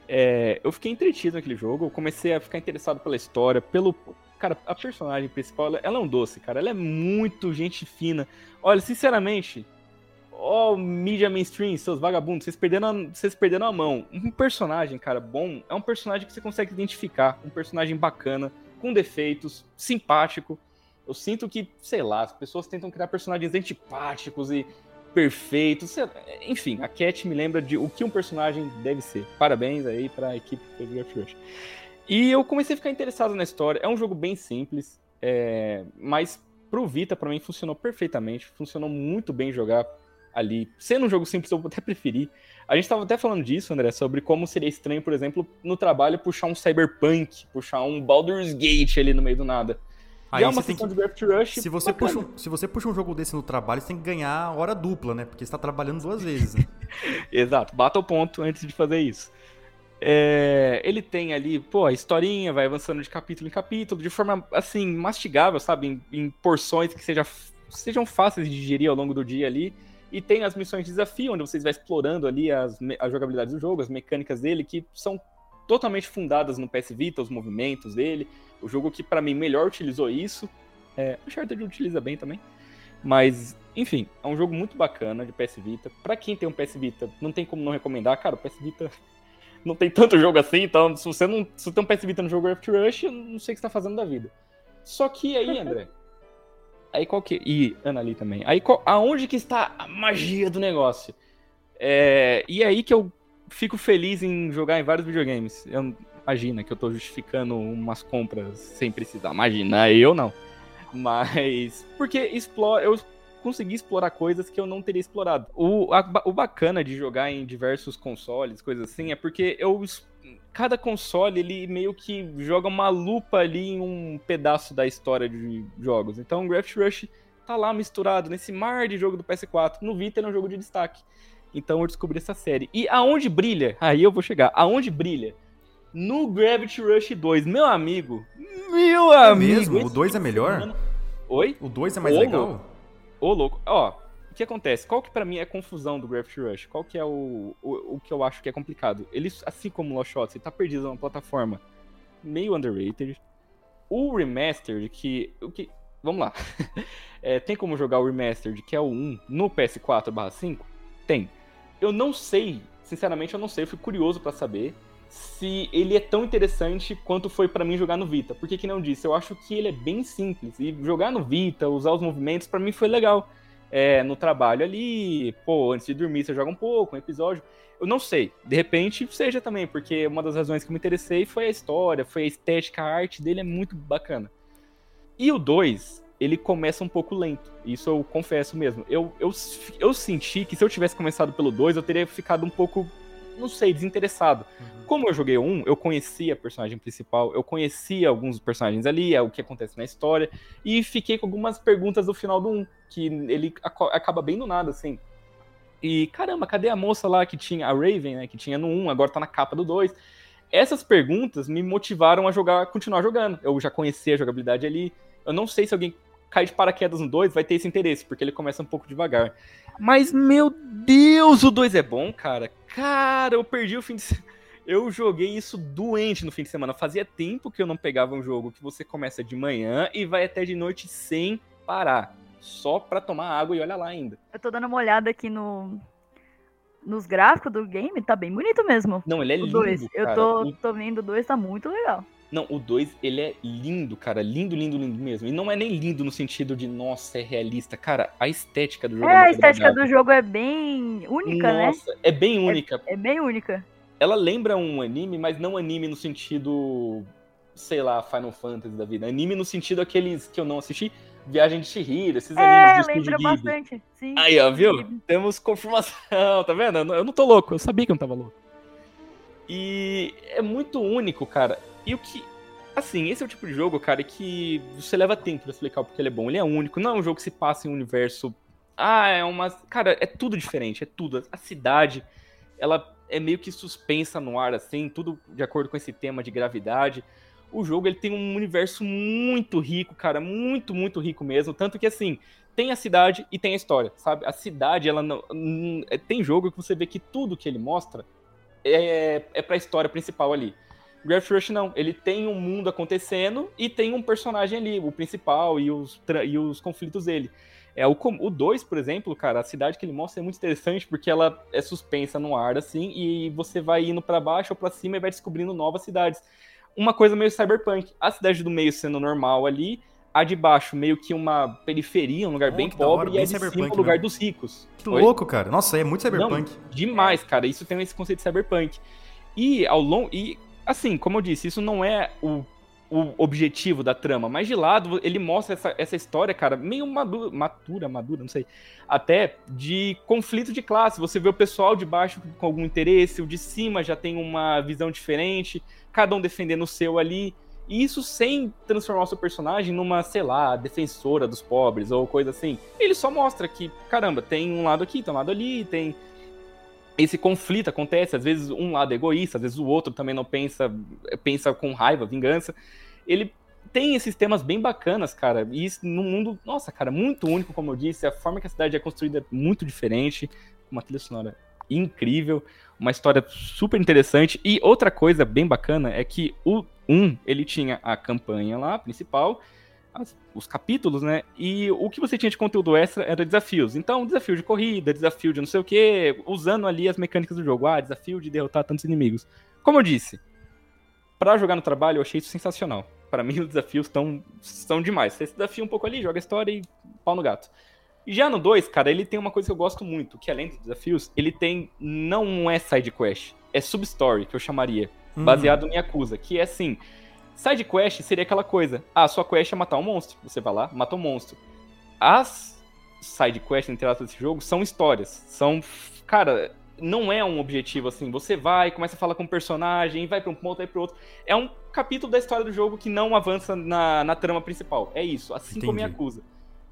É, eu fiquei entretido naquele jogo, eu comecei a ficar interessado pela história, pelo. Cara, a personagem principal, ela é um doce, cara. Ela é muito gente fina. Olha, sinceramente, ó, oh, mídia mainstream, seus vagabundos, vocês perderam, a, vocês perderam a mão. Um personagem, cara, bom, é um personagem que você consegue identificar, um personagem bacana, com defeitos, simpático. Eu sinto que, sei lá, as pessoas tentam criar personagens antipáticos e perfeitos. Enfim, a Cat me lembra de o que um personagem deve ser. Parabéns aí para a equipe que fez Rush. E eu comecei a ficar interessado na história. É um jogo bem simples, é... mas pro Vita, para mim, funcionou perfeitamente. Funcionou muito bem jogar ali. Sendo um jogo simples, eu até preferi. A gente estava até falando disso, André, sobre como seria estranho, por exemplo, no trabalho puxar um Cyberpunk, puxar um Baldur's Gate ali no meio do nada. Aí é uma tem que... de Graft Rush. Se você, puxa um, se você puxa um jogo desse no trabalho, você tem que ganhar hora dupla, né? Porque você está trabalhando duas vezes. Né? Exato, bata o ponto antes de fazer isso. É, ele tem ali, pô, a historinha vai avançando de capítulo em capítulo, de forma, assim, mastigável, sabe? Em, em porções que seja, sejam fáceis de digerir ao longo do dia ali. E tem as missões de desafio, onde vocês vão explorando ali as, as jogabilidades do jogo, as mecânicas dele, que são totalmente fundadas no PS Vita, os movimentos dele. O jogo que, para mim, melhor utilizou isso. É, o Uncharted utiliza bem também. Mas, enfim, é um jogo muito bacana de PS Vita. Pra quem tem um PS Vita, não tem como não recomendar. Cara, o PS Vita não tem tanto jogo assim, então se você não se tem um PS Vita no jogo Raft Rush, eu não sei o que você tá fazendo da vida. Só que aí, André, Aí qual que. E Ana ali também. Aí qual... aonde que está a magia do negócio? É... E aí que eu fico feliz em jogar em vários videogames. Eu... Imagina que eu tô justificando umas compras sem precisar. Imagina, eu não. Mas. Porque explora. Eu consegui explorar coisas que eu não teria explorado. O, a, o bacana de jogar em diversos consoles, coisas assim, é porque eu cada console ele meio que joga uma lupa ali em um pedaço da história de jogos. Então, o Graft Rush tá lá misturado nesse mar de jogo do PS4. No Vita ele é um jogo de destaque. Então eu descobri essa série. E aonde brilha? Aí eu vou chegar. Aonde brilha? No Gravity Rush 2. Meu amigo. Meu é amigo. Mesmo? O 2 é melhor? Oi? O 2 é mais Ô, legal? Louco. Ô, louco. Ó, que acontece? Qual que para mim é a confusão do Gravity Rush? Qual que é o, o, o que eu acho que é complicado? Ele, assim como o Lost Shots, ele tá perdido numa plataforma meio underrated. O Remastered, que... O que vamos lá. é, tem como jogar o Remastered, que é o 1, no PS4 5? Tem. Eu não sei, sinceramente eu não sei, eu fico curioso para saber se ele é tão interessante quanto foi para mim jogar no Vita. Porque que não disse, eu acho que ele é bem simples e jogar no Vita, usar os movimentos para mim foi legal é, no trabalho ali, pô, antes de dormir você joga um pouco, um episódio. Eu não sei, de repente seja também, porque uma das razões que eu me interessei foi a história, foi a estética, a arte dele é muito bacana. E o 2, ele começa um pouco lento, isso eu confesso mesmo. Eu, eu, eu senti que se eu tivesse começado pelo 2, eu teria ficado um pouco não sei, desinteressado. Uhum. Como eu joguei um, eu conhecia a personagem principal, eu conhecia alguns personagens ali, é o que acontece na história, e fiquei com algumas perguntas do final do 1, que ele acaba bem do nada, assim. E caramba, cadê a moça lá que tinha, a Raven, né, que tinha no 1, agora tá na capa do 2. Essas perguntas me motivaram a jogar, continuar jogando. Eu já conhecia a jogabilidade ali. Eu não sei se alguém cai de paraquedas no 2 vai ter esse interesse, porque ele começa um pouco devagar. Mas, meu Deus, o 2 é bom, cara. Cara, eu perdi o fim de semana. Eu joguei isso doente no fim de semana. Fazia tempo que eu não pegava um jogo que você começa de manhã e vai até de noite sem parar. Só pra tomar água e olha lá ainda. Eu tô dando uma olhada aqui no, nos gráficos do game, tá bem bonito mesmo. Não, ele é o lindo. Dois. Eu tô, tô vendo o 2, tá muito legal. Não, o 2, ele é lindo, cara. Lindo, lindo, lindo mesmo. E não é nem lindo no sentido de, nossa, é realista. Cara, a estética do jogo é, é a estética do jogo é bem única, nossa, né? Nossa, é bem única. É, é, bem única. Ela lembra um anime, mas não anime no sentido, sei lá, Final Fantasy da vida. Anime no sentido aqueles que eu não assisti, Viagem de Chihiro, esses é, animes de lembra bastante. Sim, Aí, ó, viu? Temos confirmação, tá vendo? Eu não tô louco, eu sabia que eu não tava louco. E é muito único, cara. E o que. Assim, esse é o tipo de jogo, cara, que você leva tempo pra explicar porque ele é bom. Ele é único, não é um jogo que se passa em um universo. Ah, é uma. Cara, é tudo diferente, é tudo. A cidade, ela é meio que suspensa no ar, assim, tudo de acordo com esse tema de gravidade. O jogo ele tem um universo muito rico, cara, muito, muito rico mesmo. Tanto que, assim, tem a cidade e tem a história, sabe? A cidade, ela não. Tem jogo que você vê que tudo que ele mostra é, é pra história principal ali. Gravity Rush não, ele tem um mundo acontecendo e tem um personagem ali, o principal e os, e os conflitos dele. É, o 2, por exemplo, cara, a cidade que ele mostra é muito interessante porque ela é suspensa no ar, assim, e você vai indo para baixo ou para cima e vai descobrindo novas cidades. uma coisa meio cyberpunk. A cidade do meio sendo normal ali, a de baixo meio que uma periferia, um lugar Oh, bem pobre, hora, e bem a de cima o lugar mesmo. dos ricos. Que Oi? louco, cara. Nossa, é muito cyberpunk. Não, demais, cara. Isso tem esse conceito de cyberpunk. E ao longo. E, assim, como eu disse, isso não é o, o objetivo da trama, mas de lado ele mostra essa, essa história, cara, meio madura, matura, madura, não sei. Até de conflito de classe. Você vê o pessoal de baixo com algum interesse, o de cima já tem uma visão diferente, cada um defendendo o seu ali. E isso sem transformar o seu personagem numa, sei lá, defensora dos pobres ou coisa assim. Ele só mostra que, caramba, tem um lado aqui, tem um lado ali, tem. Esse conflito acontece, às vezes um lado é egoísta, às vezes o outro também não pensa, pensa com raiva, vingança. Ele tem esses temas bem bacanas, cara. E isso num mundo, nossa, cara, muito único, como eu disse. A forma que a cidade é construída é muito diferente. Uma trilha sonora incrível, uma história super interessante. E outra coisa bem bacana é que o 1, ele tinha a campanha lá, principal, as- os capítulos, né? E o que você tinha de conteúdo extra era desafios. Então, desafio de corrida, desafio de não sei o quê, usando ali as mecânicas do jogo. Ah, desafio de derrotar tantos inimigos. Como eu disse, pra jogar no trabalho, eu achei isso sensacional. Pra mim, os desafios tão, são demais. Você se desafia um pouco ali, joga a história e pau no gato. E já no 2, cara, ele tem uma coisa que eu gosto muito, que além dos desafios, ele tem. Não é side quest, é sub-story, que eu chamaria. Hum. Baseado em Yakuza, que é assim. Side quest seria aquela coisa. Ah, sua quest é matar um monstro. Você vai lá, mata um monstro. As side quests, entre aspas, desse jogo, são histórias. São. Cara, não é um objetivo assim. Você vai, começa a falar com um personagem, vai pra um ponto, vai pro outro. É um capítulo da história do jogo que não avança na, na trama principal. É isso, assim como Entendi. Yakuza.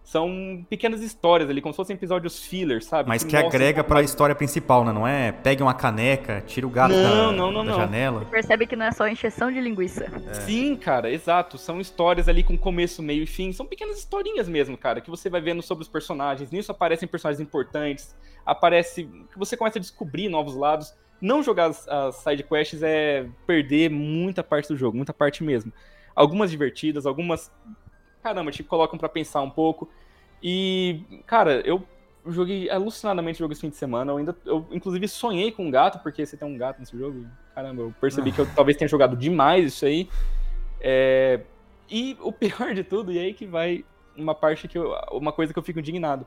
São pequenas histórias ali, como se fossem episódios fillers, sabe? Mas que mostram agrega pra mais- história principal, né? Não é pegue uma caneca, tira o gato Não, da, não, não, da não. janela. Percebe que não é só encheção de linguiça. Sim, cara, exato. São histórias ali com começo, meio e fim. São pequenas historinhas mesmo, cara, que você vai vendo sobre os personagens. Nisso aparecem personagens importantes. Aparece. que você começa a descobrir novos lados. Não jogar as, as side quests é perder muita parte do jogo, muita parte mesmo. Algumas divertidas, algumas. Caramba, te colocam pra pensar um pouco. E, cara, eu joguei alucinadamente o jogo esse fim de semana. Eu ainda. Eu, inclusive, sonhei com um gato, porque você tem um gato nesse jogo. Caramba, eu percebi que eu talvez tenha jogado demais isso aí. É, e o pior de tudo, e aí que vai uma parte que eu, uma coisa que eu fico indignado.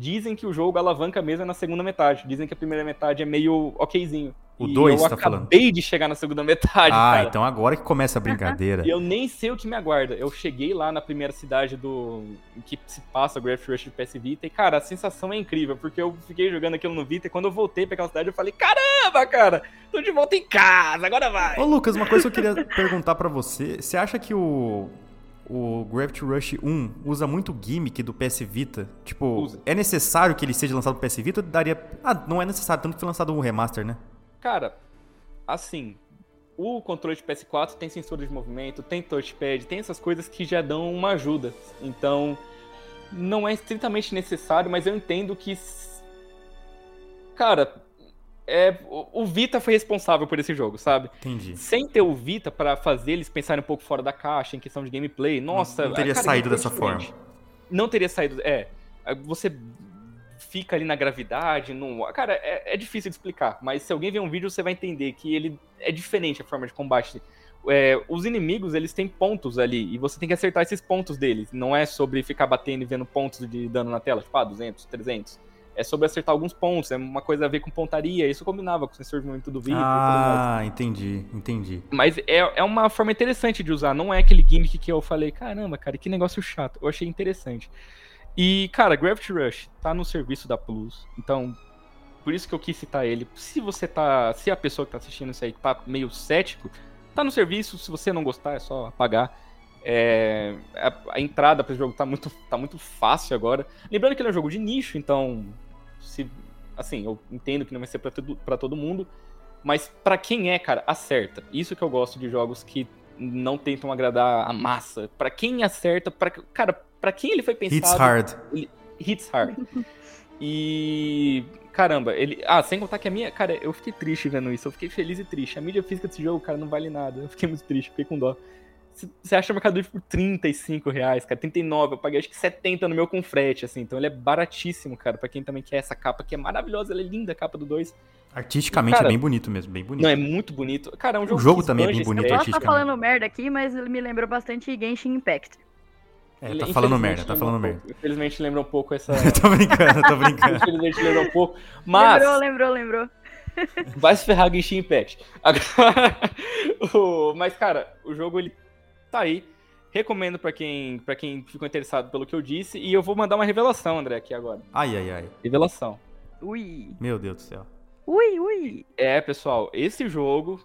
Dizem que o jogo alavanca mesmo é na segunda metade. Dizem que a primeira metade é meio okzinho. O E dois, eu tá acabei de chegar na segunda metade, Ah, cara. então agora que começa a brincadeira. E eu nem sei o que me aguarda. Eu cheguei lá na primeira cidade do que se passa o Graph Rush de PS Vita e, cara, a sensação é incrível, porque eu fiquei jogando aquilo no Vita e quando eu voltei pra aquela cidade eu falei, caramba, cara, tô de volta em casa, agora vai. Ô, Lucas, uma coisa que eu queria perguntar pra você. Você acha que o, o Gravity Rush 1 usa muito gimmick do PS Vita? Tipo, Usa. é necessário que ele seja lançado pro PS Vita daria... Ah, não é necessário, tanto que foi lançado um remaster, né? Cara, assim, o controle de PS4 tem sensor de movimento, tem touchpad, tem essas coisas que já dão uma ajuda. Então, não é estritamente necessário, mas eu entendo que. Cara, é, o Vita foi responsável por esse jogo, sabe? Entendi. Sem ter o Vita pra fazer eles pensarem um pouco fora da caixa em questão de gameplay, nossa. não teria cara, saído dessa forma. Não teria saído. É. Você fica ali na gravidade. No... Cara, é, é difícil de explicar, mas se alguém ver um vídeo, você vai entender que ele é diferente a forma de combate. É, os inimigos, eles têm pontos ali, e você tem que acertar esses pontos deles. Não é sobre ficar batendo e vendo pontos de dano na tela, tipo, ah, 200, 300. É sobre acertar alguns pontos, é uma coisa a ver com pontaria, isso combinava com o sensor de movimento do mais. Ah, entendi, entendi. Mas é, é uma forma interessante de usar, não é aquele gimmick que eu falei, caramba, cara, que negócio chato. Eu achei interessante. E, cara, Gravity Rush tá no serviço da Plus, então por isso que eu quis citar ele. Se você tá, se a pessoa que tá assistindo isso aí tá meio cético, tá no serviço, se você não gostar é só apagar. É, a, a entrada para esse jogo tá muito, tá muito fácil agora. Lembrando que ele é um jogo de nicho, então se assim, eu entendo que não vai ser pra todo, pra todo mundo, mas pra quem é, cara, acerta. Isso que eu gosto de jogos que não tentam agradar a massa. Pra quem acerta, pra, cara, pra quem ele foi pensado, Hits hard. hits hard. E caramba, ele, ah, sem contar que a minha, cara, eu fiquei triste vendo isso, eu fiquei feliz e triste. A mídia física desse jogo, cara, não vale nada. Eu fiquei muito triste, fiquei com dó. Você acha o Mercado Livre por 35 reais, cara, 39, eu paguei acho que 70 no meu com frete, assim, então ele é baratíssimo, cara, pra quem também quer essa capa, que é maravilhosa, ela é linda, a capa do 2. Artisticamente Cara, é bem bonito mesmo, bem bonito. Não, é muito bonito. Cara, é um jogo jogo que também é bem bonito, estreia. Posso estar artisticamente. falando merda aqui, mas ele me lembrou bastante Genshin Impact. É, tá falando merda, tá falando um merda. pouco- Infelizmente lembra um pouco essa. tô brincando, tô brincando. Infelizmente lembra um pouco. Mas. Lembrou, lembrou, lembrou. Vai se ferrar Genshin Impact. Agora, o- mas, cara, o jogo ele tá aí. Recomendo pra quem, pra quem ficou interessado pelo que eu disse. E eu vou mandar uma revelação, André, aqui agora. Ai, ai, ai. Revelação. Ui. Meu Deus do céu. Ui, ui. É, pessoal, esse jogo.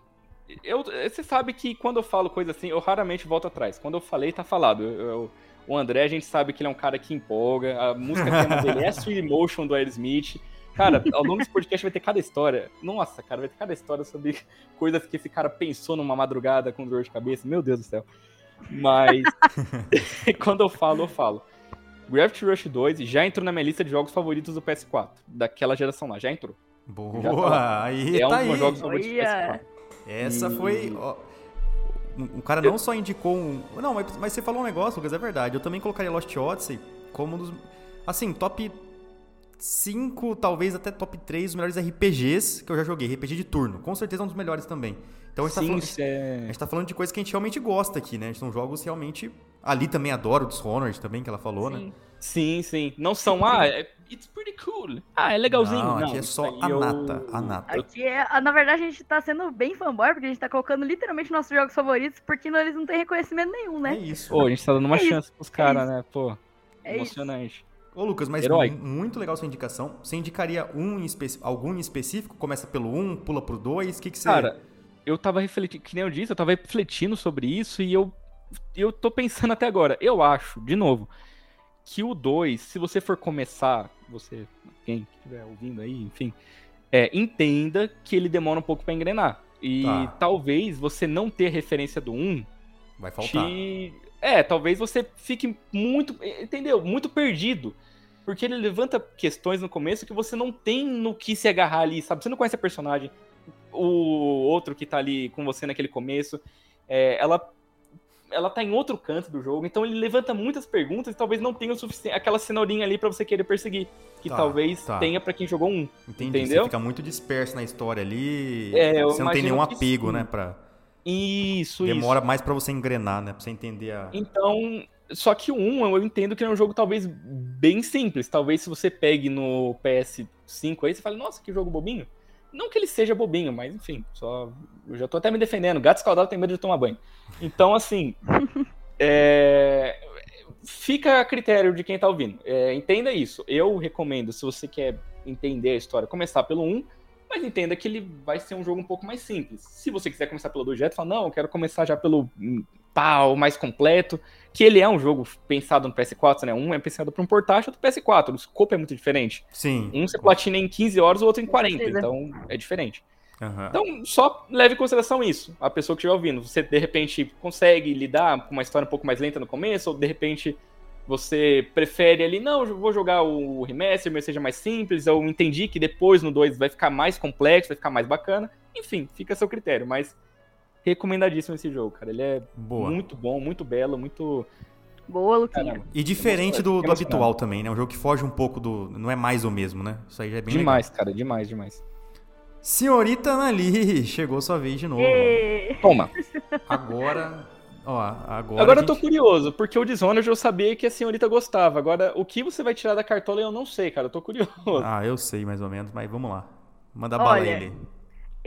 Eu, você sabe que quando eu falo coisa assim, eu raramente volto atrás. Quando eu falei, tá falado. Eu- eu- o André, a gente sabe que ele é um cara que empolga. A música tema dele é Sweet Emotion do Aerosmith. Cara, ao longo desse podcast vai ter cada história. Nossa, cara, vai ter cada história sobre coisas que esse cara pensou numa madrugada com dor de cabeça. Meu Deus do céu. Mas quando eu falo, eu falo. Gravity Rush 2 já entrou na minha lista de jogos favoritos do PS4, daquela geração lá, já entrou. Já tá Boa, aí é um tá dos meus aí. jogos favoritos do Olha. PS4. Essa E- foi. ó, o cara não só indicou um. Não, mas, mas você falou um negócio, Lucas, é verdade. Eu também colocaria Lost Odyssey como um dos. Assim, top 5, talvez até top 3 dos melhores RPGs que eu já joguei. RPG de turno. Com certeza é um dos melhores também. Então a gente, tá Sim, falando, isso a é... gente tá falando de coisas que a gente realmente gosta aqui, né? São jogos realmente. Ali também adoro, Dishonored também, que ela falou, né? Sim. Sim, sim. Não são, ah, é, it's pretty cool. Ah, é legalzinho. Não, Não, aqui é isso só a eu- nata, a nata. Aqui é, na verdade, a gente tá sendo bem fanboy, porque a gente tá colocando literalmente nossos jogos favoritos, porque não- eles não têm reconhecimento nenhum, É né? isso. Pô, a gente tá dando uma É isso, chance pros é caras, isso. né? Pô, É isso. emocionante. Ô, Lucas, mas Herói. mu- muito legal sua indicação. Você indicaria um em algum em específico? Começa pelo um, pula pro dois? O que, que você. Cara, eu tava refletindo, que nem eu disse, eu tava refletindo sobre isso e eu, eu tô pensando até agora. Eu acho, de novo, que o 2, se você for começar, você, quem estiver ouvindo aí, enfim, é, entenda que ele demora um pouco pra engrenar. E Tá. talvez você não ter referência do 1 um, vai faltar. te... É, talvez você fique muito, entendeu? Muito perdido. Porque ele levanta questões no começo que você não tem no que se agarrar ali, sabe? Você não conhece a personagem. O outro que tá ali com você naquele começo, é, ela ela tá em outro canto do jogo, então ele levanta muitas perguntas e talvez não tenha o suficiente aquela cenourinha ali pra você querer perseguir, que Tá, talvez tá. tenha pra quem jogou um. Entendi. entendeu? Você fica muito disperso na história ali. É, você não tem nenhum apego, né? Pra... Isso, Demora mais pra você engrenar, né? Pra você entender a. Então, só que o 1 eu entendo que é um jogo talvez bem simples. Talvez se você pegue no PS5 aí, você fale, nossa, que jogo bobinho. Não que ele seja bobinho, mas enfim, só. Eu já tô até me defendendo. Gato escaldado tem medo de tomar banho. Então, assim. é, Fica a critério de quem tá ouvindo. É, entenda isso. Eu recomendo, se você quer entender a história, começar pelo 1, mas entenda que ele vai ser um jogo um pouco mais simples. Se você quiser começar pelo 2 direto, fala, não, eu quero começar já pelo pau mais completo, que ele é um jogo pensado no PS4, né? Um é pensado para um portátil, outro PS4. O escopo é muito diferente. Sim. Um você platina em 15 horas, o outro em 40, certeza. então é diferente. Aham. Então, só leve em consideração isso. A pessoa que estiver ouvindo, você de repente consegue lidar com uma história um pouco mais lenta no começo, ou de repente você prefere ali, não, eu vou jogar o remaster, mas seja mais simples, eu entendi que depois no 2 vai ficar mais complexo, vai ficar mais bacana. Enfim, fica a seu critério, mas recomendadíssimo esse jogo, cara. Ele é Boa. muito bom, muito belo, muito. Boa, Luquinha. Caramba. E diferente do, do habitual também, né? Um jogo que foge um pouco do. Não é mais o mesmo, né? Isso aí já é bem demais, cara, demais, demais. legal. Senhorita Anali, chegou sua vez de novo. Toma. Agora. Ó, agora. Agora a eu tô gente- curioso, porque o Dishonored eu sabia que a senhorita gostava. Agora, o que você vai tirar da cartola eu não sei, cara. Eu tô curioso. Ah, eu sei mais ou menos, mas vamos lá. Manda bala Olha, ele.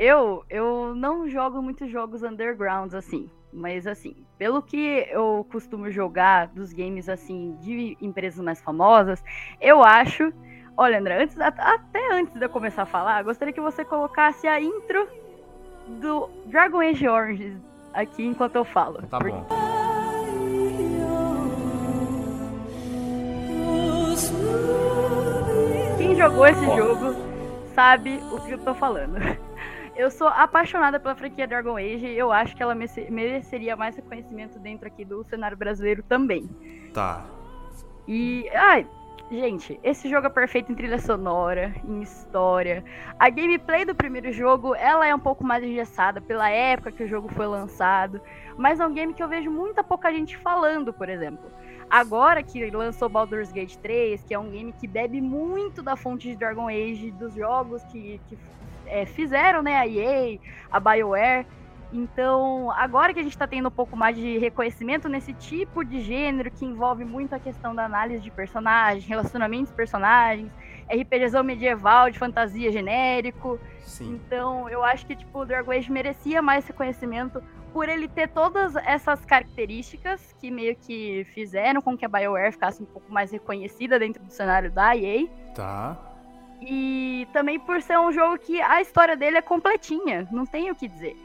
Eu, eu não jogo muitos jogos undergrounds assim, mas assim, pelo que eu costumo jogar dos games assim de empresas mais famosas, eu acho. Olha, André, antes, at- até antes de eu começar a falar, gostaria que você colocasse a intro do Dragon Age Origins aqui enquanto eu falo. Tá Por- bom. Quem jogou esse jogo sabe o que eu tô falando. Eu sou apaixonada pela franquia Dragon Age e eu acho que ela merece- mereceria mais reconhecimento dentro aqui do cenário brasileiro também. Tá. E, ai, gente, esse jogo é perfeito em trilha sonora, em história. A gameplay do primeiro jogo, ela é um pouco mais engessada pela época que o jogo foi lançado, mas é um game que eu vejo muita pouca gente falando, por exemplo. Agora que lançou Baldur's Gate 3, que é um game que bebe muito da fonte de Dragon Age, dos jogos que, que é, fizeram, né? A EA, a BioWare. Então, agora que a gente está tendo um pouco mais de reconhecimento nesse tipo de gênero que envolve muito a questão da análise de personagens, relacionamentos de personagens, RPGzão medieval de fantasia genérico. Sim. Então, eu acho que tipo o Dragon Age merecia mais reconhecimento por ele ter todas essas características que meio que fizeram com que a BioWare ficasse um pouco mais reconhecida dentro do cenário da EA. Tá. E também por ser um jogo que a história dele é completinha, não tem o que dizer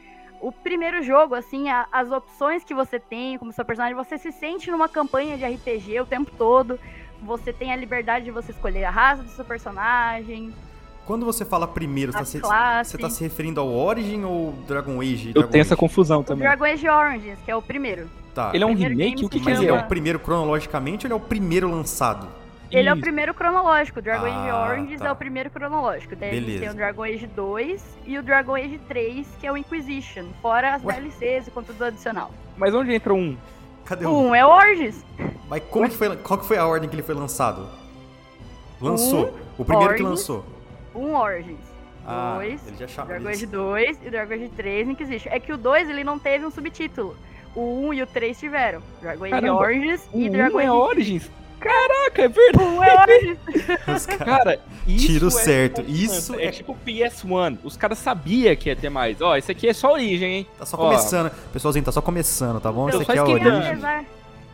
o primeiro jogo, assim, a, as opções que você tem como seu personagem, você se sente numa campanha de RPG o tempo todo. Você tem a liberdade de você escolher a raça do seu personagem. Quando você fala primeiro, você, se, você tá se referindo ao Origin ou Dragon Age? Eu Dragon tenho Age? essa confusão também. Dragon Age Origins, que é o primeiro. Tá. Ele é um remake? O que, que Mas ele é? é o primeiro cronologicamente ou ele é o primeiro lançado? Ele é o primeiro cronológico. Dragon Age Ah, Origins tá. é o primeiro cronológico. Daí Beleza. tem o Dragon Age 2 e o Dragon Age 3, que é o Inquisition. Fora as Ué? DLCs e conteúdo adicional. Mas onde entra um? Cadê o. Um é o Origins. Mas como que foi. Qual que foi a ordem que ele foi lançado? Lançou. o primeiro que Origins. lançou. Um Origins. Ah, Dois, ele já chama. Dragon Age 2 e Dragon Age 3 Inquisition. É que o 2 ele não teve um subtítulo. O 1 e o 3 tiveram. Dragon Age Origins O e um Dragon é Age Origins? Caraca, é verdade. 1 é. Os caras- Cara, isso Tiro é certo. Isso é, é- tipo PS1. Os caras sabiam que ia ter mais. Ó, esse aqui é só origem, hein? Tá só Ó. começando. Pessoalzinho, tá só começando, tá bom? Eu Esse aqui é a origem. apesar-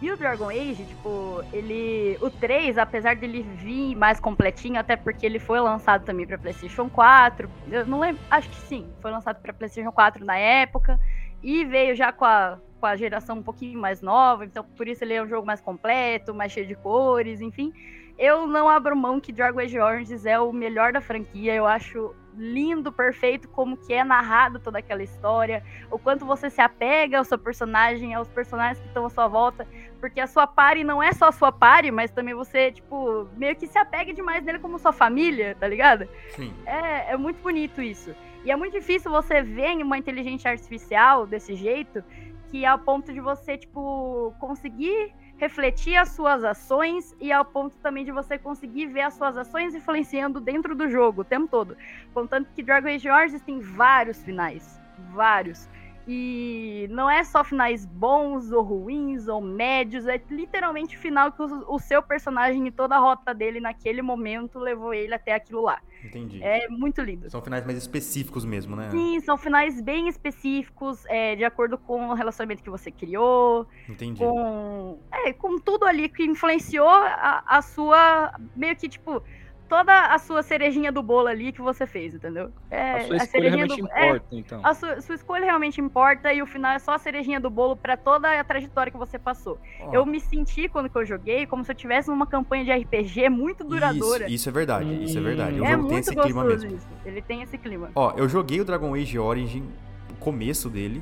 E o Dragon Age, tipo, ele. O 3, apesar dele vir mais completinho, até porque ele foi lançado também pra PlayStation 4. Eu não lembro. Acho que sim. Foi lançado pra PlayStation 4 na época. E veio já com a, com a geração um pouquinho mais nova. Então, por isso ele é um jogo mais completo, mais cheio de cores, enfim. Eu não abro mão que Dragon Age Origins é o melhor da franquia. Eu acho lindo, perfeito, como que é narrado toda aquela história. O quanto você se apega ao seu personagem, aos personagens que estão à sua volta. Porque a sua party não é só a sua party, mas também você, tipo, meio que se apega demais nele como sua família, tá ligado? Sim. É, é muito bonito isso. E é muito difícil você ver uma inteligência artificial desse jeito, que é ao ponto de você, tipo, conseguir refletir as suas ações e ao ponto também de você conseguir ver as suas ações influenciando dentro do jogo o tempo todo. Contanto que Dragon Age Origins tem vários finais. Vários. E não é só finais bons ou ruins ou médios, é literalmente o final que o, o seu personagem e toda a rota dele naquele momento levou ele até aquilo lá. Entendi. É muito lindo. São finais mais específicos mesmo, né? Sim, são finais bem específicos, é, de acordo com o relacionamento que você criou, Entendi. com, é, com tudo ali que influenciou a, a sua. Meio que, tipo, toda a sua cerejinha do bolo ali que você fez, entendeu? É, a sua escolha realmente é, importa, então. a sua, sua escolha realmente importa e o final é só a cerejinha do bolo pra toda a trajetória que você passou. Ó, Eu me senti, quando eu joguei, como se eu tivesse numa campanha de RPG muito duradoura. Isso, isso é verdade, isso é verdade. O é jogo tem esse clima mesmo. isso. Ele tem esse clima. Ó, eu joguei o Dragon Age Origin, o começo dele,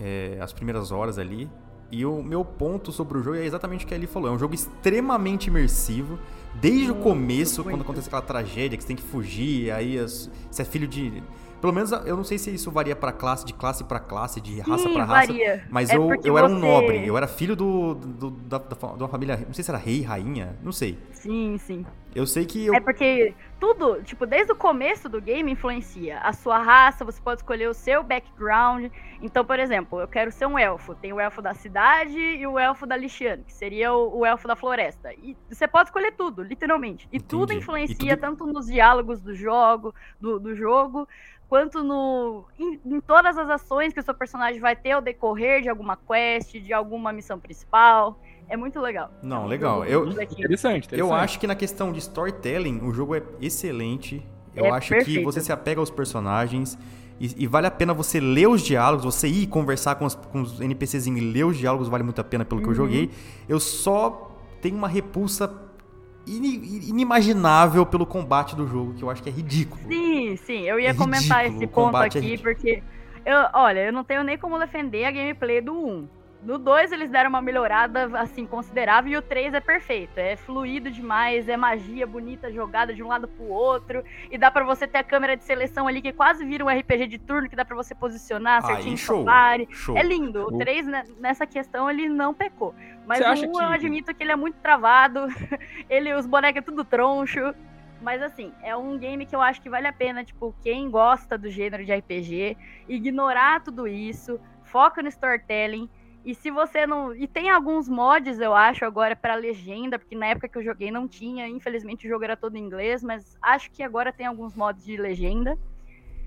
é, as primeiras horas ali. E o meu ponto sobre o jogo é exatamente o que a Eli falou. É um jogo extremamente imersivo. Desde o começo, quando acontece aquela tragédia que você tem que fugir, aí você é filho de. Pelo menos eu não sei se isso varia pra classe, de classe pra classe, de raça pra raça. varia. Mas É eu, eu era um nobre, eu era filho do, do- da, da de uma família. Não sei se era rei, rainha, não sei. Sim, sim. Eu sei que eu. É porque tudo, tipo, desde o começo do game influencia. A sua raça, você pode escolher o seu background. Então, por exemplo, eu quero ser um elfo. Tem o elfo da cidade e o elfo da Lixiane, que seria o, o elfo da floresta. E você pode escolher tudo, literalmente. E tudo Entendi. influencia E tudo- tanto nos diálogos do jogo, do, do jogo, quanto no em, em todas as ações que o seu personagem vai ter ao decorrer de alguma quest, de alguma missão principal. É muito legal. Não, legal. Eu-. Interessante, interessante. Eu acho que na questão de storytelling, o jogo é excelente. Eu É acho que perfeito. você se apega aos personagens e, e vale a pena você ler os diálogos, você ir conversar com os, com os NPCs e ler os diálogos, vale muito a pena pelo que eu Uhum. joguei. Eu só tenho uma repulsa inimaginável pelo combate do jogo, que eu acho que é ridículo. Sim, sim, eu ia É comentar esse ponto é aqui, ridículo. porque, eu, olha, eu não tenho nem como defender a gameplay do 1. No 2 eles deram uma melhorada, assim, considerável, e o 3 é perfeito. É fluido demais, é magia bonita jogada de um lado pro outro, e dá pra você ter a câmera de seleção ali, que quase vira um RPG de turno, que dá pra você posicionar certinho Aí, show. Show. É lindo, o Show. 3 né, nessa questão ele não pecou. Mas Você o acha 1 que- eu admito que ele é muito travado, ele, os bonecos é tudo troncho, Mas assim, é um game que eu acho que vale a pena, tipo, quem gosta do gênero de RPG, ignorar tudo isso, foca no storytelling. E se você não. E tem alguns mods, eu acho, agora para legenda, porque na época que eu joguei não tinha. Infelizmente o jogo era todo em inglês, mas acho que agora tem alguns mods de legenda.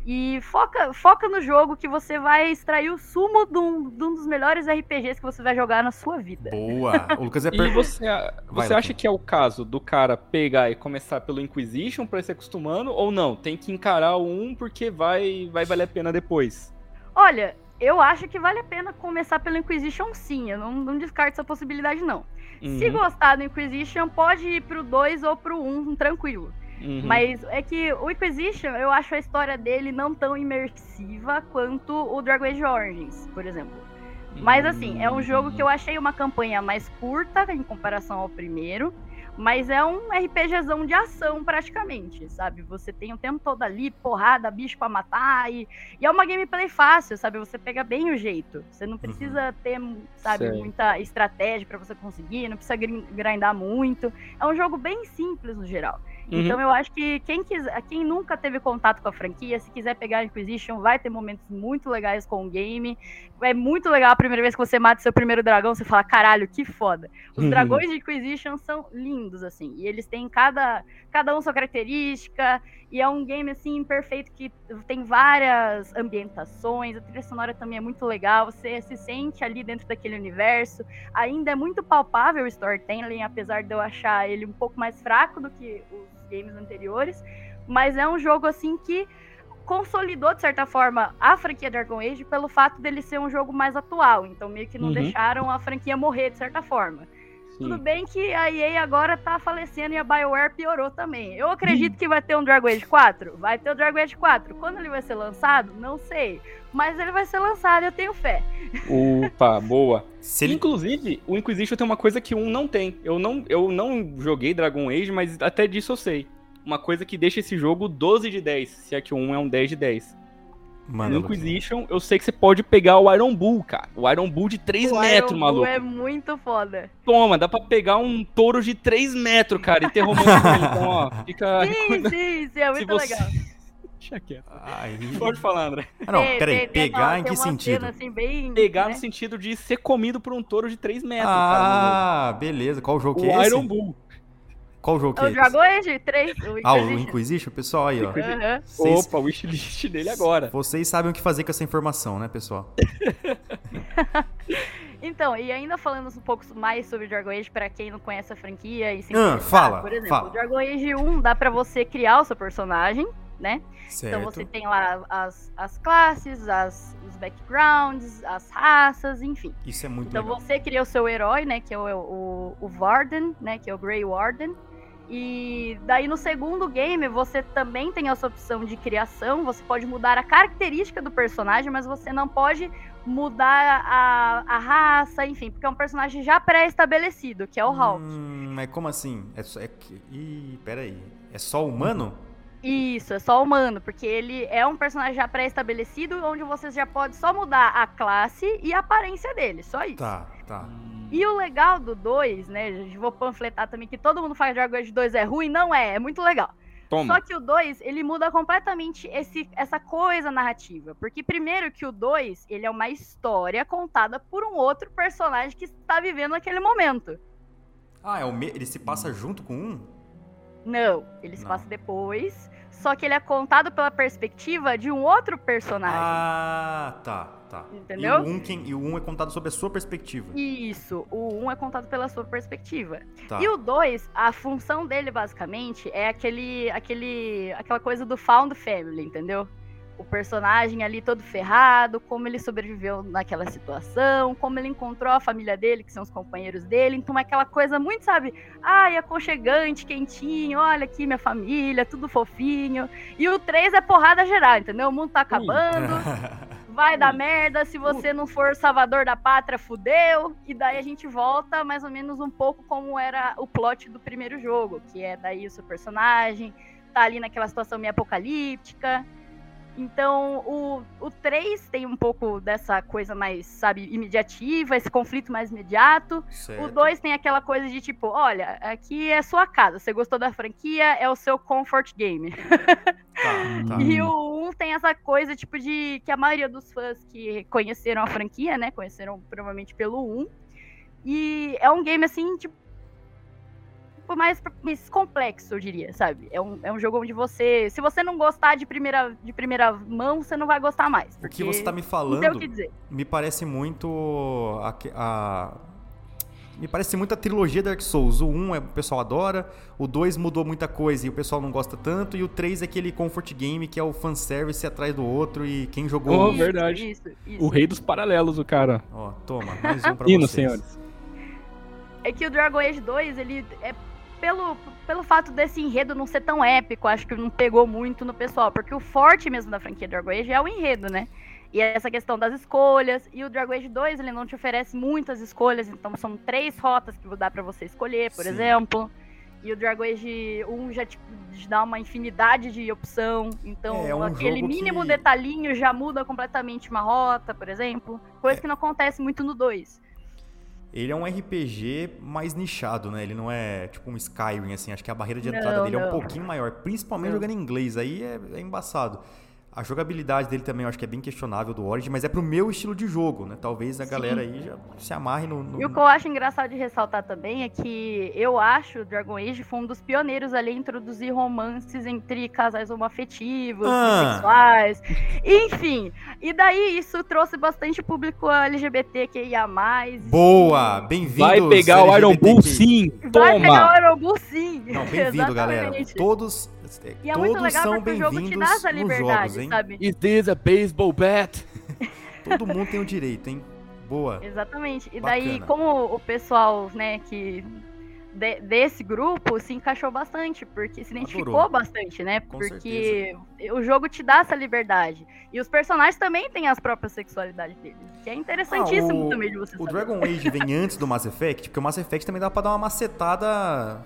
E foca, foca no jogo que você vai extrair o sumo de um, de um dos melhores RPGs que você vai jogar na sua vida. Boa! O Lucas é E você, você acha que é o caso do cara pegar e começar pelo Inquisition pra ir se acostumando, ou não? Tem que encarar o 1 porque vai, vai valer a pena depois? Olha, eu acho que vale a pena começar pelo Inquisition sim. Eu não, não descarto essa possibilidade, não. Se Uhum, gostar do Inquisition, pode ir pro 2 ou pro 1, um, tranquilo. uhum. Mas é que o Inquisition, eu acho a história dele não tão imersiva quanto o Dragon Age Origins, por exemplo. Mas assim, é um jogo que eu achei uma campanha mais curta em comparação ao primeiro. Mas é um RPGzão de ação, praticamente, sabe? Você tem o tempo todo ali, porrada, bicho pra matar. E, e é uma gameplay fácil, sabe? Você pega bem o jeito. Você não precisa ter, sabe, Sei. muita estratégia pra você conseguir, não precisa grin- grindar muito. É um jogo bem simples no geral. Uhum. Então eu acho que quem, quiser, quem nunca teve contato com a franquia, se quiser pegar a Inquisition, vai ter momentos muito legais com o game. É muito legal a primeira vez que você mata seu primeiro dragão, você fala, caralho, que foda. Os Uhum. dragões de Inquisition são lindos, assim. E eles têm cada, cada um sua característica. E é um game, assim, perfeito que tem várias ambientações. A trilha sonora também é muito legal. Você se sente ali dentro daquele universo. Ainda é muito palpável o storytelling, apesar de eu achar ele um pouco mais fraco do que os games anteriores. Mas é um jogo, assim, que consolidou, de certa forma, a franquia Dragon Age pelo fato dele ser um jogo mais atual. Então, meio que não Uhum. deixaram a franquia morrer, de certa forma. Tudo bem que a EA agora tá falecendo e a BioWare piorou também. Eu acredito que vai ter um Dragon Age 4. Vai ter o Dragon Age 4. Quando ele vai ser lançado, não sei. Mas ele vai ser lançado, eu tenho fé. Opa, boa. Se ele... Inclusive, o Inquisition tem uma coisa que um não tem. Eu não, eu não joguei Dragon Age, mas até disso eu sei. Uma coisa que deixa esse jogo 12 de 10, se é que o 1 é um 10 de 10. Mano, no Lucas, Inquisition, eu sei que você pode pegar o Iron Bull, cara. O Iron Bull de 3 o metros, Iron Bull maluco. é muito foda. Toma, dá pra pegar um touro de 3 metros, cara, e ter romance com. Então, ó, fica. Sim, sim, sim, é muito você- legal. Deixa quieto. Ai... Pode falar, André. Ah, não, peraí, pegar em que sentido? cena, assim, bem, Pegar né? no sentido de ser comido por um touro de 3 metros, cara. Ah, beleza. Qual jogo O que é esse? Iron Bull. Qual jogo que É é o esse? Dragon Age 3, o Ah, o Inquisition. Pessoal, aí, ó. Aham. Vocês, Opa, o wishlist dele agora. vocês sabem o que fazer com essa informação, né, pessoal? Então, e ainda falando um pouco mais sobre Dragon Age, pra quem não conhece a franquia e se Ah, fala, por exemplo, fala. o Dragon Age 1 dá pra você criar o seu personagem, né? Certo. Então você tem lá as, as classes, as, os backgrounds, as raças, enfim. Isso é muito Então legal. você cria o seu herói, né? Que é o, o, o Varden, né? Que é o Grey Warden. E daí no segundo game você também tem essa opção de criação. Você pode mudar a característica do personagem, mas você não pode mudar a, a raça, enfim, porque é um personagem já pré-estabelecido, que é o Hulk. Hum, mas como assim? É. É... Ih, peraí. É só humano? Isso, é só humano, porque ele é um personagem já pré-estabelecido, onde você já pode só mudar a classe e a aparência dele, só isso. Tá, tá. E o legal do 2, né, gente, vou panfletar também que todo mundo fala que Dragon Age 2 é ruim, não é, é muito legal. Toma. Só que o 2, ele muda completamente esse, essa coisa narrativa, porque primeiro que o 2, ele é uma história contada por um outro personagem que está vivendo naquele momento. Ah, é o me... ele se passa junto com um? Não, ele se Não. passa depois, só que ele é contado pela perspectiva de um outro personagem. Ah, tá, tá. Entendeu? E o, um quem... e o um é contado sob a sua perspectiva. Isso, o 1 um é contado pela sua perspectiva. Tá. E o 2, a função dele basicamente é aquele, aquele, aquela coisa do found family, entendeu? O personagem ali todo ferrado, como ele sobreviveu naquela situação, como ele encontrou a família dele, que são os companheiros dele. Então é aquela coisa muito, sabe? Ai, aconchegante, quentinho, olha aqui minha família, tudo fofinho. E o 3 é porrada geral, entendeu? O mundo tá acabando vai dar merda, se você não for salvador da pátria, fudeu. E daí a gente volta mais ou menos um pouco como era o plot do primeiro jogo, que é daí o seu personagem tá ali naquela situação meio apocalíptica. Então, o, o 3 tem um pouco dessa coisa mais, sabe, imediativa, esse conflito mais imediato. Certo. O 2 tem aquela coisa de tipo, olha, aqui é sua casa, você gostou da franquia, é o seu comfort game. Tá, tá. E o 1 tem essa coisa, tipo, de que a maioria dos fãs que conheceram a franquia, né, conheceram provavelmente pelo 1. E é um game, assim, tipo, mais, mais complexo, eu diria, sabe? É um, é um jogo onde você, se você não gostar de primeira, de primeira mão, você não vai gostar mais. O que porque você tá me falando tem o que dizer. me parece muito a, a- me parece muito a trilogia Dark Souls. O 1 é, o pessoal adora, o 2 mudou muita coisa e o pessoal não gosta tanto, e o 3 é aquele comfort game que é o fanservice atrás do outro e quem jogou. Oh, um- verdade. Isso, isso. O rei dos paralelos, o cara. Ó, toma, mais um pra Hino, vocês. senhores. É que o Dragon Age 2, ele é pelo, pelo fato desse enredo não ser tão épico, acho que não pegou muito no pessoal, porque o forte mesmo da franquia Dragon Age é o enredo, né? E é essa questão das escolhas, e o Dragon Age 2, ele não te oferece muitas escolhas, então são três rotas que dá pra você escolher, por Sim. exemplo. E o Dragon Age 1 já te, te dá uma infinidade de opção, então É, um aquele mínimo que- detalhinho já muda completamente uma rota, por exemplo. Coisa É. que não acontece muito no 2. Ele é um RPG mais nichado, né? Ele não é tipo um Skyrim, assim. Acho que a barreira de entrada Não, dele é um não. pouquinho maior. Principalmente Não. jogando em inglês. Aí é, é embaçado. A jogabilidade dele também eu acho que é bem questionável do Origin, mas é pro meu estilo de jogo, né? Talvez a Sim. galera aí já se amarre no. no- E o que eu acho engraçado de ressaltar também é que eu acho o Dragon Age foi um dos pioneiros ali a introduzir romances entre casais homoafetivos, Ah. enfim. E daí isso trouxe bastante público LGBTQIA+. Boa! Bem-vindos! Vai pegar o Iron Bull, sim! Vai pegar Toma! o Iron Bull sim! Não, bem-vindo, galera. E é todos muito legal são porque o jogo te bem-vindos dá essa nos liberdade, jogos, hein? sabe? Is this a baseball bat? Todo mundo tem o direito, hein? Boa. Exatamente. E daí, Bacana. como o pessoal, né, que de- desse grupo se encaixou bastante, porque se identificou Adorou. bastante, né? Com porque o jogo te dá essa liberdade. E os personagens também têm as próprias sexualidades deles, que é interessantíssimo Ah, o- também de você O saber. Dragon Age vem antes do Mass Effect, porque o Mass Effect também dá pra dar uma macetada.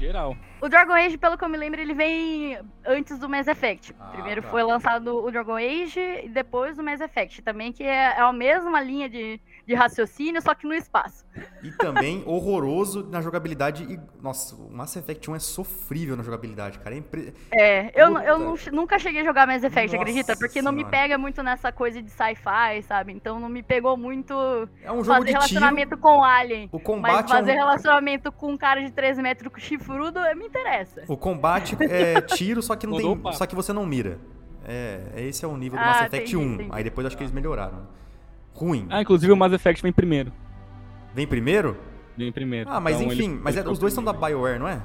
Geral. O Dragon Age, pelo que eu me lembro, ele vem antes do Mass Effect. Ah, Primeiro tá. foi lançado o Dragon Age e depois o Mass Effect. Também que é, é a mesma linha de, de raciocínio, só que no espaço. E também horroroso na jogabilidade. E, nossa, o Mass Effect 1 é sofrível na jogabilidade, cara. É impre... É, eu, eu nunca cheguei a jogar Mass Effect, Nossa acredita? Porque não me pega muito nessa coisa de sci-fi, sabe? Então não me pegou muito É um jogo fazer de tiro. relacionamento com Alien. O Mas combate, é fazer um... relacionamento com um cara de 3 metros com chifrudo eh, me interessa. o combate é tiro, só que não tem. Só que você não mira. É, é- esse é o nível do Ah, Mass Effect entendi, 1. entendi. Aí depois acho que eles melhoraram. Ruim. Ah, inclusive o Mass Effect vem primeiro. Vem primeiro? Vem primeiro. Ah, mas Então, enfim, eles- mas é- eles os dois são da. BioWare, não é?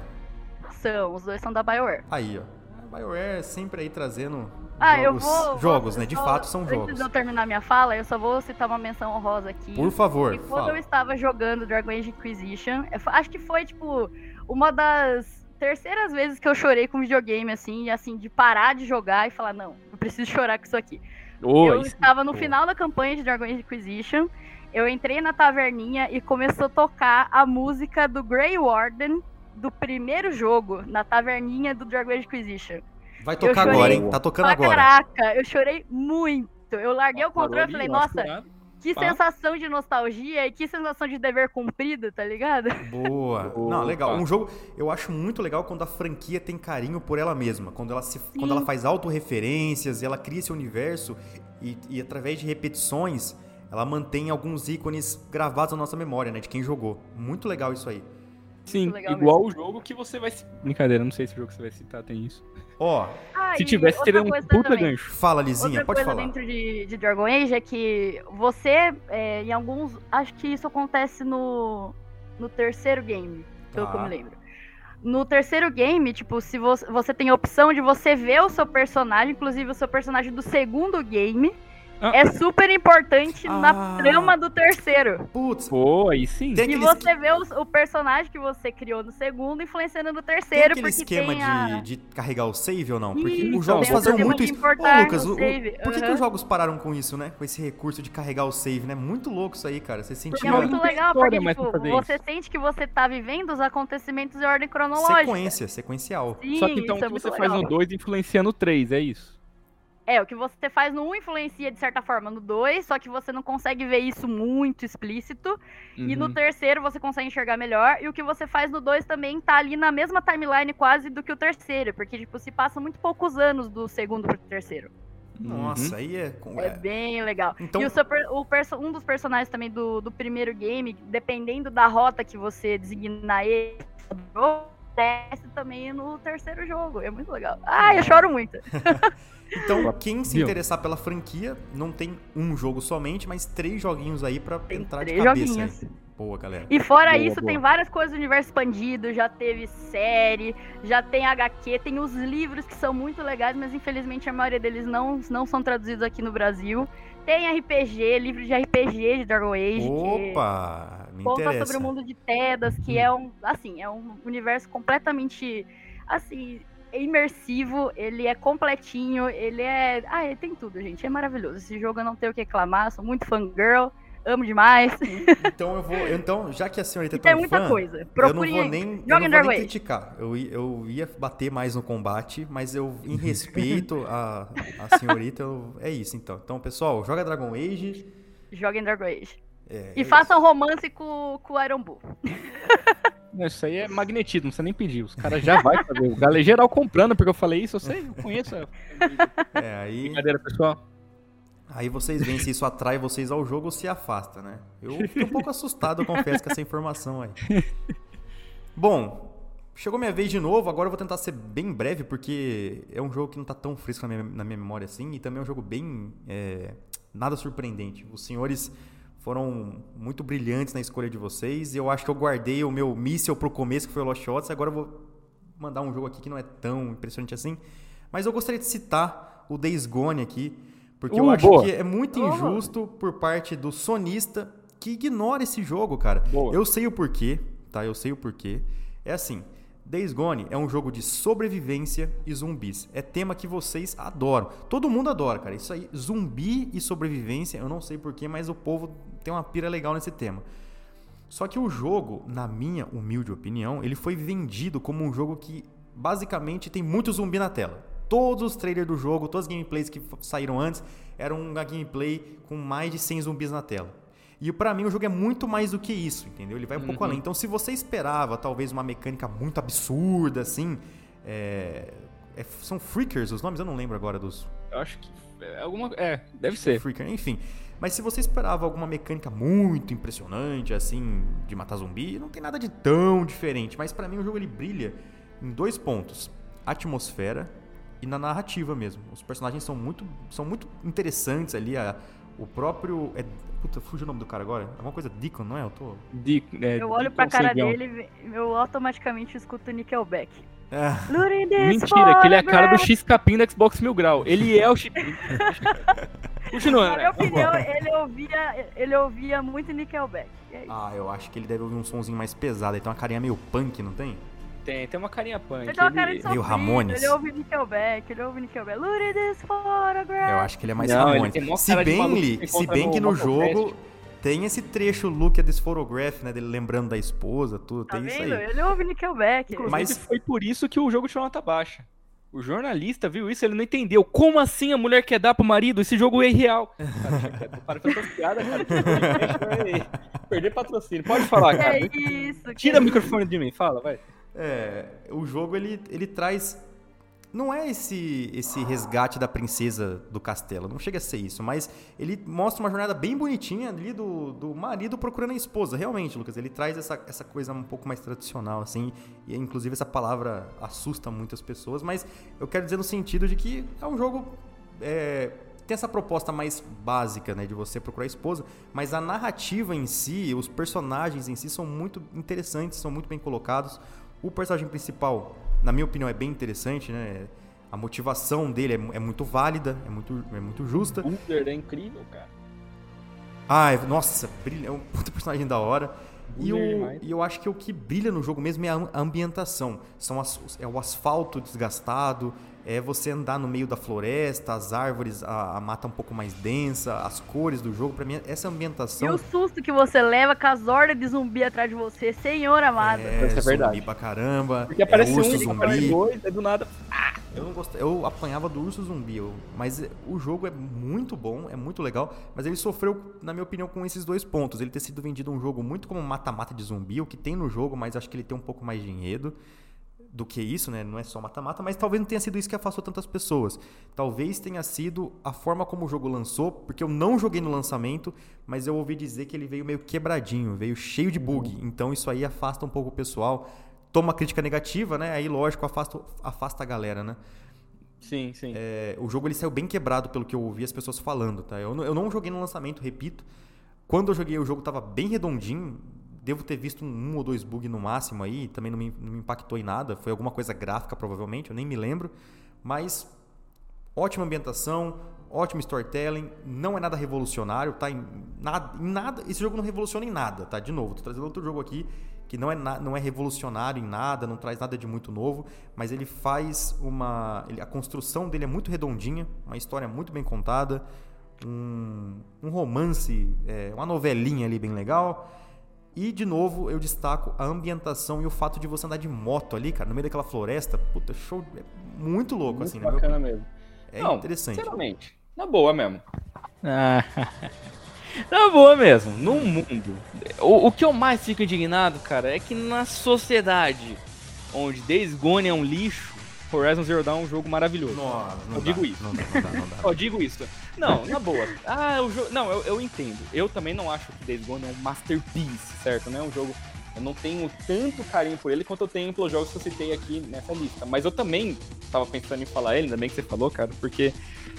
São, os dois são da BioWare. Aí, ó. A BioWare sempre aí trazendo Ah, eu jogos, vou. jogos vou- né? De só- fato são Antes jogos. de eu terminar minha fala, eu só vou citar uma menção honrosa aqui. Por favor, E quando fala. eu estava jogando Dragon Age Inquisition, fa- acho que foi, tipo, uma das terceiras vezes que eu chorei com videogame, assim, e, assim, de parar de jogar e falar, não, eu preciso chorar com isso aqui. Ô, eu isso- estava no pô. final da campanha de Dragon Age Inquisition, eu entrei na taverninha e começou a tocar a música do Grey Warden do primeiro jogo, na taverninha do Dragon Age Inquisition. Vai tocar chorei agora, hein? Tá tocando agora. caraca, eu chorei muito. Eu larguei o Parou controle e falei, nossa, curado. Que Pá. sensação de nostalgia e que sensação de dever cumprido, tá ligado? Boa. Opa. Não, legal. Um jogo, eu acho muito legal quando a franquia tem carinho por ela mesma, quando ela se, quando ela faz autorreferências, ela cria esse universo e, e através de repetições, ela mantém alguns ícones gravados na nossa memória, né, de quem jogou. Muito legal isso aí. Sim, legal igual o jogo que você vai. Brincadeira, não sei se o jogo que você vai citar tem isso. Ó, Ah, Se tivesse, teria um puta também. gancho. fala Lizinha, Outra pode coisa falar. dentro de, de Dragon Age é que você, é, em alguns. Acho que isso acontece no, no terceiro game, pelo que eu Tá. me lembro. No terceiro game, tipo, se você, você tem a opção de você ver o seu personagem, inclusive o seu personagem do segundo game. É super importante Ah. na trama do terceiro. Putz, Pô, aí sim. Tem E aquele você vê o, o personagem que você criou no segundo influenciando no tem terceiro, aquele porque esquema tem a... de, de carregar o save ou não? Porque Isso, os jogos tem faziam sistema muito isso. Ô, Lucas, o- o- save, por que, que aham. os jogos pararam com isso, né? Com esse recurso de carregar o save, né? Muito louco isso aí, cara. Você sentia é muito tem legal, porque tipo, você sente que você tá vivendo os acontecimentos em ordem cronológica. sequência, sequencial. Sim, Só que então o isso é que muito você faz legal. no 2 influencia no 3, é isso. É, o que você faz no 1 influencia de certa forma no 2, só que você não consegue ver isso muito explícito. E no Uhum. terceiro você consegue enxergar melhor. E o que você faz no 2 também tá ali na mesma timeline quase do que o terceiro. Porque, tipo, se passa muito poucos anos do segundo pro terceiro. Nossa, aí é. com- É é- bem legal. Então- E o seu o perso- um dos personagens também do, do primeiro game, dependendo da rota que você designar ele, desce também no terceiro jogo. É muito legal. Ai, eu choro muito. Então, quem se interessar pela franquia, não tem um jogo somente, mas três joguinhos aí pra Tem entrar de cabeça. joguinhos. aí. Boa, galera. E fora Boa, isso, boa. tem várias coisas do universo expandido, já teve série, já tem HQ, tem os livros que são muito legais, mas infelizmente a maioria deles não, não são traduzidos aqui no Brasil. Tem RPG, livro de RPG de Dragon Age, que Opa! Me conta interessa. sobre o mundo de Tedas, que é um, assim, é um universo completamente, assim, imersivo, ele é completinho, ele é... Ah, ele tem tudo, gente, é maravilhoso. Esse jogo eu não tenho o que reclamar, sou muito fangirl, amo demais. Então eu vou. Então, já que a senhorita é E tem tão muita fã, coisa. eu não vou nem, eu não vou nem criticar. Eu, eu ia bater mais no combate, mas eu, em respeito à, à senhorita, eu- é isso então. Então, pessoal, joga Dragon Age. Joguem Dragon Age. É, E é façam romance com, com o Iron Bull. Não, Isso aí é magnetismo, você nem pedir. Os caras já vai fazer. O galera geral comprando, porque eu falei isso, eu sei, eu conheço. É, aí, Brincadeira, pessoal. aí vocês veem se isso atrai vocês ao jogo ou se afasta, né? Eu fiquei um pouco assustado, eu confesso, com essa informação aí. Bom, chegou minha vez de novo, agora eu vou tentar ser bem breve, porque é um jogo que não tá tão fresco na minha, na minha memória assim, e também é um jogo bem. é, nada surpreendente. Os senhores foram muito brilhantes na escolha de vocês, e eu acho que eu guardei o meu míssel pro começo, que foi o Lost Shots, agora eu vou mandar um jogo aqui que não é tão impressionante assim. Mas eu gostaria de citar o Days Gone aqui, porque eu Uh, acho boa. que é muito injusto por parte do sonista que ignora esse jogo, cara. Boa. Eu sei o porquê, tá? Eu sei o porquê. É assim, Days Gone é um jogo de sobrevivência e zumbis. É tema que vocês adoram. Todo mundo adora, cara. Isso aí, zumbi e sobrevivência, eu não sei porquê, mas o povo tem uma pira legal nesse tema. Só que o jogo, na minha humilde opinião, ele foi vendido como um jogo que basicamente tem muito zumbi na tela. Todos os trailers do jogo, todas as gameplays que saíram antes, eram uma gameplay com mais de 100 zumbis na tela. E pra mim o jogo é muito mais do que isso, entendeu? Ele vai um pouco Uhum. além. Então se você esperava talvez uma mecânica muito absurda, assim, é... é- são Freakers os nomes? Eu não lembro agora dos Eu acho que é alguma. É, deve ser. Freaker, enfim. Mas se você esperava alguma mecânica muito impressionante, assim, de matar zumbi, não tem nada de tão diferente. Mas pra mim o jogo ele brilha em dois pontos: atmosfera e na narrativa mesmo. Os personagens são muito, são muito interessantes ali. A, o próprio. É, puta, fugiu o nome do cara agora? É uma coisa Deacon, não é? Eu tô. De, é, Eu olho pra cara dele e eu automaticamente escuto Nickelback. É, Mentira, que ele é a cara do photograph. X Capim do Xbox Mil Grau. Ele é o X. Continua, Na minha opinião, ele ouvia, ele ouvia muito Nickelback. É isso. ah, eu acho que ele deve ouvir um sonzinho mais pesado. Ele tem uma carinha meio punk, não tem? Tem, tem uma carinha punk. Ele tem uma cara de Meio sofrido, Ramones. ele ouve Nickelback, ele ouve Nickelback. Luring this photograph. Eu acho que ele é mais Não, ele Ramones. Se bem, se bem no que no Motofest. jogo tem esse trecho Look at this photograph, né? Dele lembrando da esposa, tudo. Tá tem isso vendo? aí. Ele ouve Nickelback. Inclusive, Mas- foi por isso que o jogo tirou nota baixa. O jornalista viu isso, ele não entendeu. Como assim a mulher quer dar pro marido? Esse jogo é irreal. Cara, para com essas piadas, cara. Perder patrocínio. Pode falar, cara. É isso. Tira o microfone de mim, fala, vai. É, o jogo ele, ele traz. Não é esse esse resgate da princesa do castelo, não chega a ser isso, mas ele mostra uma jornada bem bonitinha ali do, do marido procurando a esposa. Realmente, Lucas, ele traz essa, essa coisa um pouco mais tradicional, assim, e inclusive essa palavra assusta muitas pessoas, mas eu quero dizer no sentido de que é um jogo. é, tem essa proposta mais básica, né, de você procurar a esposa, mas a narrativa em si, os personagens em si são muito interessantes, são muito bem colocados. O personagem principal, na minha opinião, é bem interessante, né? A motivação dele é, é muito válida, é muito, é muito justa. Buller é incrível, cara. Ai, nossa, brilha, é um puta personagem da hora. E, o, demais. e eu acho que o que brilha no jogo mesmo é a ambientação. São as- é o asfalto desgastado, é você andar no meio da floresta, as árvores, a, a mata um pouco mais densa, as cores do jogo. Pra mim, essa E ambientação. o susto que você leva com as hordas de zumbi atrás de você, senhor amado. É, Isso é verdade. zumbi pra caramba. Porque aparece é urso um, aparece zumbi. dois, aí do nada. Eu não gostei, eu apanhava do urso zumbi, eu, mas o jogo é muito bom, é muito legal, mas ele sofreu, na minha opinião, com esses dois pontos. Ele ter sido vendido um jogo muito como mata-mata de zumbi, o que tem no jogo, mas acho que ele tem um pouco mais de enredo do que isso, né? Não é só mata-mata, mas talvez não tenha sido isso que afastou tantas pessoas. Talvez tenha sido a forma como o jogo lançou, porque eu não joguei no lançamento, mas eu ouvi dizer que ele veio meio quebradinho, veio cheio de bug. Então isso aí afasta um pouco o pessoal toma crítica negativa, né? Aí, lógico, afasta, afasta a galera, né? Sim, sim. É, o jogo ele saiu bem quebrado pelo que eu ouvi as pessoas falando, tá? Eu, eu não joguei no lançamento, repito. Quando eu joguei, o jogo tava bem redondinho. Devo ter visto um, ou dois bugs no máximo aí. Também não me, não me impactou em nada. Foi alguma coisa gráfica, provavelmente. Eu nem me lembro. Mas ótima ambientação, ótimo storytelling. Não é nada revolucionário, tá? Em nada, em nada. Esse jogo não revoluciona em nada, tá? De novo, tô trazendo outro jogo aqui que não é, não é revolucionário em nada, não traz nada de muito novo, mas ele faz uma. Ele, a construção dele é muito redondinha, uma história muito bem contada, um, um romance, é, uma novelinha ali bem legal. E, de novo, eu destaco a ambientação e o fato de você andar de moto ali, cara, no meio daquela floresta. Puta, show. É muito louco, muito assim, né? Bacana mesmo. É não, interessante. Sinceramente, na boa mesmo. Na boa mesmo, no mundo. O, o que eu mais fico indignado, cara, é que na sociedade onde Days Gone é um lixo, Horizon Zero Dawn é um jogo maravilhoso. Nossa, eu digo isso. Não dá, não dá, não dá. eu digo isso. Não, na boa. Ah, o jogo. Não, eu, eu entendo. Eu também não acho que Days Gone é um masterpiece, certo? Não é um jogo. Eu não tenho tanto carinho por ele quanto eu tenho pelos jogos que eu citei aqui nessa lista. Mas eu também tava pensando em falar ele, ainda bem que você falou, cara, porque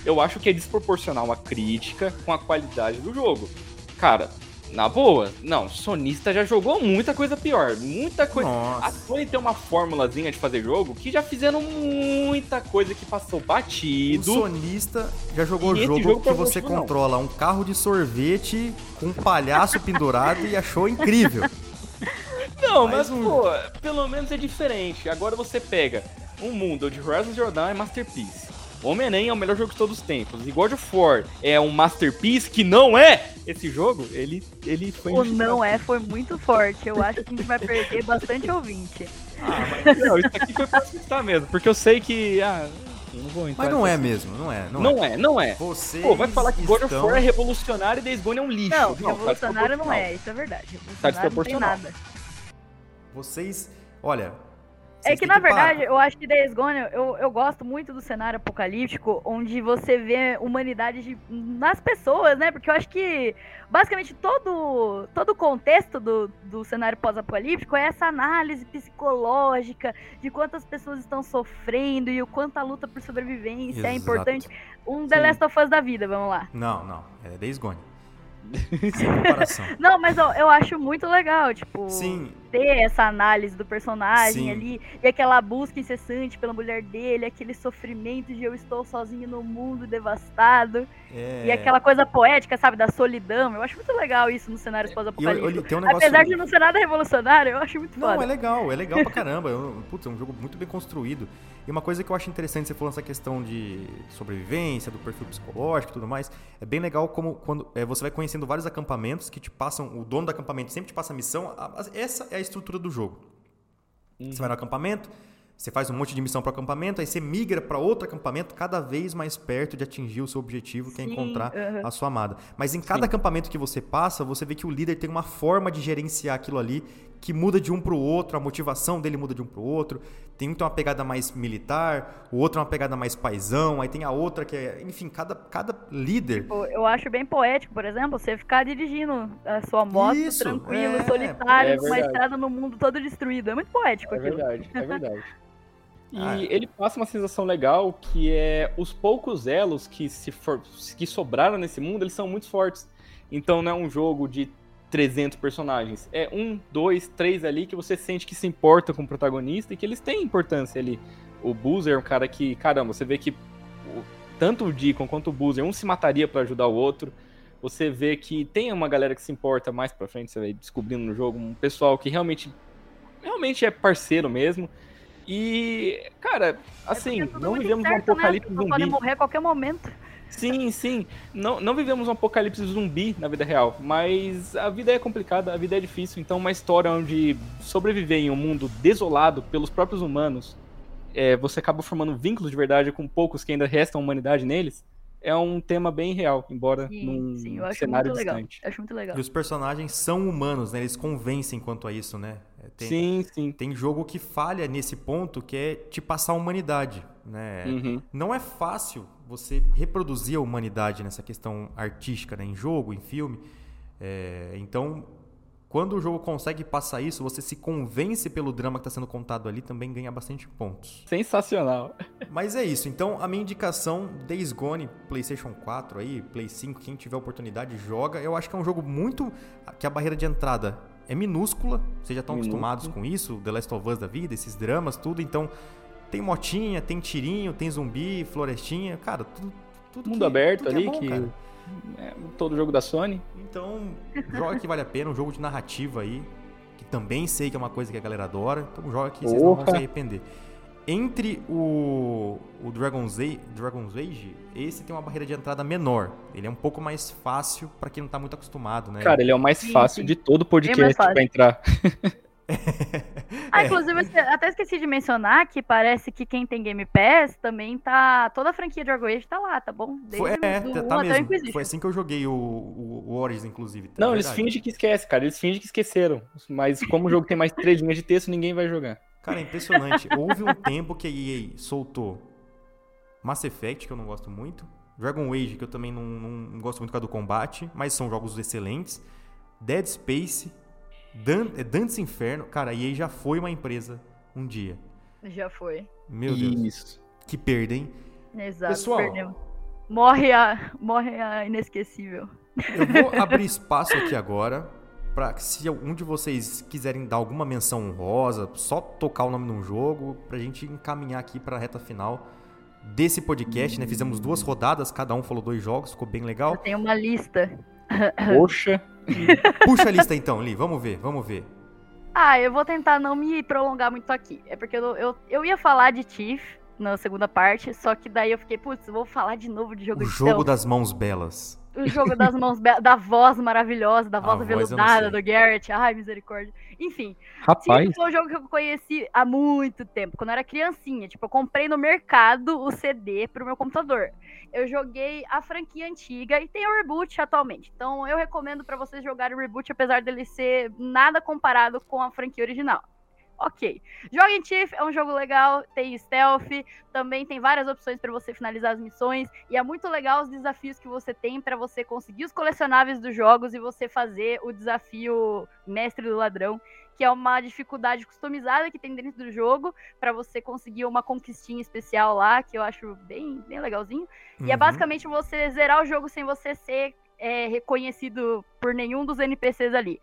eu acho que é desproporcional a crítica com a qualidade do jogo. Cara, na boa, não, sonista já jogou muita coisa pior. Muita coisa. Nossa. A Sony tem uma formulazinha de fazer jogo que já fizeram muita coisa que passou batido. O sonista já jogou jogo, jogo que você controla um carro de sorvete com um palhaço pendurado e achou incrível. Não, mas, mas um... pô, pelo menos é diferente. Agora você pega um mundo de Horizon Zero Dawn é Masterpiece. Homem-Aranha é o melhor jogo de todos os tempos. E God of War é um masterpiece que não é esse jogo, ele, ele foi. O não é foi muito forte. Eu acho que a gente vai perder bastante ouvinte. Ah, mas não, isso aqui foi pra assustar mesmo, porque eu sei que. Ah, não vou Mas não é mesmo, não é. Não, não é. é. não é. Vocês Pô, vai falar que God of War é revolucionário e Days Gone é um lixo. Não, não revolucionário tá não é, isso é verdade. Tá desproporcional. Não tem nada. Vocês, olha, é que, na verdade, eu acho que Days Gone, eu, eu gosto muito do cenário apocalíptico, onde você vê humanidade de, nas pessoas, né? Porque eu acho que, basicamente, todo, todo o contexto do, do cenário pós-apocalíptico é essa análise psicológica de quantas pessoas estão sofrendo e o quanto a luta por sobrevivência é Exato. é importante. Um The Last of Us da vida, vamos lá. Não, não. É Days Gone. Sem comparação. Não, mas ó, eu acho muito legal, tipo, Sim. Ter essa análise do personagem Sim. ali, e aquela busca incessante pela mulher dele, aquele sofrimento de eu estou sozinho no mundo devastado. É... E aquela coisa poética, sabe, da solidão. Eu acho muito legal isso nos cenários pós-apocalípticos. Um Apesar de não ser nada revolucionário, eu acho muito Não, foda. é legal, é legal pra caramba. Eu, putz, é um jogo muito bem construído. E uma coisa que eu acho interessante, você falou essa questão de sobrevivência, do perfil psicológico e tudo mais, é bem legal como quando é, você vai conhecendo vários acampamentos que te passam, o dono do acampamento sempre te passa a missão. essa é a estrutura do jogo. Uhum. Você vai no acampamento, você faz um monte de missão para o acampamento, aí você migra para outro acampamento cada vez mais perto de atingir o seu objetivo, que é encontrar a sua amada. Mas em cada Sim. acampamento que você passa, você vê que o líder tem uma forma de gerenciar aquilo ali que muda de um para o outro, a motivação dele muda de um para o outro. Tem um que tem uma pegada mais militar, o outro é uma pegada mais paisão, aí tem a outra que é, enfim, cada, cada líder. Tipo, eu acho bem poético, por exemplo, você ficar dirigindo a sua moto Isso, tranquilo, é, solitário, é com uma estrada no mundo todo destruído. É muito poético é aquilo. Verdade, é verdade. E Ah, é. ele passa uma sensação legal que é os poucos elos que se for, que sobraram nesse mundo, eles são muito fortes. Então não é um jogo de 300 personagens. É um, dois, três ali que você sente que se importa com o protagonista e que eles têm importância ali. O Boozer é um cara que, caramba, você vê que tanto o Deacon quanto o Boozer, um se mataria pra ajudar o outro. Você vê que tem uma galera que se importa mais pra frente, você vai descobrindo no jogo, um pessoal que realmente realmente é parceiro mesmo. E, cara, assim, É porque é não vivemos um incerto, né? apocalipse podem zumbi. morrer a qualquer momento. Sim, sim. Não, não vivemos um apocalipse zumbi na vida real, mas a vida é complicada, a vida é difícil. Então, uma história onde sobreviver em um mundo desolado pelos próprios humanos é, você acaba formando vínculos de verdade com poucos que ainda restam humanidade neles, é um tema bem real, embora Sim, num sim, eu acho cenário muito legal. distante. Eu acho muito legal. E os personagens são humanos, né? Eles convencem quanto a isso, né? É, Tem, Sim, sim. tem jogo que falha nesse ponto, que é te passar a humanidade, né? Uhum. Não é fácil você reproduzir a humanidade nessa questão artística, né? Em jogo, em filme. É, então, quando o jogo consegue passar isso, você se convence pelo drama que está sendo contado ali, também ganha bastante pontos. Sensacional. Mas é isso. Então, a minha indicação, Days Gone, PlayStation 4 aí, Play 5, quem tiver oportunidade, joga. Eu acho que é um jogo muito... que a barreira de entrada é minúscula. Vocês já estão Minúsculo. acostumados com isso, The Last of Us da vida, esses dramas, tudo. Então, tem motinha, tem tirinho, tem zumbi, florestinha. Cara, tudo... tudo Mundo que- aberto tudo ali, é bom, que cara. é todo jogo da Sony. Então, joga que vale a pena, um jogo de narrativa aí, que também sei que é uma coisa que a galera adora, então joga que vocês não vão se arrepender. Entre o, o Dragon's, Age, Dragon's Age, esse tem uma barreira de entrada menor. Ele é um pouco mais fácil pra quem não tá muito acostumado, né? Cara, ele é o mais Sim, fácil sim. de todo mais podcast fácil. pra entrar. Ah, É. inclusive, eu até esqueci de mencionar que parece que quem tem Game Pass também tá. Toda a franquia de Dragon Age tá lá, tá bom? Desde Foi, é, do tá, 1 tá até o mesmo. Foi assim que eu joguei o, o, o Origins, inclusive. Não, É eles verdade. fingem que esquecem, cara. Eles fingem que esqueceram. Mas como o jogo tem mais três linhas de texto, ninguém vai jogar. Cara, é impressionante. Houve um tempo que a EA soltou Mass Effect, que eu não gosto muito. Dragon Age, que eu também não, não gosto muito por causa do combate, mas são jogos excelentes. Dead Space, Dan é, Dantes Inferno. Cara, a EA já foi uma empresa um dia. Já foi. Meu Deus, Isso. que perda, hein? Exato. Pessoal. perdemos. Morre a, morre a inesquecível. Eu vou abrir espaço aqui agora para se algum de vocês quiserem dar alguma menção honrosa, só tocar o nome num jogo, pra gente encaminhar aqui pra reta final desse podcast, né? Fizemos duas rodadas, cada um falou dois jogos, ficou bem Eu legal. tenho uma lista. Poxa. Puxa a lista então, Li, vamos ver, vamos ver. Ah, eu vou tentar não me prolongar muito aqui. É porque eu, eu, eu ia falar de Thief na segunda parte, só que daí eu fiquei, putz, vou falar de novo de jogo O de jogo das mãos belas. O jogo das mãos da voz maravilhosa, da voz aveludada do Garrett. Ai, misericórdia. Enfim, Rapaz. Foi um jogo que eu conheci há muito tempo, quando eu era criancinha. Tipo, eu comprei no mercado o CD pro meu computador. Eu joguei a franquia antiga e tem o reboot atualmente. Então eu recomendo pra vocês jogarem o reboot, apesar dele ser nada comparado com a franquia original. Ok. Joguem Thief, é um jogo legal, tem stealth, também tem várias opções pra você finalizar as missões e é muito legal os desafios que você tem pra você conseguir os colecionáveis dos jogos e você fazer o desafio Mestre do Ladrão, que é uma dificuldade customizada que tem dentro do jogo pra você conseguir uma conquistinha especial lá, que eu acho bem, bem legalzinho. E é Uhum. basicamente você zerar o jogo sem você ser é, reconhecido por nenhum dos NPCs ali.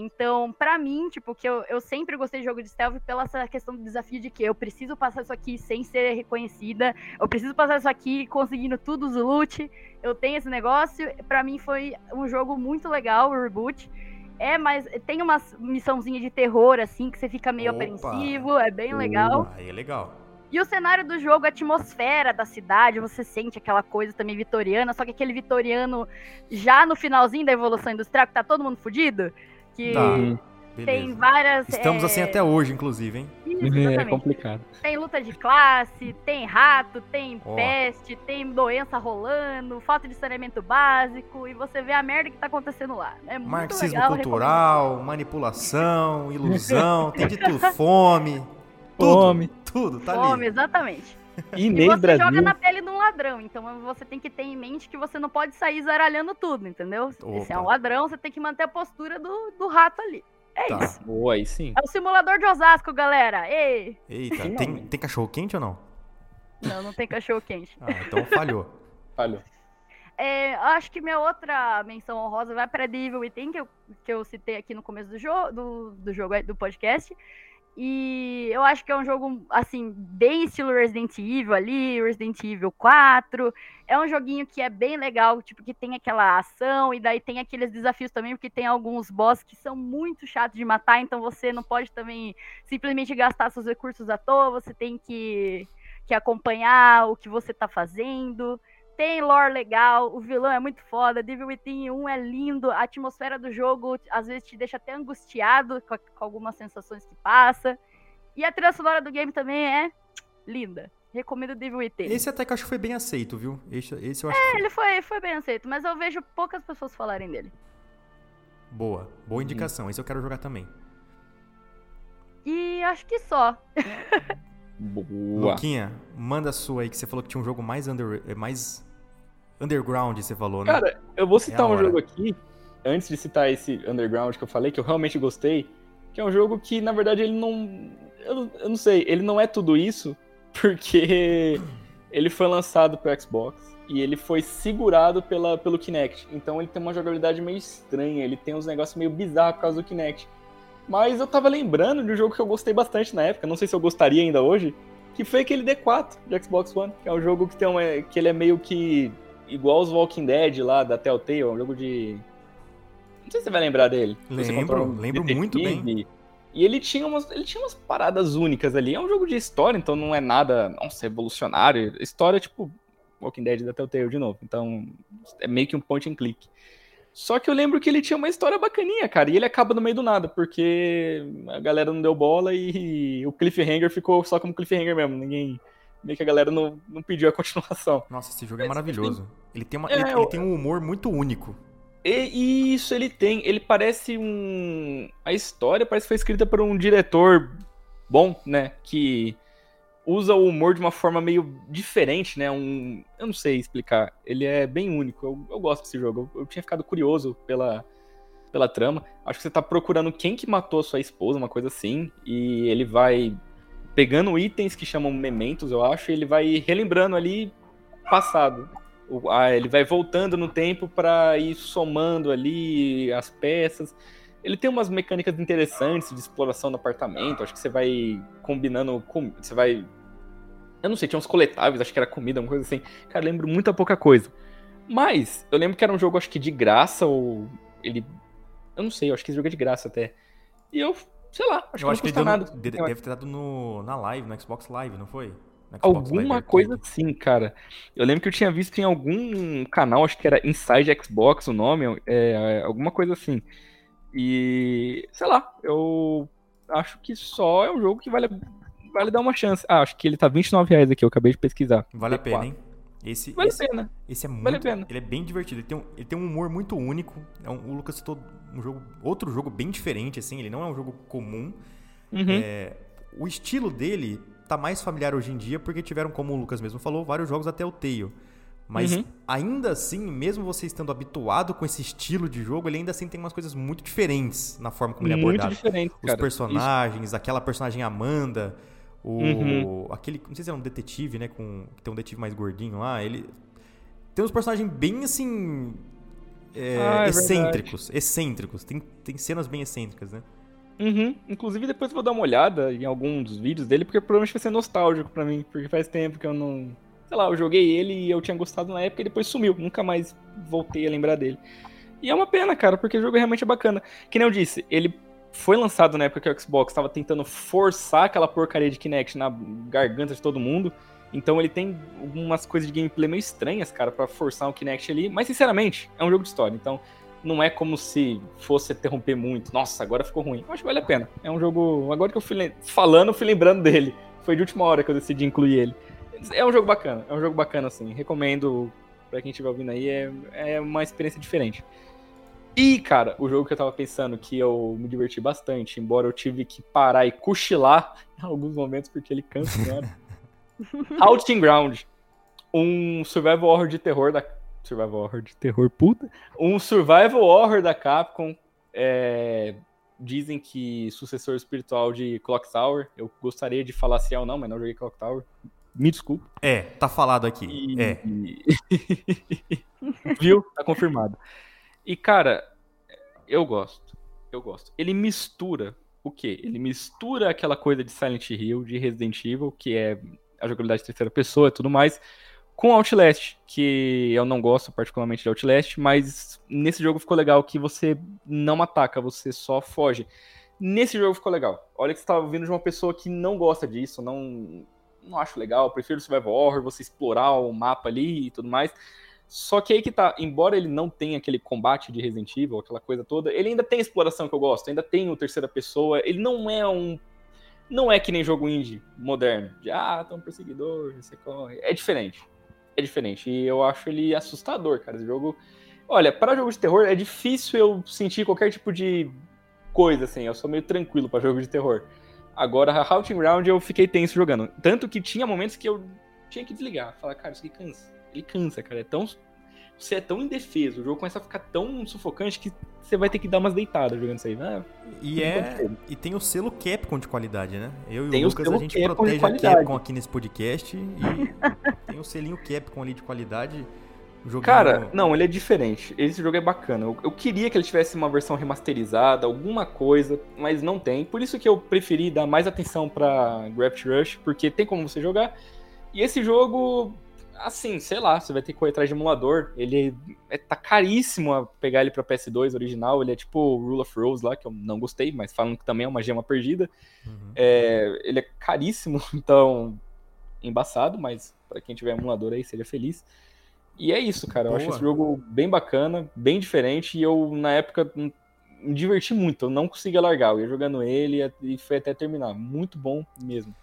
Então, pra mim, tipo, que eu, eu sempre gostei de jogo de stealth pela essa questão do desafio de que eu preciso passar isso aqui sem ser reconhecida, eu preciso passar isso aqui conseguindo tudo os loot, eu tenho esse negócio. Pra mim foi um jogo muito legal, o reboot. É, mas tem uma missãozinha de terror, assim, que você fica meio Opa. apreensivo, é bem legal. Aí é legal. E o cenário do jogo, a atmosfera da cidade, você sente aquela coisa também vitoriana, só que aquele vitoriano já no finalzinho da evolução industrial, que tá todo mundo fudido, que Tá. Uhum. tem Beleza. várias. Estamos é, assim até hoje, inclusive, hein? isso, É exatamente. complicado. Tem luta de classe, tem rato, tem Ó. peste, tem doença rolando, falta de saneamento básico, e você vê a merda que tá acontecendo lá. É muito Marxismo legal, cultural, manipulação, ilusão, tem de tudo, fome. Tudo, Fome. tudo, tá. Fome, ali. exatamente. E você Brasil. joga na pele de um ladrão, então você tem que ter em mente que você não pode sair zaralhando tudo, entendeu? Se você é um Opa. ladrão, você tem que manter a postura do, do rato ali. É Tá. isso. Boa, aí sim. É o simulador de Osasco, galera. Ei! Eita, tem, tem cachorro quente ou não? Não, não tem cachorro quente. Ah, então falhou. Falhou. É, acho que minha outra menção honrosa vai para The Evil Within, que eu, que eu citei aqui no começo do, jo do, do jogo, do podcast. E eu acho que é um jogo, assim, bem estilo Resident Evil ali, Resident Evil 4. É um joguinho que é bem legal, tipo, que tem aquela ação, e daí tem aqueles desafios também, porque tem alguns boss que são muito chatos de matar, então você não pode também simplesmente gastar seus recursos à toa, você tem que, que acompanhar o que você tá fazendo. Tem lore legal, o vilão é muito foda, Devil Within 1 é lindo, a atmosfera do jogo às vezes te deixa até angustiado com, com algumas sensações que passa. E a trilha sonora do game também é linda. Recomendo Devil Within. Esse até que eu acho que foi bem aceito, viu? Esse, esse eu acho É, que ele foi, foi bem aceito, mas eu vejo poucas pessoas falarem dele. Boa, boa indicação. Esse eu quero jogar também. E acho que só. Boa. Luquinha, manda a sua aí, que você falou que tinha um jogo mais, under, mais underground, você falou, né? Cara, eu vou citar É um jogo aqui, antes de citar esse Underground que eu falei, que eu realmente gostei, que é um jogo que, na verdade, ele não. Eu, eu não sei, ele não é tudo isso, porque ele foi lançado pro Xbox e ele foi segurado pela, pelo Kinect. Então ele tem uma jogabilidade meio estranha, ele tem uns negócios meio bizarros por causa do Kinect. Mas eu tava lembrando de um jogo que eu gostei bastante na época, não sei se eu gostaria ainda hoje, que foi aquele D4 de Xbox One, que é um jogo que tem uma, que ele é meio que igual os Walking Dead lá da Telltale, é um jogo de não sei se você vai lembrar dele. Lembro, um lembro detetive, muito bem. E ele tinha, umas, ele tinha umas paradas únicas ali. É um jogo de história, então não é nada, nossa, revolucionário. História, tipo, Walking Dead da Telltale de novo. Então, é meio que um point and click. Só que eu lembro que ele tinha uma história bacaninha, cara, e ele acaba no meio do nada, porque a galera não deu bola e o cliffhanger ficou só como cliffhanger mesmo. Ninguém. Meio que a galera não, não pediu a continuação. Nossa, esse jogo é maravilhoso. Ele tem, uma, É, ele, ele tem um humor muito único. E isso ele tem. Ele parece um. A história parece que foi escrita por um diretor bom, né? Que usa o humor de uma forma meio diferente, né? Um. Eu não sei explicar. Ele é bem único. Eu, eu gosto desse jogo. Eu, eu tinha ficado curioso pela, pela trama. Acho que você tá procurando quem que matou a sua esposa, uma coisa assim. E ele vai pegando itens que chamam mementos, eu acho, ele vai relembrando ali passado. O- ah, ele vai voltando no tempo pra ir somando ali as peças. Ele tem umas mecânicas interessantes de exploração do apartamento. Acho que você vai combinando. Com, você vai. Eu não sei, tinha uns coletáveis, acho que era comida, uma coisa assim. Cara, lembro muita pouca coisa. Mas, eu lembro que era um jogo, acho que de graça, ou. Ele. Eu não sei, eu acho que esse jogo é de graça até. E eu, sei lá, acho eu acho que que não custa deu no- nada. de- Eu deve ter dado no, na live, no Xbox Live, não foi? Alguma Arcade. coisa assim, cara. Eu lembro que eu tinha visto em algum canal, acho que era Inside Xbox o nome, é, alguma coisa assim. E, sei lá, eu acho que só é um jogo que vale, vale dar uma chance. Ah, acho que ele tá 29 reais aqui, eu acabei de pesquisar. Vale a D4. pena, hein? Esse, Vale esse, a pena. esse é muito. Vale a pena. Ele é bem divertido. Ele tem um, ele tem um humor muito único. É um, o Lucas citou um jogo, outro jogo bem diferente, assim. Ele não é um jogo comum. Uhum. É, o estilo dele tá mais familiar hoje em dia porque tiveram, como o Lucas mesmo falou, vários jogos até o Telltale. Mas Uhum. ainda assim, mesmo você estando habituado com esse estilo de jogo, ele ainda assim tem umas coisas muito diferentes na forma como ele é Muito abordado. diferente, Os cara. personagens, aquela personagem Amanda, o Uhum. aquele, não sei se era um detetive, né, com que tem um detetive mais gordinho lá, ele tem uns personagens bem assim é, Ah, é excêntricos, excêntricos. Tem, tem cenas bem excêntricas, né? Uhum. Inclusive, depois eu vou dar uma olhada em alguns dos vídeos dele, porque provavelmente vai ser nostálgico pra mim, porque faz tempo que eu não. Sei lá, eu joguei ele e eu tinha gostado na época e depois sumiu. Nunca mais voltei a lembrar dele. E é uma pena, cara, porque o jogo realmente é bacana. Que nem eu disse, ele foi lançado na época que o Xbox tava tentando forçar aquela porcaria de Kinect na garganta de todo mundo. Então ele tem algumas coisas de gameplay meio estranhas, cara, pra forçar o Kinect ali. Mas, sinceramente, é um jogo de história. Então, não é como se fosse interromper muito. Nossa, agora ficou ruim. Eu acho que vale a pena. É um jogo. Agora que eu fui falando, eu fui lembrando dele. Foi de última hora que eu decidi incluir ele. É um jogo bacana. É um jogo bacana, assim. Recomendo pra quem estiver ouvindo aí. É, é uma experiência diferente. E, cara, o jogo que eu tava pensando que eu me diverti bastante, embora eu tive que parar e cochilar em alguns momentos porque ele cansa, né? Outing Ground. Um survival horror de terror da. Survival horror de terror, puta. Um survival horror da Capcom. É, Dizem que sucessor espiritual de Clock Tower. Eu gostaria de falar se é ou não, mas não joguei Clock Tower. Me desculpe. É, tá falado aqui. E- É. Viu? Tá confirmado. E, cara, eu gosto. Eu gosto. Ele mistura o quê? Ele mistura aquela coisa de Silent Hill, de Resident Evil, que é a jogabilidade de terceira pessoa e tudo mais, com Outlast, que eu não gosto particularmente de Outlast, mas nesse jogo ficou legal que você não ataca, você só foge. Nesse jogo ficou legal. Olha que você tá vindo de uma pessoa que não gosta disso, não, não acho legal, prefiro Survival Horror, você explorar o mapa ali e tudo mais. Só que aí que tá, embora ele não tenha aquele combate de Resident Evil, aquela coisa toda, ele ainda tem a exploração que eu gosto, ainda tem o terceira pessoa, ele não é um não é que nem jogo indie moderno. De, ah, tá um perseguidor, você corre. É diferente. É diferente. E eu acho ele assustador, cara. Esse jogo. Olha, para jogo de terror é difícil eu sentir qualquer tipo de coisa, assim. Eu sou meio tranquilo para jogo de terror. Agora, a Haunting Ground eu fiquei tenso jogando. Tanto que tinha momentos que eu tinha que desligar. Falar, cara, isso aqui cansa. Ele cansa, cara. É tão você é tão indefeso, o jogo começa a ficar tão sufocante que você vai ter que dar umas deitadas jogando isso aí. Ah, e, é, e tem o selo Capcom de qualidade, né? Eu e tem o Lucas, a gente Capcom protege a Capcom aqui nesse podcast e tem o selinho Capcom ali de qualidade. Joguinho... Cara, não, ele é diferente. Esse jogo é bacana. Eu, eu, queria que ele tivesse uma versão remasterizada, alguma coisa, mas não tem. Por isso que eu preferi dar mais atenção pra Graft Rush, porque tem como você jogar. E esse jogo, assim, sei lá, você vai ter que correr atrás de emulador. Ele é, tá caríssimo a pegar ele pra PS2 original. Ele é tipo Rule of Rose lá, que eu não gostei, mas falam que também é uma gema perdida. Uhum. É, ele é caríssimo, então embaçado, mas para quem tiver emulador aí, seja feliz. E é isso, cara. Eu Boa. acho esse jogo bem bacana, bem diferente, e eu, na época, me diverti muito. Eu não conseguia largar. Eu ia jogando ele e foi até terminar. Muito bom mesmo.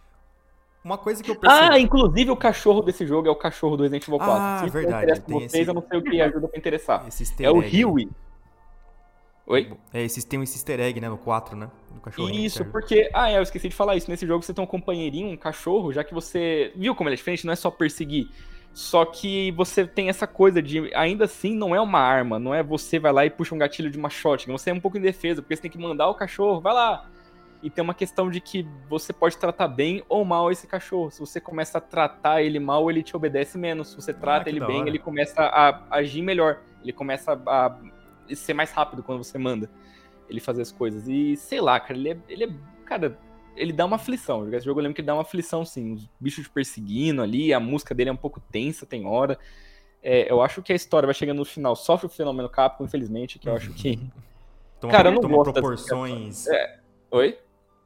Uma coisa que eu percebi. Ah, inclusive o cachorro desse jogo é o cachorro do Resident Evil 4. Ah, Se verdade. Tem vocês, esse... eu não sei o que ajuda pra interessar. é o Huey. Oi? É, esses, tem esse easter egg, né, no 4, né? Isso, porque. Ah, é, eu esqueci de falar isso. Nesse jogo você tem um companheirinho, um cachorro, já que você. Viu como ele é diferente? Não é só perseguir. Só que você tem essa coisa de, ainda assim, não é uma arma, não é você vai lá e puxa um gatilho de uma shotgun, você é um pouco indefeso, porque você tem que mandar o cachorro, vai lá, e tem uma questão de que você pode tratar bem ou mal esse cachorro. Se você começa a tratar ele mal, ele te obedece menos. Se você ah, trata ah, ele bem, hora. ele começa a agir melhor. Ele começa a ser mais rápido quando você manda ele fazer as coisas. E sei lá, cara, ele é. Ele é cara, ele dá uma aflição. Esse jogo eu lembro que ele dá uma aflição, sim. Os bichos te perseguindo ali, a música dele é um pouco tensa, tem hora. É, eu acho que a história vai chegando no final, sofre o fenômeno Capcom, infelizmente, que eu acho que. Toma, cara, eu não toma gosto proporções. É... Oi?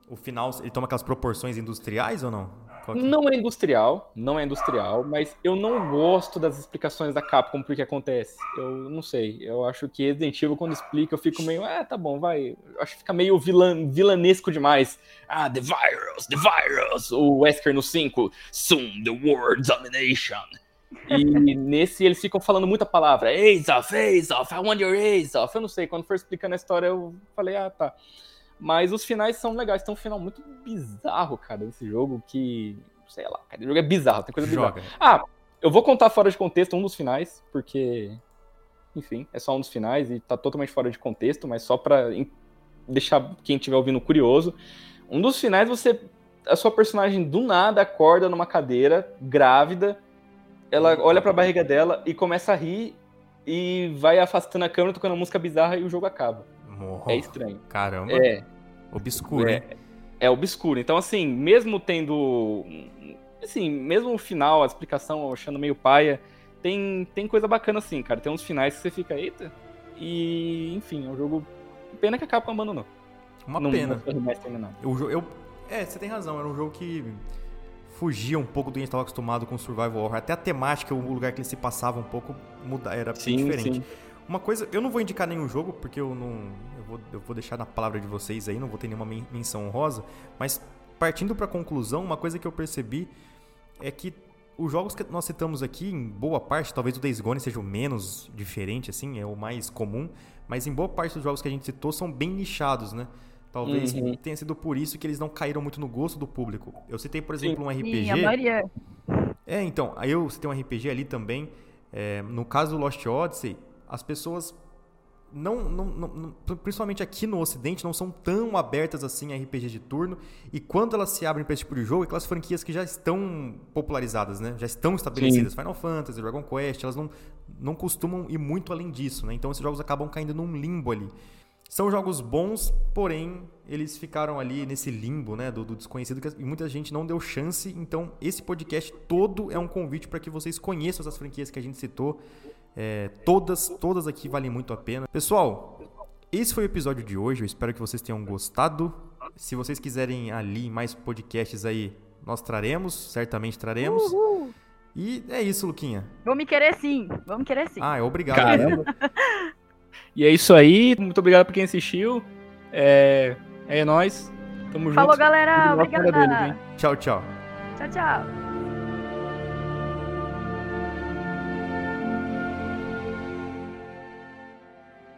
O final, ele toma aquelas proporções industriais ou não? É? Não é industrial, não é industrial, mas eu não gosto das explicações da Capcom por que acontece. Eu não sei, eu acho que Resident Evil, quando explica, eu fico meio, ah, tá bom, vai. Eu acho que fica meio vilan, vilanesco demais. Ah, the virus, the virus! O Wesker no 5, soon the world domination. E nesse eles ficam falando muita palavra, Ace off, Ace off, I want your Ace off. Eu não sei, quando for explicando a história, eu falei, ah, tá. Mas os finais são legais. Tem um final muito bizarro, cara, desse jogo que. Sei lá, cara, o jogo é bizarro, tem coisa Joga. bizarra. Ah, eu vou contar fora de contexto um dos finais, porque. Enfim, é só um dos finais e tá totalmente fora de contexto, mas só pra deixar quem estiver ouvindo curioso. Um dos finais você. A sua personagem do nada acorda numa cadeira, grávida. Ela olha pra barriga dela e começa a rir e vai afastando a câmera, tocando música bizarra e o jogo acaba. Oh, é estranho. Caramba. É. Obscuro, é, é obscuro. Então, assim, mesmo tendo. Assim, mesmo o final, a explicação achando meio paia, tem, tem coisa bacana assim, cara. Tem uns finais que você fica, eita. E, enfim, é um jogo. Pena que a Capcom abandonou. Uma não, pena. Não eu, eu, é, você tem razão. Era um jogo que fugia um pouco do que a gente estava acostumado com Survival Horror. Até a temática, o lugar que ele se passava um pouco muda, era sim, diferente. Sim. Uma coisa, eu não vou indicar nenhum jogo, porque eu não. Eu vou, eu vou deixar na palavra de vocês aí, não vou ter nenhuma menção honrosa. Mas partindo para a conclusão, uma coisa que eu percebi é que os jogos que nós citamos aqui, em boa parte, talvez o Days Gone seja o menos diferente, assim, é o mais comum, mas em boa parte dos jogos que a gente citou são bem nichados, né? Talvez uhum. tenha sido por isso que eles não caíram muito no gosto do público. Eu citei, por exemplo, um RPG. Sim, a Maria. É, então, aí eu citei um RPG ali também. É, no caso do Lost Odyssey, as pessoas não, não, não, principalmente aqui no Ocidente, não são tão abertas assim a RPG de turno. E quando elas se abrem para esse tipo de jogo, aquelas franquias que já estão popularizadas, né? Já estão estabelecidas. Sim. Final Fantasy, Dragon Quest, elas não, não costumam ir muito além disso, né? Então esses jogos acabam caindo num limbo ali. São jogos bons, porém, eles ficaram ali nesse limbo, né, do, do desconhecido, que muita gente não deu chance. Então, esse podcast todo é um convite para que vocês conheçam essas franquias que a gente citou, é, todas, todas aqui valem muito a pena. Pessoal, esse foi o episódio de hoje. Eu espero que vocês tenham gostado. Se vocês quiserem ali mais podcasts aí, nós traremos, certamente traremos. Uhul. E é isso, Luquinha. Vamos querer sim, vamos querer sim. Ah, é obrigado. Caramba. e é isso aí. Muito obrigado por quem assistiu. É, é nóis. Tamo Falou, junto. galera. Na cara Obrigada. hein? Tchau, tchau. Tchau, tchau.